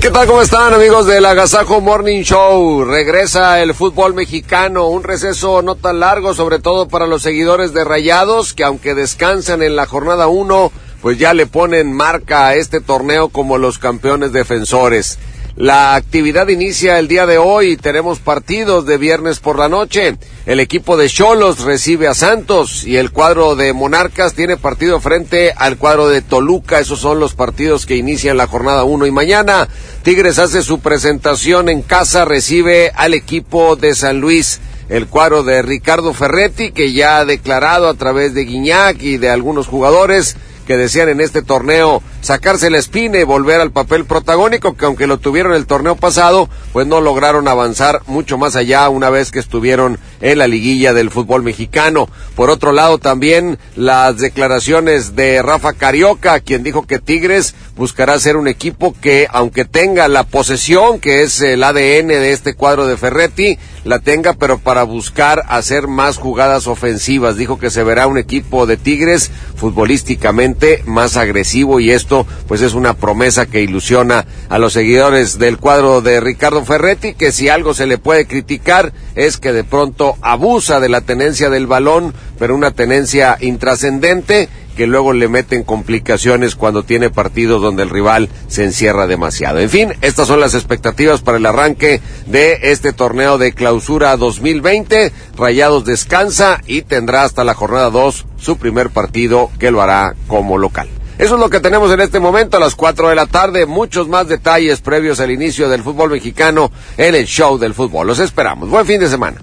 ¿Qué tal? ¿Cómo están amigos del Agasajo Morning Show? Regresa el fútbol mexicano, un receso no tan largo, sobre todo para los seguidores de Rayados, que aunque descansan en la jornada 1, pues ya le ponen marca a este torneo como los campeones defensores. La actividad inicia el día de hoy, tenemos partidos de viernes por la noche. El equipo de Cholos recibe a Santos y el cuadro de Monarcas tiene partido frente al cuadro de Toluca. Esos son los partidos que inician la jornada 1 y mañana. Tigres hace su presentación en casa, recibe al equipo de San Luis el cuadro de Ricardo Ferretti, que ya ha declarado a través de Guiñac y de algunos jugadores que desean en este torneo sacarse la espina y volver al papel protagónico, que aunque lo tuvieron el torneo pasado, pues no lograron avanzar mucho más allá una vez que estuvieron en la liguilla del fútbol mexicano. Por otro lado, también las declaraciones de Rafa Carioca, quien dijo que Tigres buscará ser un equipo que, aunque tenga la posesión, que es el ADN de este cuadro de Ferretti, la tenga, pero para buscar hacer más jugadas ofensivas. Dijo que se verá un equipo de Tigres futbolísticamente más agresivo y esto pues es una promesa que ilusiona a los seguidores del cuadro de Ricardo Ferretti, que si algo se le puede criticar es que de pronto abusa de la tenencia del balón, pero una tenencia intrascendente que luego le meten complicaciones cuando tiene partidos donde el rival se encierra demasiado. En fin, estas son las expectativas para el arranque de este torneo de clausura 2020. Rayados descansa y tendrá hasta la jornada 2 su primer partido que lo hará como local. Eso es lo que tenemos en este momento a las 4 de la tarde. Muchos más detalles previos al inicio del fútbol mexicano en el show del fútbol. Los esperamos. Buen fin de semana.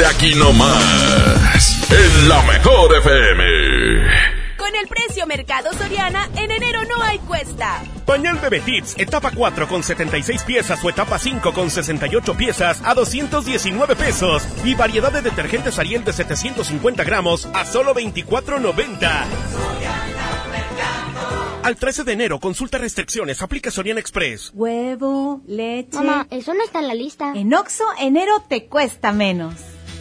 agasáquese aquí nomás, en la mejor FM. Con el precio Mercado Soriana, en enero no hay cuesta. Pañal Bebé Tips, etapa 4 con 76 piezas o etapa 5 con 68 piezas a 219 pesos. Y variedad de detergentes Ariel de 750 gramos a solo 24.90. Al 13 de enero, consulta restricciones, aplica Soriana Express. Huevo, leche. Mamá, eso no está en la lista. En Oxo, enero te cuesta menos.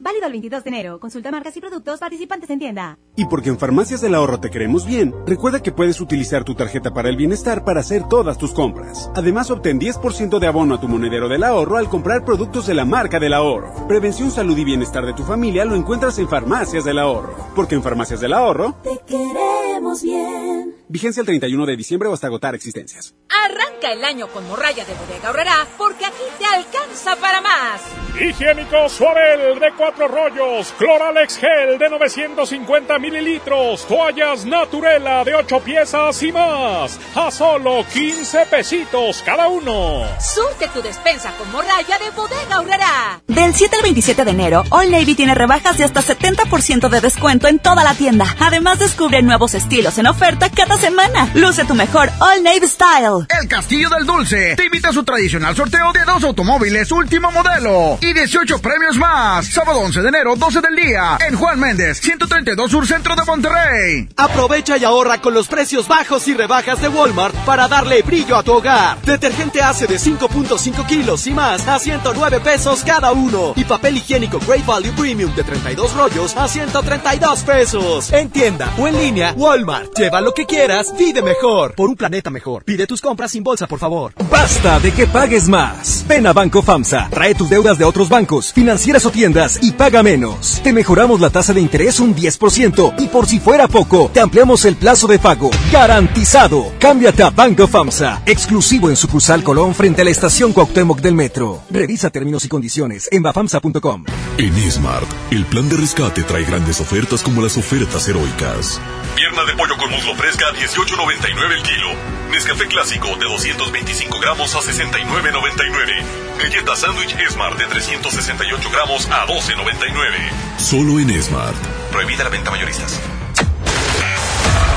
Válido el 22 de enero. Consulta marcas y productos participantes en tienda. Y porque en Farmacias del Ahorro te queremos bien, recuerda que puedes utilizar tu tarjeta para el bienestar para hacer todas tus compras. Además, obtén 10% de abono a tu monedero del ahorro al comprar productos de la marca del ahorro. Prevención, salud y bienestar de tu familia lo encuentras en Farmacias del Ahorro. Porque en Farmacias del Ahorro, Te queremos bien. Vigencia el 31 de diciembre o hasta agotar existencias. Arranca el año con morralla de bodega ahorrará porque aquí te alcanza para más. Higiénico Suabel de cuatro rollos, Cloralex Gel de 950 mililitros, toallas Naturela de 8 piezas y más, a solo 15 pesitos cada uno. Surte tu despensa con morralla de bodega ahorrará. Del 7 al 27 de enero, All Navy tiene rebajas de hasta 70% de descuento en toda la tienda. Además, descubre nuevos estilos en oferta cada semana. Luce tu mejor All Navy Style. El Castillo del Dulce te invita a su tradicional sorteo de dos automóviles último modelo y 18 premios más. Sábado 11 de enero, 12 del día, en Juan Méndez, 132 Sur Centro de Monterrey. Aprovecha y ahorra con los precios bajos y rebajas de Walmart para darle brillo a tu hogar. Detergente hace de 5.5 kilos y más a 109 pesos cada uno. Y papel higiénico Great Value Premium de 32 rollos a 132 pesos. En tienda o en línea, Walmart. Lleva lo que quieras, vive mejor. Por un planeta mejor. Pide tus compras sin bolsa bolsa, por favor. Basta de que pagues más. Ven a Banco FAMSA, trae tus deudas de otros bancos, financieras o tiendas y paga menos. Te mejoramos la tasa de interés un 10% y por si fuera poco, te ampliamos el plazo de pago. Garantizado. Cámbiate a Banco FAMSA, exclusivo en sucursal Colón frente a la estación Cuauhtémoc del Metro. Revisa términos y condiciones en bafamsa.com. En Smart, el plan de rescate trae grandes ofertas como las ofertas heroicas. Pierna de pollo con muslo fresca a 18.99 el kilo. Nescafé clásico de 225 gramos a 69.99. Galleta sándwich Smart de 368 gramos a 12.99. Solo en Smart. Prohibida la venta mayoristas.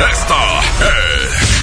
Esta es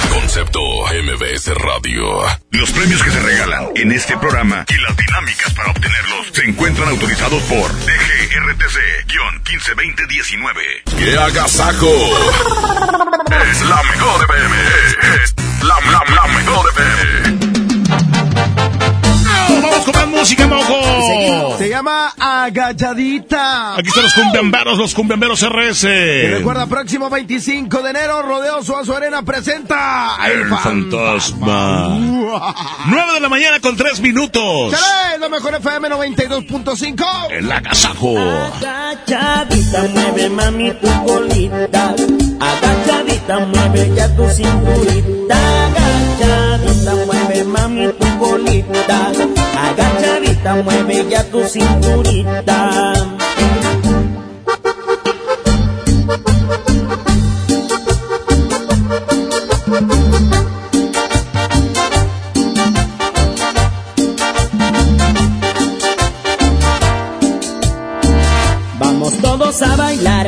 Concepto MBS Radio. Los premios que se regalan en este programa y las dinámicas para obtenerlos se encuentran autorizados por DGRTC-152019. ¡Qué agasajo! es la mejor FM. Es la, la, la mejor FM. Vamos con más música, mojo. Se llama Agachadita. Aquí están los cumbiamberos, los cumbiamberos RS. Y recuerda, próximo 25 de enero, Rodeo Suazo Arena presenta El, fantasma. 9 de la mañana con 3 minutos. ¡Chale! Lo mejor FM 92.5. El agasajo. Agachadita, mueve mami tu colita. Agachadita, mueve ya tu cinturita. Agachadita, mueve mami tu colita. Agachadita, mueve ya tu cinturita. Vamos todos a bailar,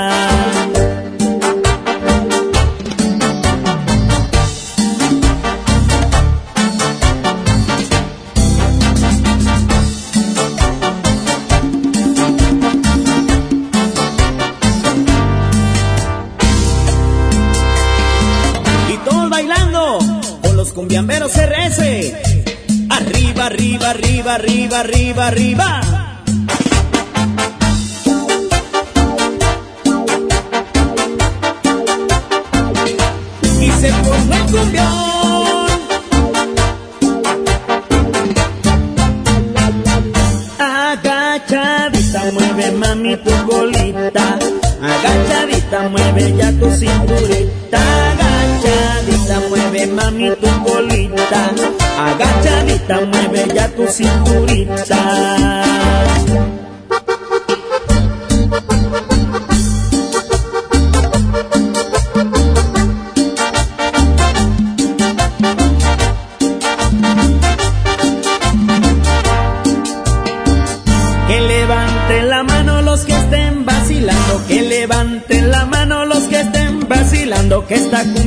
Con los cumbiamberos RS. Arriba, arriba, arriba, arriba, arriba, arriba. Y se formó el cumbión. Mueve mami tu colita. Agachadita, mueve ya tu cinturita. Agachadita, mueve mami tu colita. Agachadita, mueve ya tu cinturita.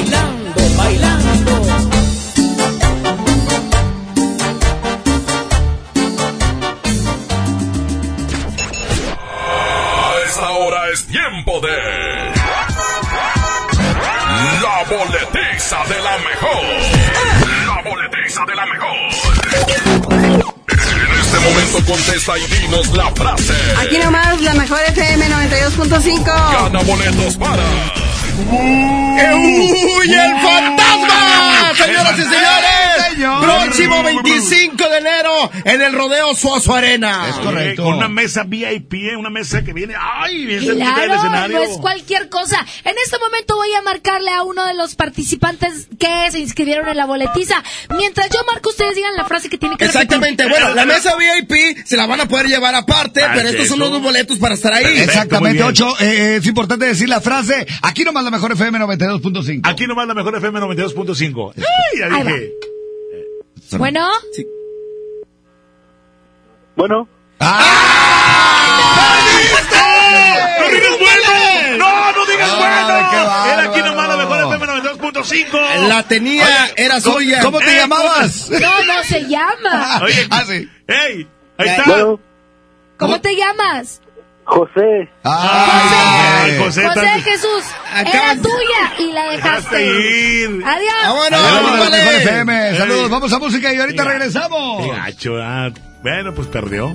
bailando, bailando. A esta hora es tiempo de. La boletiza de la mejor. La boletiza de la mejor. En este momento contesta y dinos la frase. Aquí nomás la mejor FM 92.5. Gana boletos para. ¡Uy, el fantasma! Señoras y señores, próximo 25 de enero en el Rodeo Suazo Arena. Es correcto. Con una mesa VIP, eh, una mesa que viene. ¡Ay! Es el nivel del Claro, escenario. no es cualquier cosa. En este momento voy a marcarle a uno de los participantes que se inscribieron en la boletiza. Mientras yo marco, ustedes digan la frase que tiene que Exactamente, repetir. bueno, la mesa VIP se la van a poder llevar aparte, Ah, pero ¿es estos son los dos boletos para estar ahí. Exactamente, Ocho. eh, es importante decir la frase. Aquí nomás la mejor FM 92.5. Aquí nomás la mejor FM 92.5. ¡Ay! Ya Ahí dije. Bueno, Bueno. ¡No digas bueno! ¡No, no digas qué bueno! Era aquí nomás la mejor FM 92.5. La tenía, era ¿Cómo, suya. cómo te Eh, llamabas? no, no se llama. Oye, Ah, sí. ¡Ey! Ahí Ya. está. Bueno, ¿Cómo te llamas? José. Ay, Ay, José, José tan- Jesús. Era tuya y la Dejaste ir. Adiós. Vámonos, vale. FM. Saludos, Ey. vamos a música y ahorita regresamos. Qué gacho, ah. Bueno, pues perdió.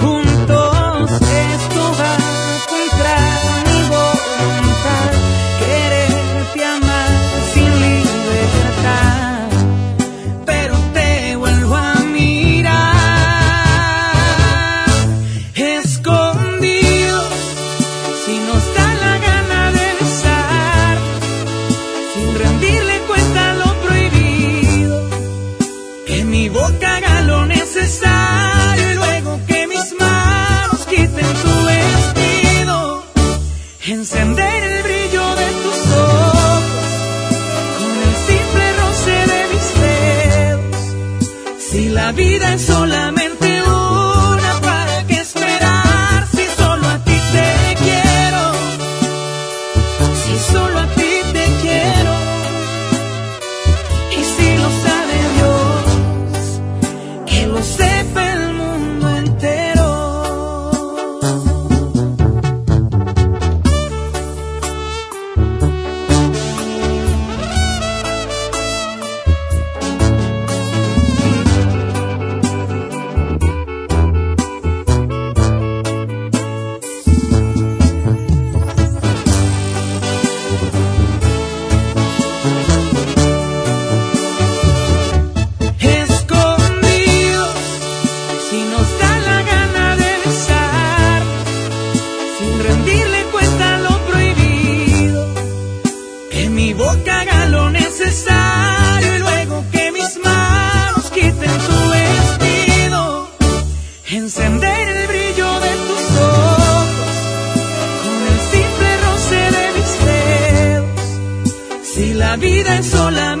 es solamente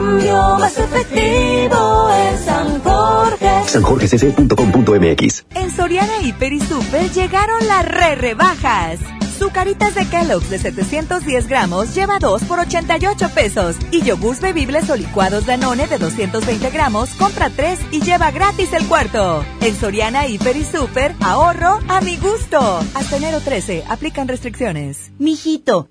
cambio más efectivo es San Jorge. sanjorgecc.com.mx. En Soriana Hiper y Super llegaron las re rebajas. Zucaritas de Kellogg's de 710 gramos lleva 2 por 88 pesos. Y yogurts bebibles o licuados Danone de 220 gramos compra 3 y lleva gratis el cuarto. En Soriana Hiper y Super, ahorro a mi gusto. Hasta enero 13, aplican restricciones. Mijito,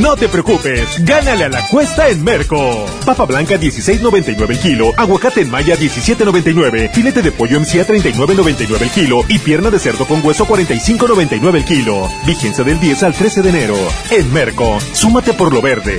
No te preocupes, gánale a la cuesta en Merco. Papa blanca 16.99 el kilo, aguacate en maya 17.99, filete de pollo MCA 39.99 el kilo y pierna de cerdo con hueso 45.99 el kilo. Vigencia del 10 al 13 de enero. En Merco, súmate por lo verde.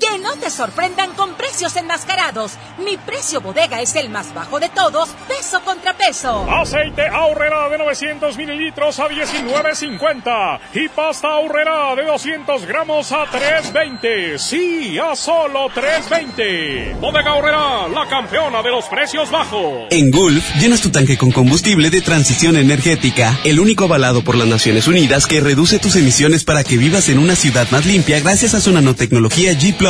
Que no te sorprendan con precios enmascarados. Mi precio bodega es el más bajo de todos, peso contra peso. Aceite ahorrera de 900 mililitros a 19.50 y pasta ahorrera de 200 gramos a 3.20. Sí, a solo 3.20. Bodega ahorrera, la campeona de los precios bajos. En Gulf, llenas tu tanque con combustible de transición energética, el único avalado por las Naciones Unidas que reduce tus emisiones para que vivas en una ciudad más limpia gracias a su nanotecnología G ⁇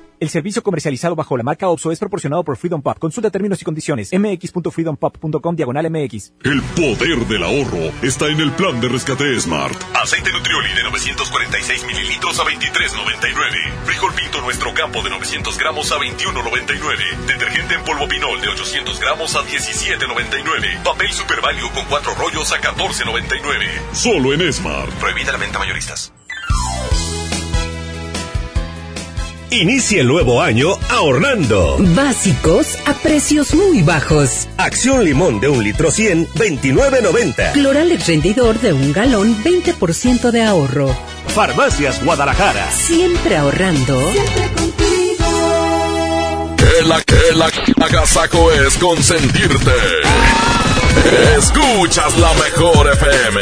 El servicio comercializado bajo la marca OPSO es proporcionado por Freedom Pop. Consulta términos y condiciones. mx.freedompop.com diagonal mx. El poder del ahorro está en el plan de rescate Smart. Aceite Nutrioli de 946 mililitros a 23.99. Frijol Pinto Nuestro Campo de 900 gramos a 21.99. Detergente en polvo Pinol de 800 gramos a 17.99. Papel Super Value con cuatro rollos a 14.99. Solo en Smart. Prohibida la venta mayoristas. Inicia el nuevo año ahorrando. Básicos a precios muy bajos. Acción limón de un litro 100, 29.90. Cloralex rendidor de un galón, 20% de ahorro. Farmacias Guadalajara. Siempre ahorrando. Siempre contigo. Que la que la agasaco es consentirte. Escuchas la mejor FM.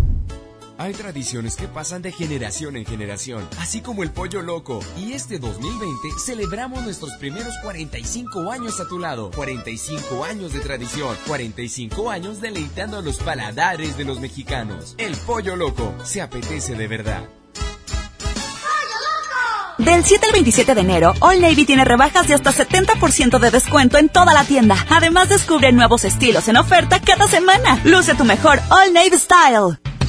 Hay tradiciones que pasan de generación en generación, así como el pollo loco. Y este 2020 celebramos nuestros primeros 45 años a tu lado. 45 años de tradición, 45 años deleitando a los paladares de los mexicanos. El pollo loco se apetece de verdad. Del 7 al 27 de enero, All Navy tiene rebajas de hasta 70% de descuento en toda la tienda. Además, descubre nuevos estilos en oferta cada semana. Luce tu mejor All Navy Style.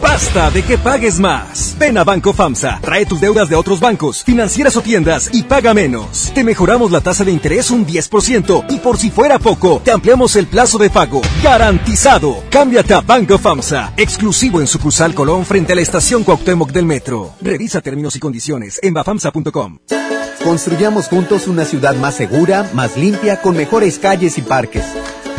Basta de que pagues más. Ven a Banco FAMSA. Trae tus deudas de otros bancos, financieras o tiendas y paga menos. Te mejoramos la tasa de interés un 10% y por si fuera poco, te ampliamos el plazo de pago. Garantizado. Cámbiate a Banco FAMSA. Exclusivo en sucursal Colón frente a la estación Cuauhtémoc del Metro. Revisa términos y condiciones en bafamsa.com. Construyamos juntos una ciudad más segura, más limpia, con mejores calles y parques.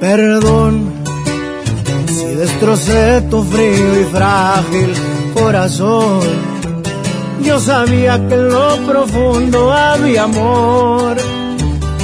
Perdón si destrocé tu frío y frágil corazón. Yo sabía que en lo profundo había amor,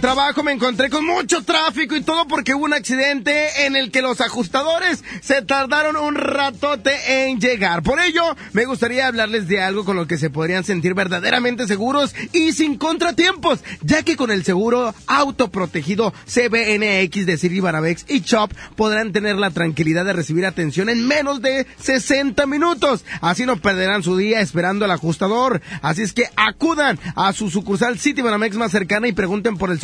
Trabajo me encontré con mucho tráfico y todo porque hubo un accidente en el que los ajustadores se tardaron un ratote en llegar. Por ello, me gustaría hablarles de algo con lo que se podrían sentir verdaderamente seguros y sin contratiempos, ya que con el seguro autoprotegido CBNX de Siri Barabex y Chop podrán tener la tranquilidad de recibir atención en menos de 60 minutos. Así no perderán su día esperando al ajustador. Así es que acudan a su sucursal City Banamex más cercana y pregunten por el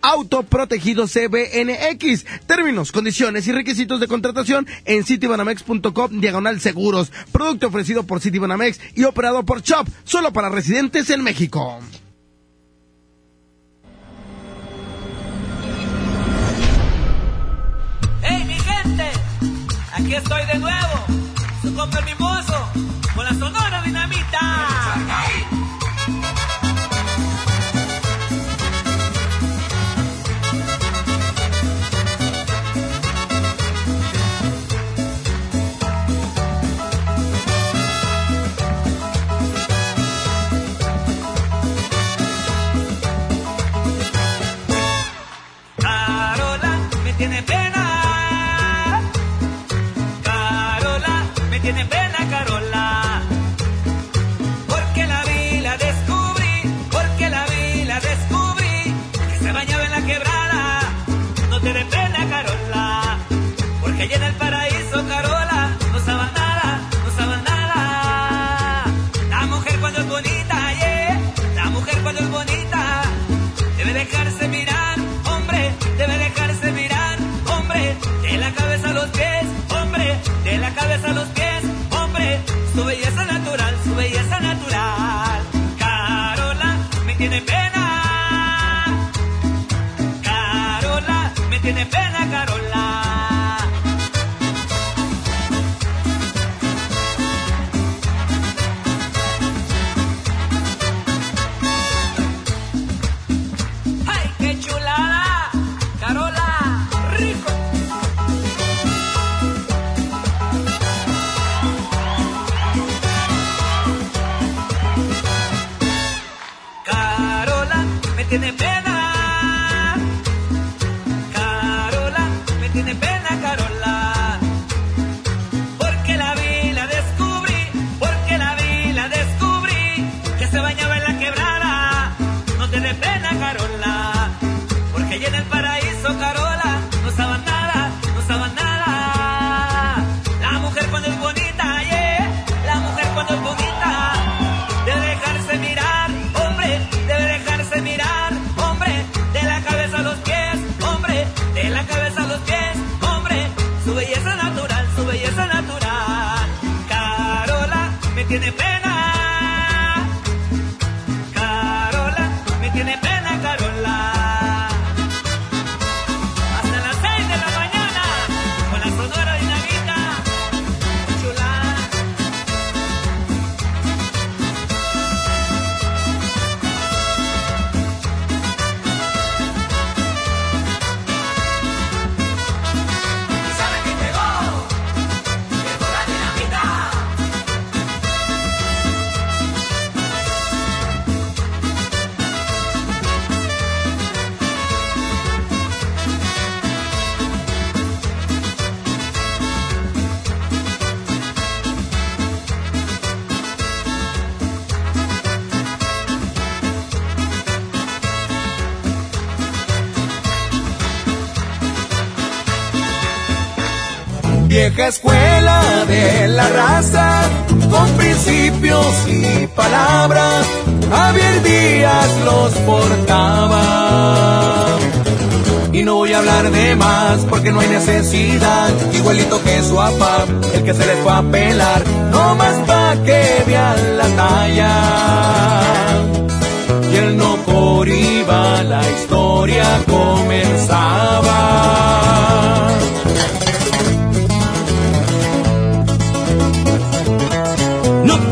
autoprotegido CBNX. Términos, condiciones y requisitos de contratación en citibanamex.com diagonal seguros. Producto ofrecido por Citibanamex y operado por Chop, solo para residentes en México. ¡Hey, mi gente! Aquí estoy de nuevo, su compa mimoso, con la sonora dinamita. Tiene pena. Carola, me tiene pena, Carola. Porque la vi, la descubrí, porque la vi, la descubrí. Que se bañaba en la quebrada. No tiene pena, Carola. Porque allá en el tiene pena. Carola, me tiene pena, Carola. Escuela de la raza, con principios y palabras, Javier Díaz los portaba. Y no voy a hablar de más porque no hay necesidad, igualito que su papá, el que se les fue a pelar, no más pa' que vean la talla. Y él no por iba, la historia comenzaba.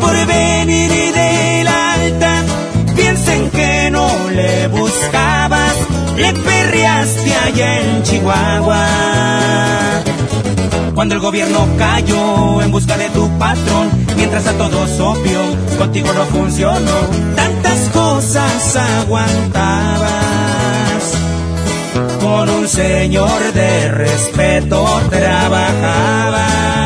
porvenir y del alta. Piensen que no le buscabas, le perreaste allá en Chihuahua. Cuando el gobierno cayó en busca de tu patrón, mientras a todos opio, contigo no funcionó. Tantas cosas aguantabas con un señor de respeto trabajaba.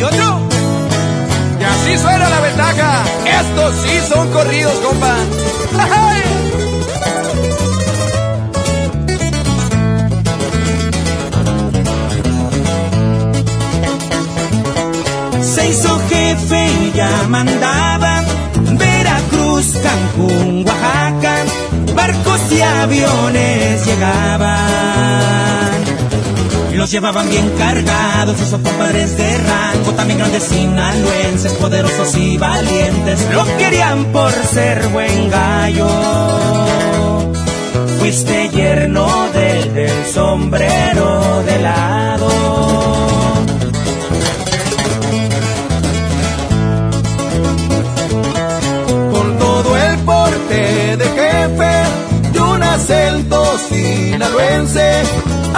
Y así suena la ventaja. Estos sí son corridos, compa. Se hizo jefe y ya mandaba Veracruz, Cancún, Oaxaca, barcos y aviones llegaban. Los llevaban bien cargados, esos compadres de rango, también grandes sinaloenses, poderosos y valientes, lo querían por ser buen gallo. Fuiste yerno del, del sombrero de lado. De jefe y un acento sinaloense,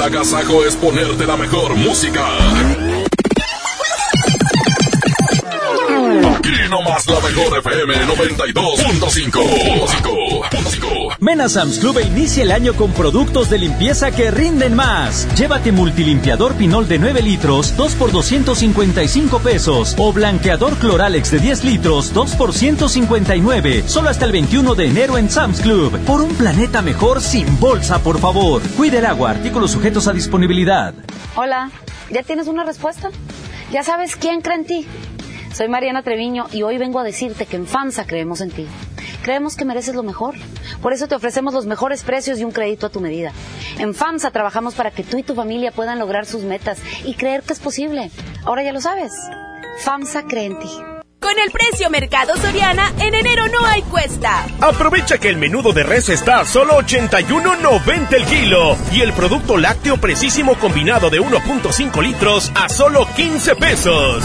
El agasajo es ponerte la mejor música. Aquí nomás la mejor FM 92.5. Ven a Sam's Club e inicia el año con productos de limpieza que rinden más. Llévate multilimpiador Pinol de 9 litros, 2 por 255 pesos. O blanqueador Cloralex de 10 litros, 2 por 159. Solo hasta el 21 de enero en Sam's Club. Por un planeta mejor sin bolsa, por favor. Cuide el agua, artículos sujetos a disponibilidad. Hola, ¿ya tienes una respuesta? ¿Ya sabes quién cree en ti? Soy Mariana Treviño y hoy vengo a decirte que en FAMSA creemos en ti. Creemos que mereces lo mejor. Por eso te ofrecemos los mejores precios y un crédito a tu medida. En FAMSA trabajamos para que tú y tu familia puedan lograr sus metas y creer que es posible. Ahora ya lo sabes. FAMSA cree en ti. Con el precio Mercado Soriana, en enero no hay cuesta. Aprovecha que el menudo de res está a solo 81.90 el kilo y el producto lácteo precisísimo combinado de 1.5 litros a solo 15 pesos.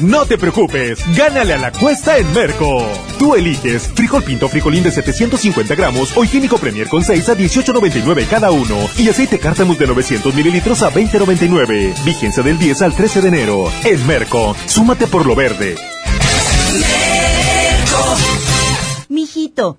No te preocupes, gánale a la cuesta en Merco. Tú eliges frijol pinto frijolín de 750 gramos o higiénico Premier con 6 a 18.99 cada uno y aceite cártamus de 900 mililitros a 20.99. Vigencia del 10 al 13 de enero. En Merco, súmate por lo verde. Mijito,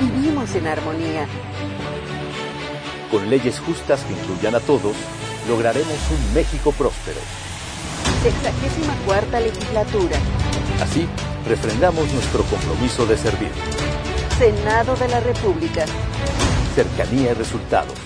vivimos en armonía. Con leyes justas que incluyan a todos, lograremos un México próspero. Sexagésima cuarta legislatura. Así, refrendamos nuestro compromiso de servir. Senado de la República. Cercanía y resultados.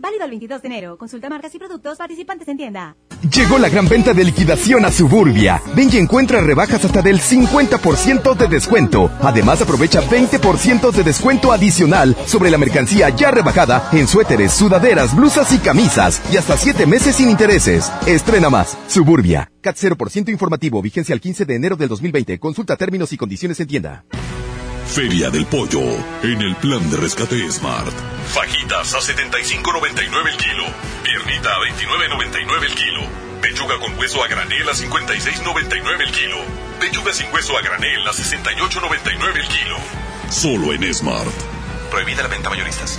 Válido el 22 de enero. Consulta marcas y productos participantes en tienda. Llegó la gran venta de liquidación a Suburbia. Ven y encuentra rebajas hasta del 50% de descuento. Además, aprovecha 20% de descuento adicional sobre la mercancía ya rebajada en suéteres, sudaderas, blusas y camisas. Y hasta 7 meses sin intereses. Estrena más. Suburbia. CAT 0% informativo. Vigencia el 15 de enero del 2020. Consulta términos y condiciones en tienda. Feria del Pollo, en el plan de rescate Smart. Fajitas a 75.99 el kilo. Piernita a 29.99 el kilo. Pechuga con hueso a granel a 56.99 el kilo. Pechuga sin hueso a granel a 68.99 el kilo. Solo en Smart. Prohibida la venta mayoristas.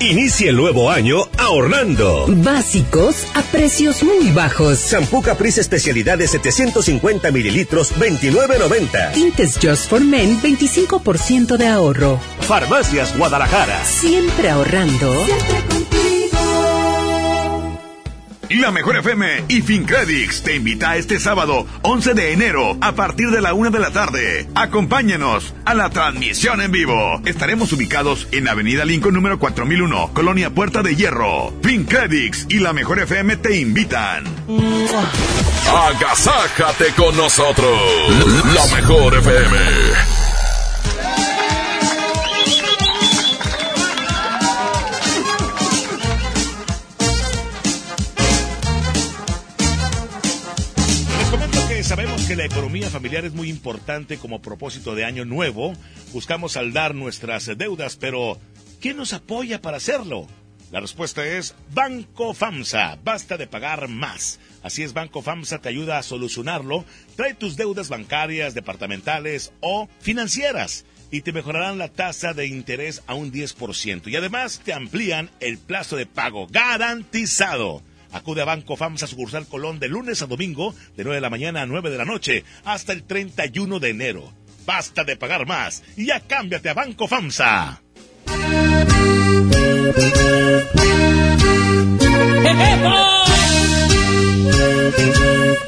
Inicia el nuevo año ahorrando. Básicos a precios muy bajos. Shampoo Caprice especialidad de 750 mililitros, 29.90. Tintes Just for Men, 25% de ahorro. Farmacias Guadalajara. Siempre ahorrando. La Mejor FM y FinCredits te invita este sábado 11 de enero a partir de la una de la tarde. Acompáñenos a la transmisión en vivo. Estaremos ubicados en Avenida Lincoln número 4001, Colonia Puerta de Hierro. FinCredits y La Mejor FM te invitan. Agasájate con nosotros. La Mejor FM. La economía familiar es muy importante como propósito de año nuevo. Buscamos saldar nuestras deudas, pero ¿quién nos apoya para hacerlo? La respuesta es Banco FAMSA. Basta de pagar más. Así es, Banco FAMSA te ayuda a solucionarlo. Trae tus deudas bancarias, departamentales o financieras y te mejorarán la tasa de interés a un 10%. Y además te amplían el plazo de pago garantizado. Acude a Banco FAMSA sucursal Colón de lunes a domingo de 9 de la mañana a 9 de la noche hasta el 31 de enero. Basta de pagar más y ya cámbiate a Banco FAMSA. ¡Qué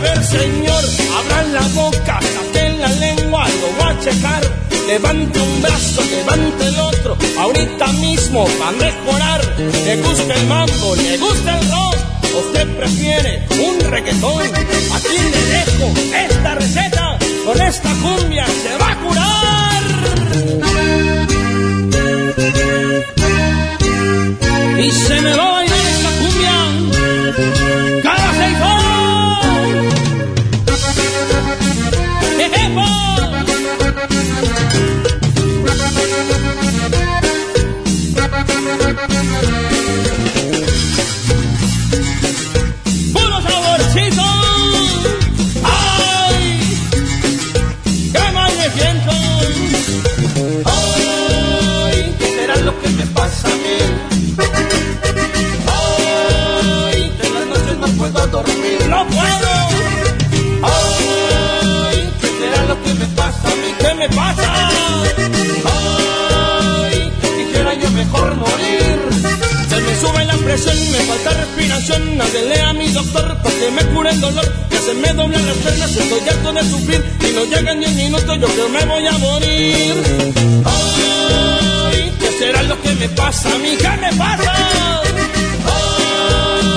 Ver, señor, abran la boca, saquen la lengua, lo voy a checar. Levante un brazo, levante el otro, ahorita mismo va a mejorar. Le gusta el mambo, le gusta el rock, usted prefiere un reggaetón. Aquí le dejo esta receta, con esta cumbia se va a curar. Y se me va sube la presión, me falta respiración. Háblele a mi doctor para que me cure el dolor. Que se me doblan las piernas, estoy harto de sufrir. Y no llegan 10 minutos, yo creo me voy a morir. Ay, ¿qué será lo que me pasa a mí? ¿Qué me pasa?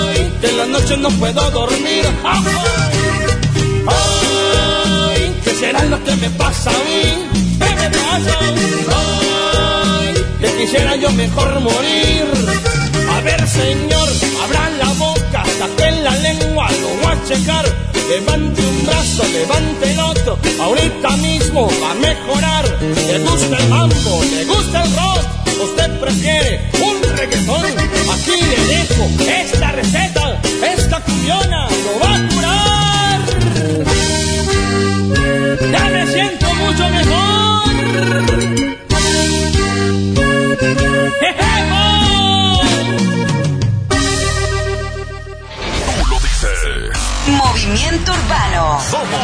Ay, que en las noches no puedo dormir. Ay, ¿qué será lo que me pasa a mí? ¿Qué me pasa? Ay, que quisiera yo mejor morir. A ver, señor, abra la boca, saquen la lengua, lo voy a checar. Levante un brazo, levante el otro, ahorita mismo va a mejorar. Le gusta el mambo, le gusta el rock, usted prefiere un reggaetón. Aquí le dejo esta receta, esta cumbiona lo va a curar. Ya me siento mucho mejor. Movimiento Urbano. Somos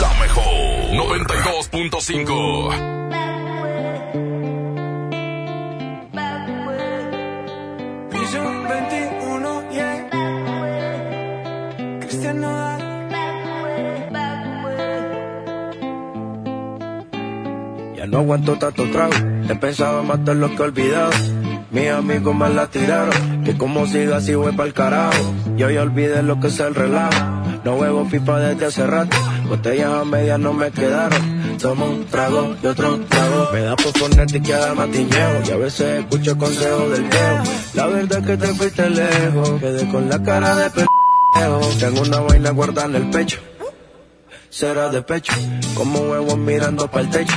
la mejor 92.5. Prisión 21, yeah. Cristian Nodal. Ya no aguanto tanto trago, he pensado matar lo que he olvidado. Mis amigos me la tiraron, que como siga así voy pa'l carajo. Yo ya olvidé lo que es el relajo, no huevo pipa desde hace rato. Botellas a medias no me quedaron, tomo un trago y otro trago. Me da por ponerte y queda matiñeo, y a veces escucho consejos del viejo. La verdad es que te fuiste lejos, quedé con la cara de pendejo. Tengo una vaina guardada en el pecho, será de pecho, como huevos mirando para el techo.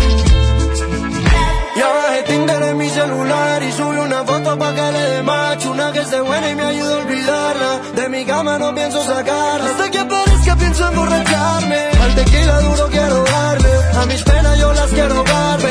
Celular y subí una foto pa' que le dé match. Una que esté buena y me ayude a olvidarla. De mi cama no pienso sacarla. Hasta que aparezca pienso emborracharme Al tequila duro quiero darle. A mis penas yo las quiero dar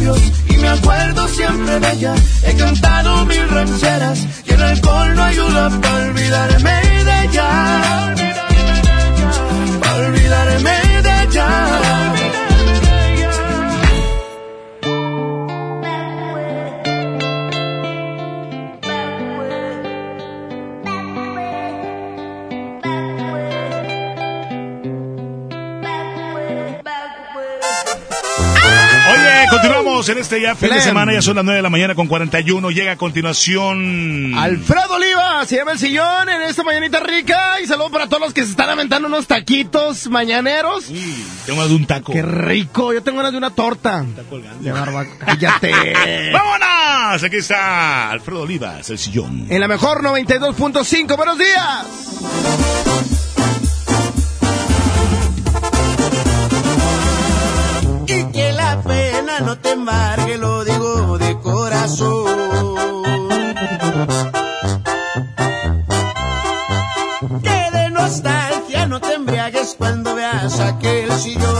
y me acuerdo siempre de ella. He cantado mil rancheras y el alcohol no ayuda para olvidarme de ella. En este ya fin de semana, ya son las 9 de la mañana con 41. Llega a continuación. Alfredo Oliva se llama el sillón en esta mañanita rica y saludo para todos los que se están aventando unos taquitos mañaneros. Tengo de un taco. Qué rico, yo tengo ganas de una torta. De barba, cállate. ¡Vámonos! Aquí está Alfredo Olivas, el sillón. En la mejor 92.5, buenos días. No te embargue, lo digo de corazón. Que de nostalgia no te embriagues cuando veas aquel sillón.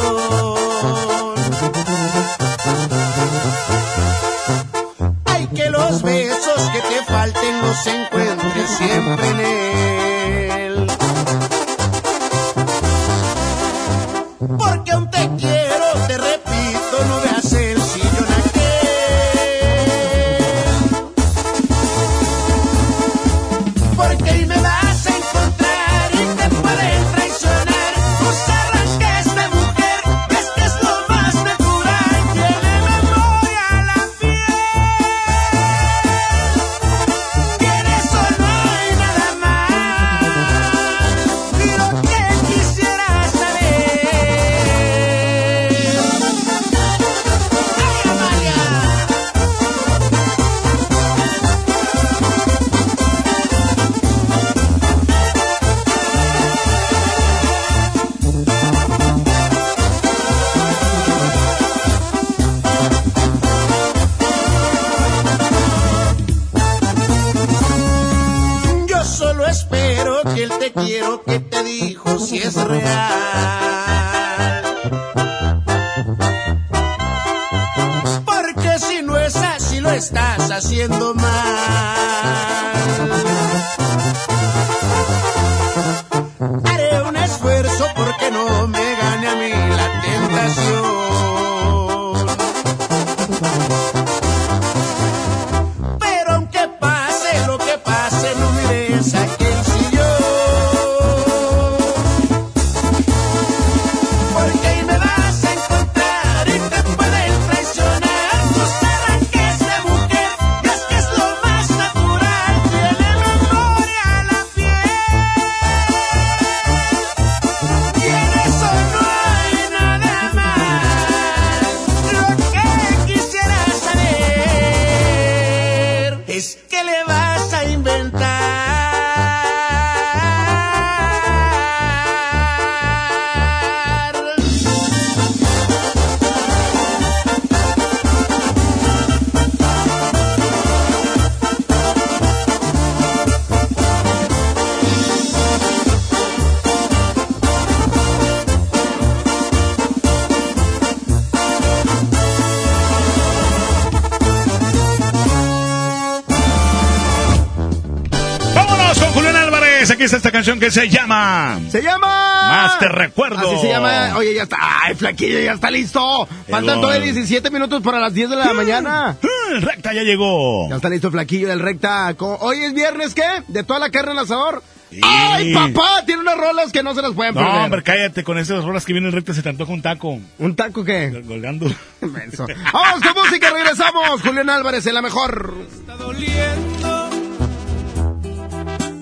Canción que se llama... Se llama... Más te recuerdo. Así se llama. Oye, ya está. ¡Ay, flaquillo, ya está listo! Faltan todavía 17 minutos para las 10 de la mañana. El recta ya llegó. Ya está listo, flaquillo del recta. Hoy es viernes, ¿qué? ¿De toda la carne al asador? ¡Ay, papá! Tiene unas rolas que no se las pueden No, perder. hombre, cállate. Con esas horas que vienen recta se te antoja un taco. ¿Un taco qué? Colgando. Menso. Vamos con música, regresamos. Julián Álvarez en la mejor. doliendo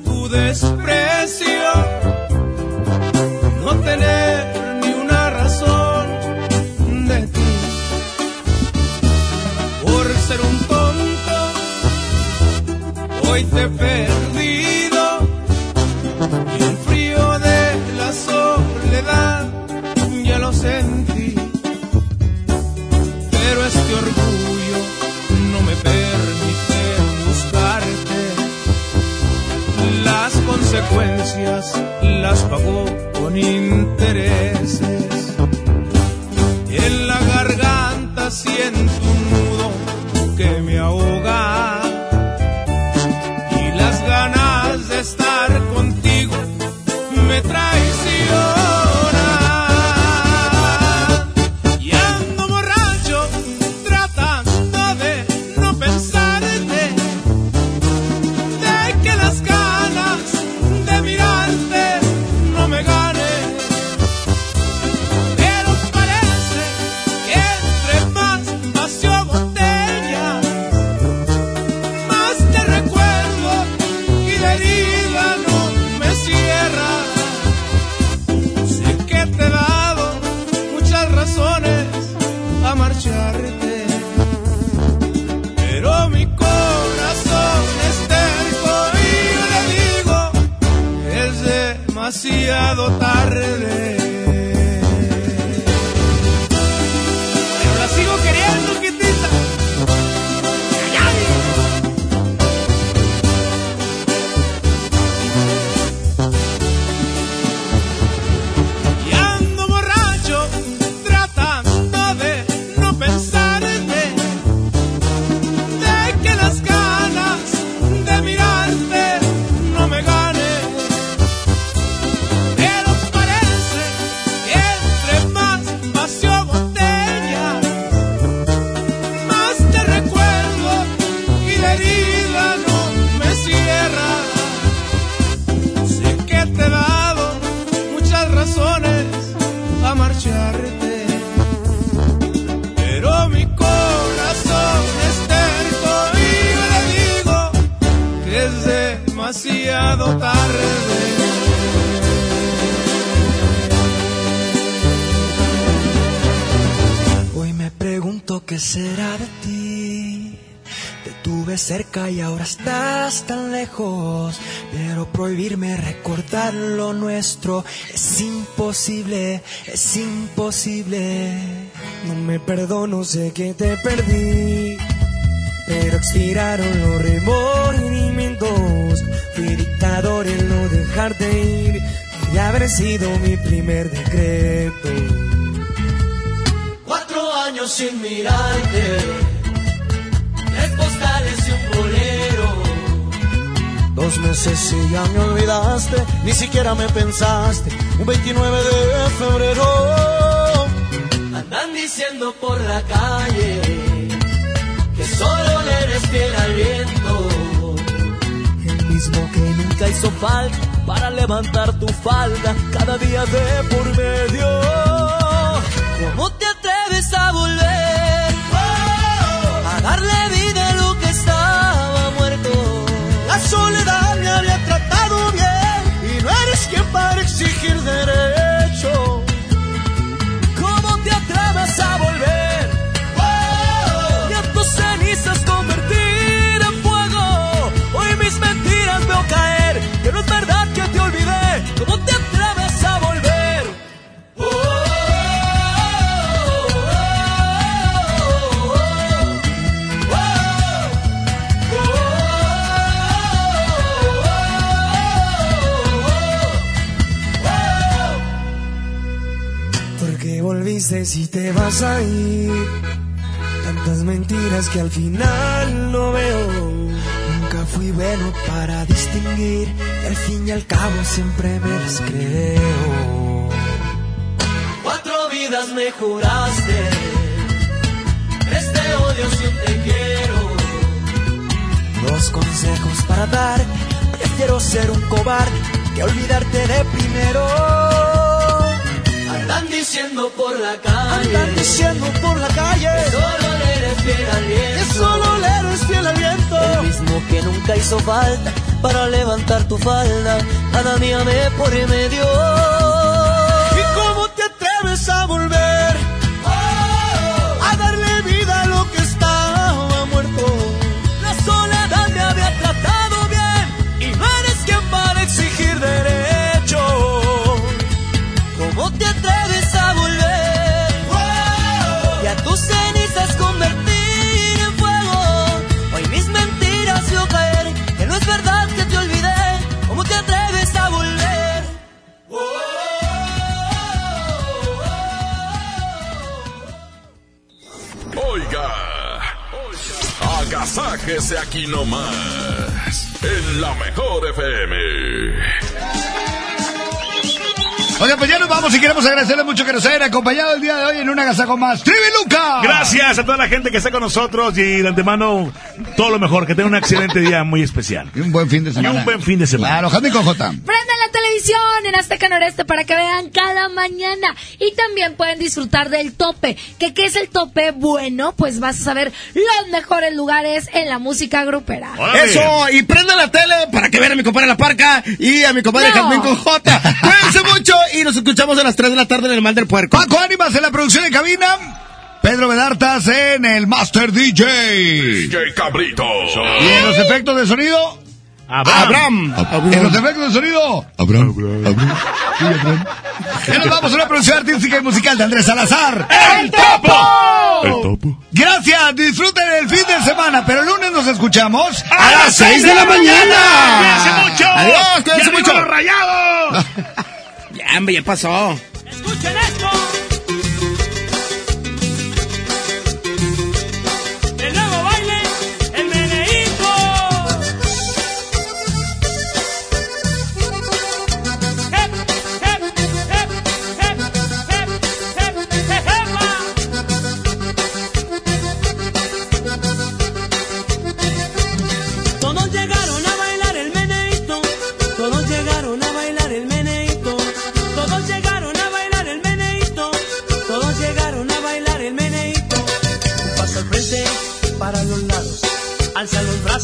tu desprecio, tonto, lo nuestro es imposible, es imposible. No me perdono, sé que te perdí. Pero expiraron los remordimientos. Fui dictador en no dejarte ir. Y haber sido mi primer decreto. Cuatro años sin mirarte, Dos meses y ya me olvidaste, ni siquiera me pensaste. Un 29 de febrero. Andan diciendo por la calle que solo le eres fiel al viento. El mismo que nunca hizo falta para levantar tu falda cada día de por medio. ¿Cómo te atreves a volver? A darle si te vas a ir. Tantas mentiras que al final no veo. Nunca fui bueno para distinguir, y al fin y al cabo siempre me las creo. Cuatro vidas me juraste. Este odio si te quiero. Dos consejos para dar, prefiero ser un cobarde que olvidarte de primero. Andan diciendo por la calle. Andan diciendo por la calle. Que solo le eres fiel al viento. Que solo le eres fiel al viento. El mismo que nunca hizo falta para levantar tu falda. Cada día me por medio. ¿Y cómo te atreves a volver? Agasájese aquí nomás, en la mejor FM. Oiga, pues ya nos vamos y queremos agradecerle mucho que nos hayan acompañado el día de hoy en un agasajo más. ¡Trivi Luca! Gracias a toda la gente que está con nosotros y de antemano todo lo mejor, que tenga un excelente día muy especial. Y un buen fin de semana. Y un buen fin de semana. Claro, Jaime Cojota. Prendan la televisión en Azteca Noreste para que vean cada mañana. Y también pueden disfrutar del tope. ¿Que ¿Qué es el tope? Bueno, pues vas a saber los mejores lugares en la música grupera. Eso, y prenda la tele para que vean a mi compadre La Parca y a mi compadre No. Jazmín Cojota. Cuídense mucho y nos escuchamos a las 3 de la tarde en el Mal del Puerco. Paco Ánimas en la producción en cabina. Pedro Bedartas en el Master DJ. DJ Cabrito. Y en los efectos de sonido, Abraham. En los efectos de sonido. Abraham. Abraham. Sí, Abraham. Y nos vamos a una producción artística y musical de Andrés Salazar. ¡El Topo! El Topo. Gracias, disfruten el fin de semana, pero el lunes nos escuchamos a las 6 de la mañana. ¡Cuídense mucho! Adiós, cuídense ¡Y arriba mucho. los rayados! Ya, hombre, ya pasó. Escuchen esto.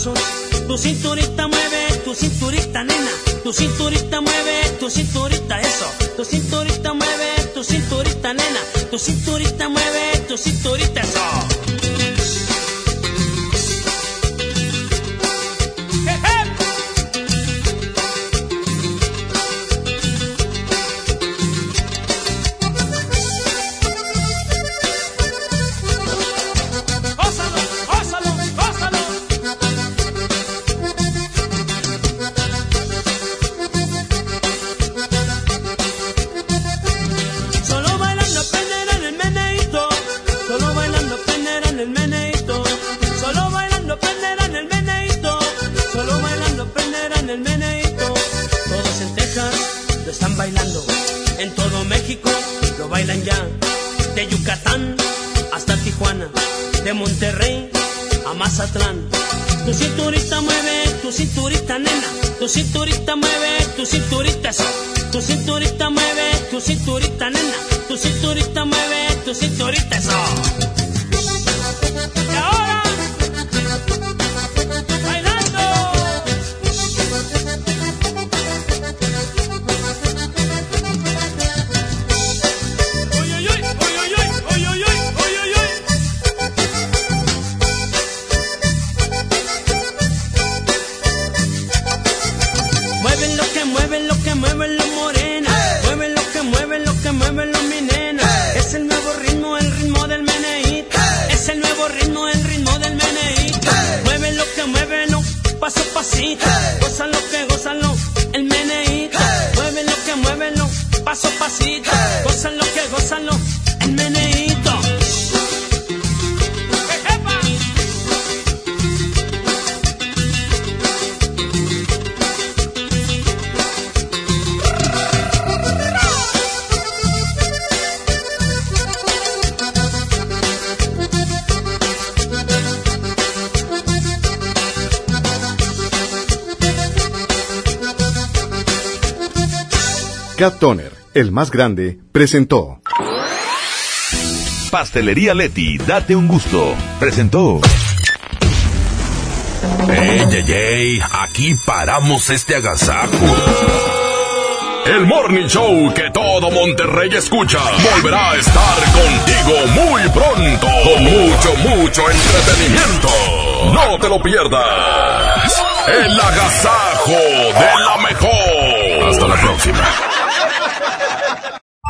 Brazos. Tu cinturita mueve, tu cinturita nena. Tu cinturita mueve, tu cinturita eso. Tu cinturita mueve, tu cinturita nena. Tu cinturita mueve, tu cinturita eso. De Yucatán hasta Tijuana. De Monterrey a Mazatlán. Tu cinturita mueve, tu cinturita nena. Tu cinturita mueve, tu cinturita eso. Tu cinturita mueve, tu cinturita nena. Tu cinturita mueve, tu cinturita eso. Toner, el más grande, presentó. Pastelería Leti, date un gusto. Presentó. ¡Ey, ey, ey! Aquí paramos este agasajo. El Morning Show que todo Monterrey escucha volverá a estar contigo muy pronto. Con mucho, mucho entretenimiento. No te lo pierdas. El agasajo de la mejor. Hasta la próxima.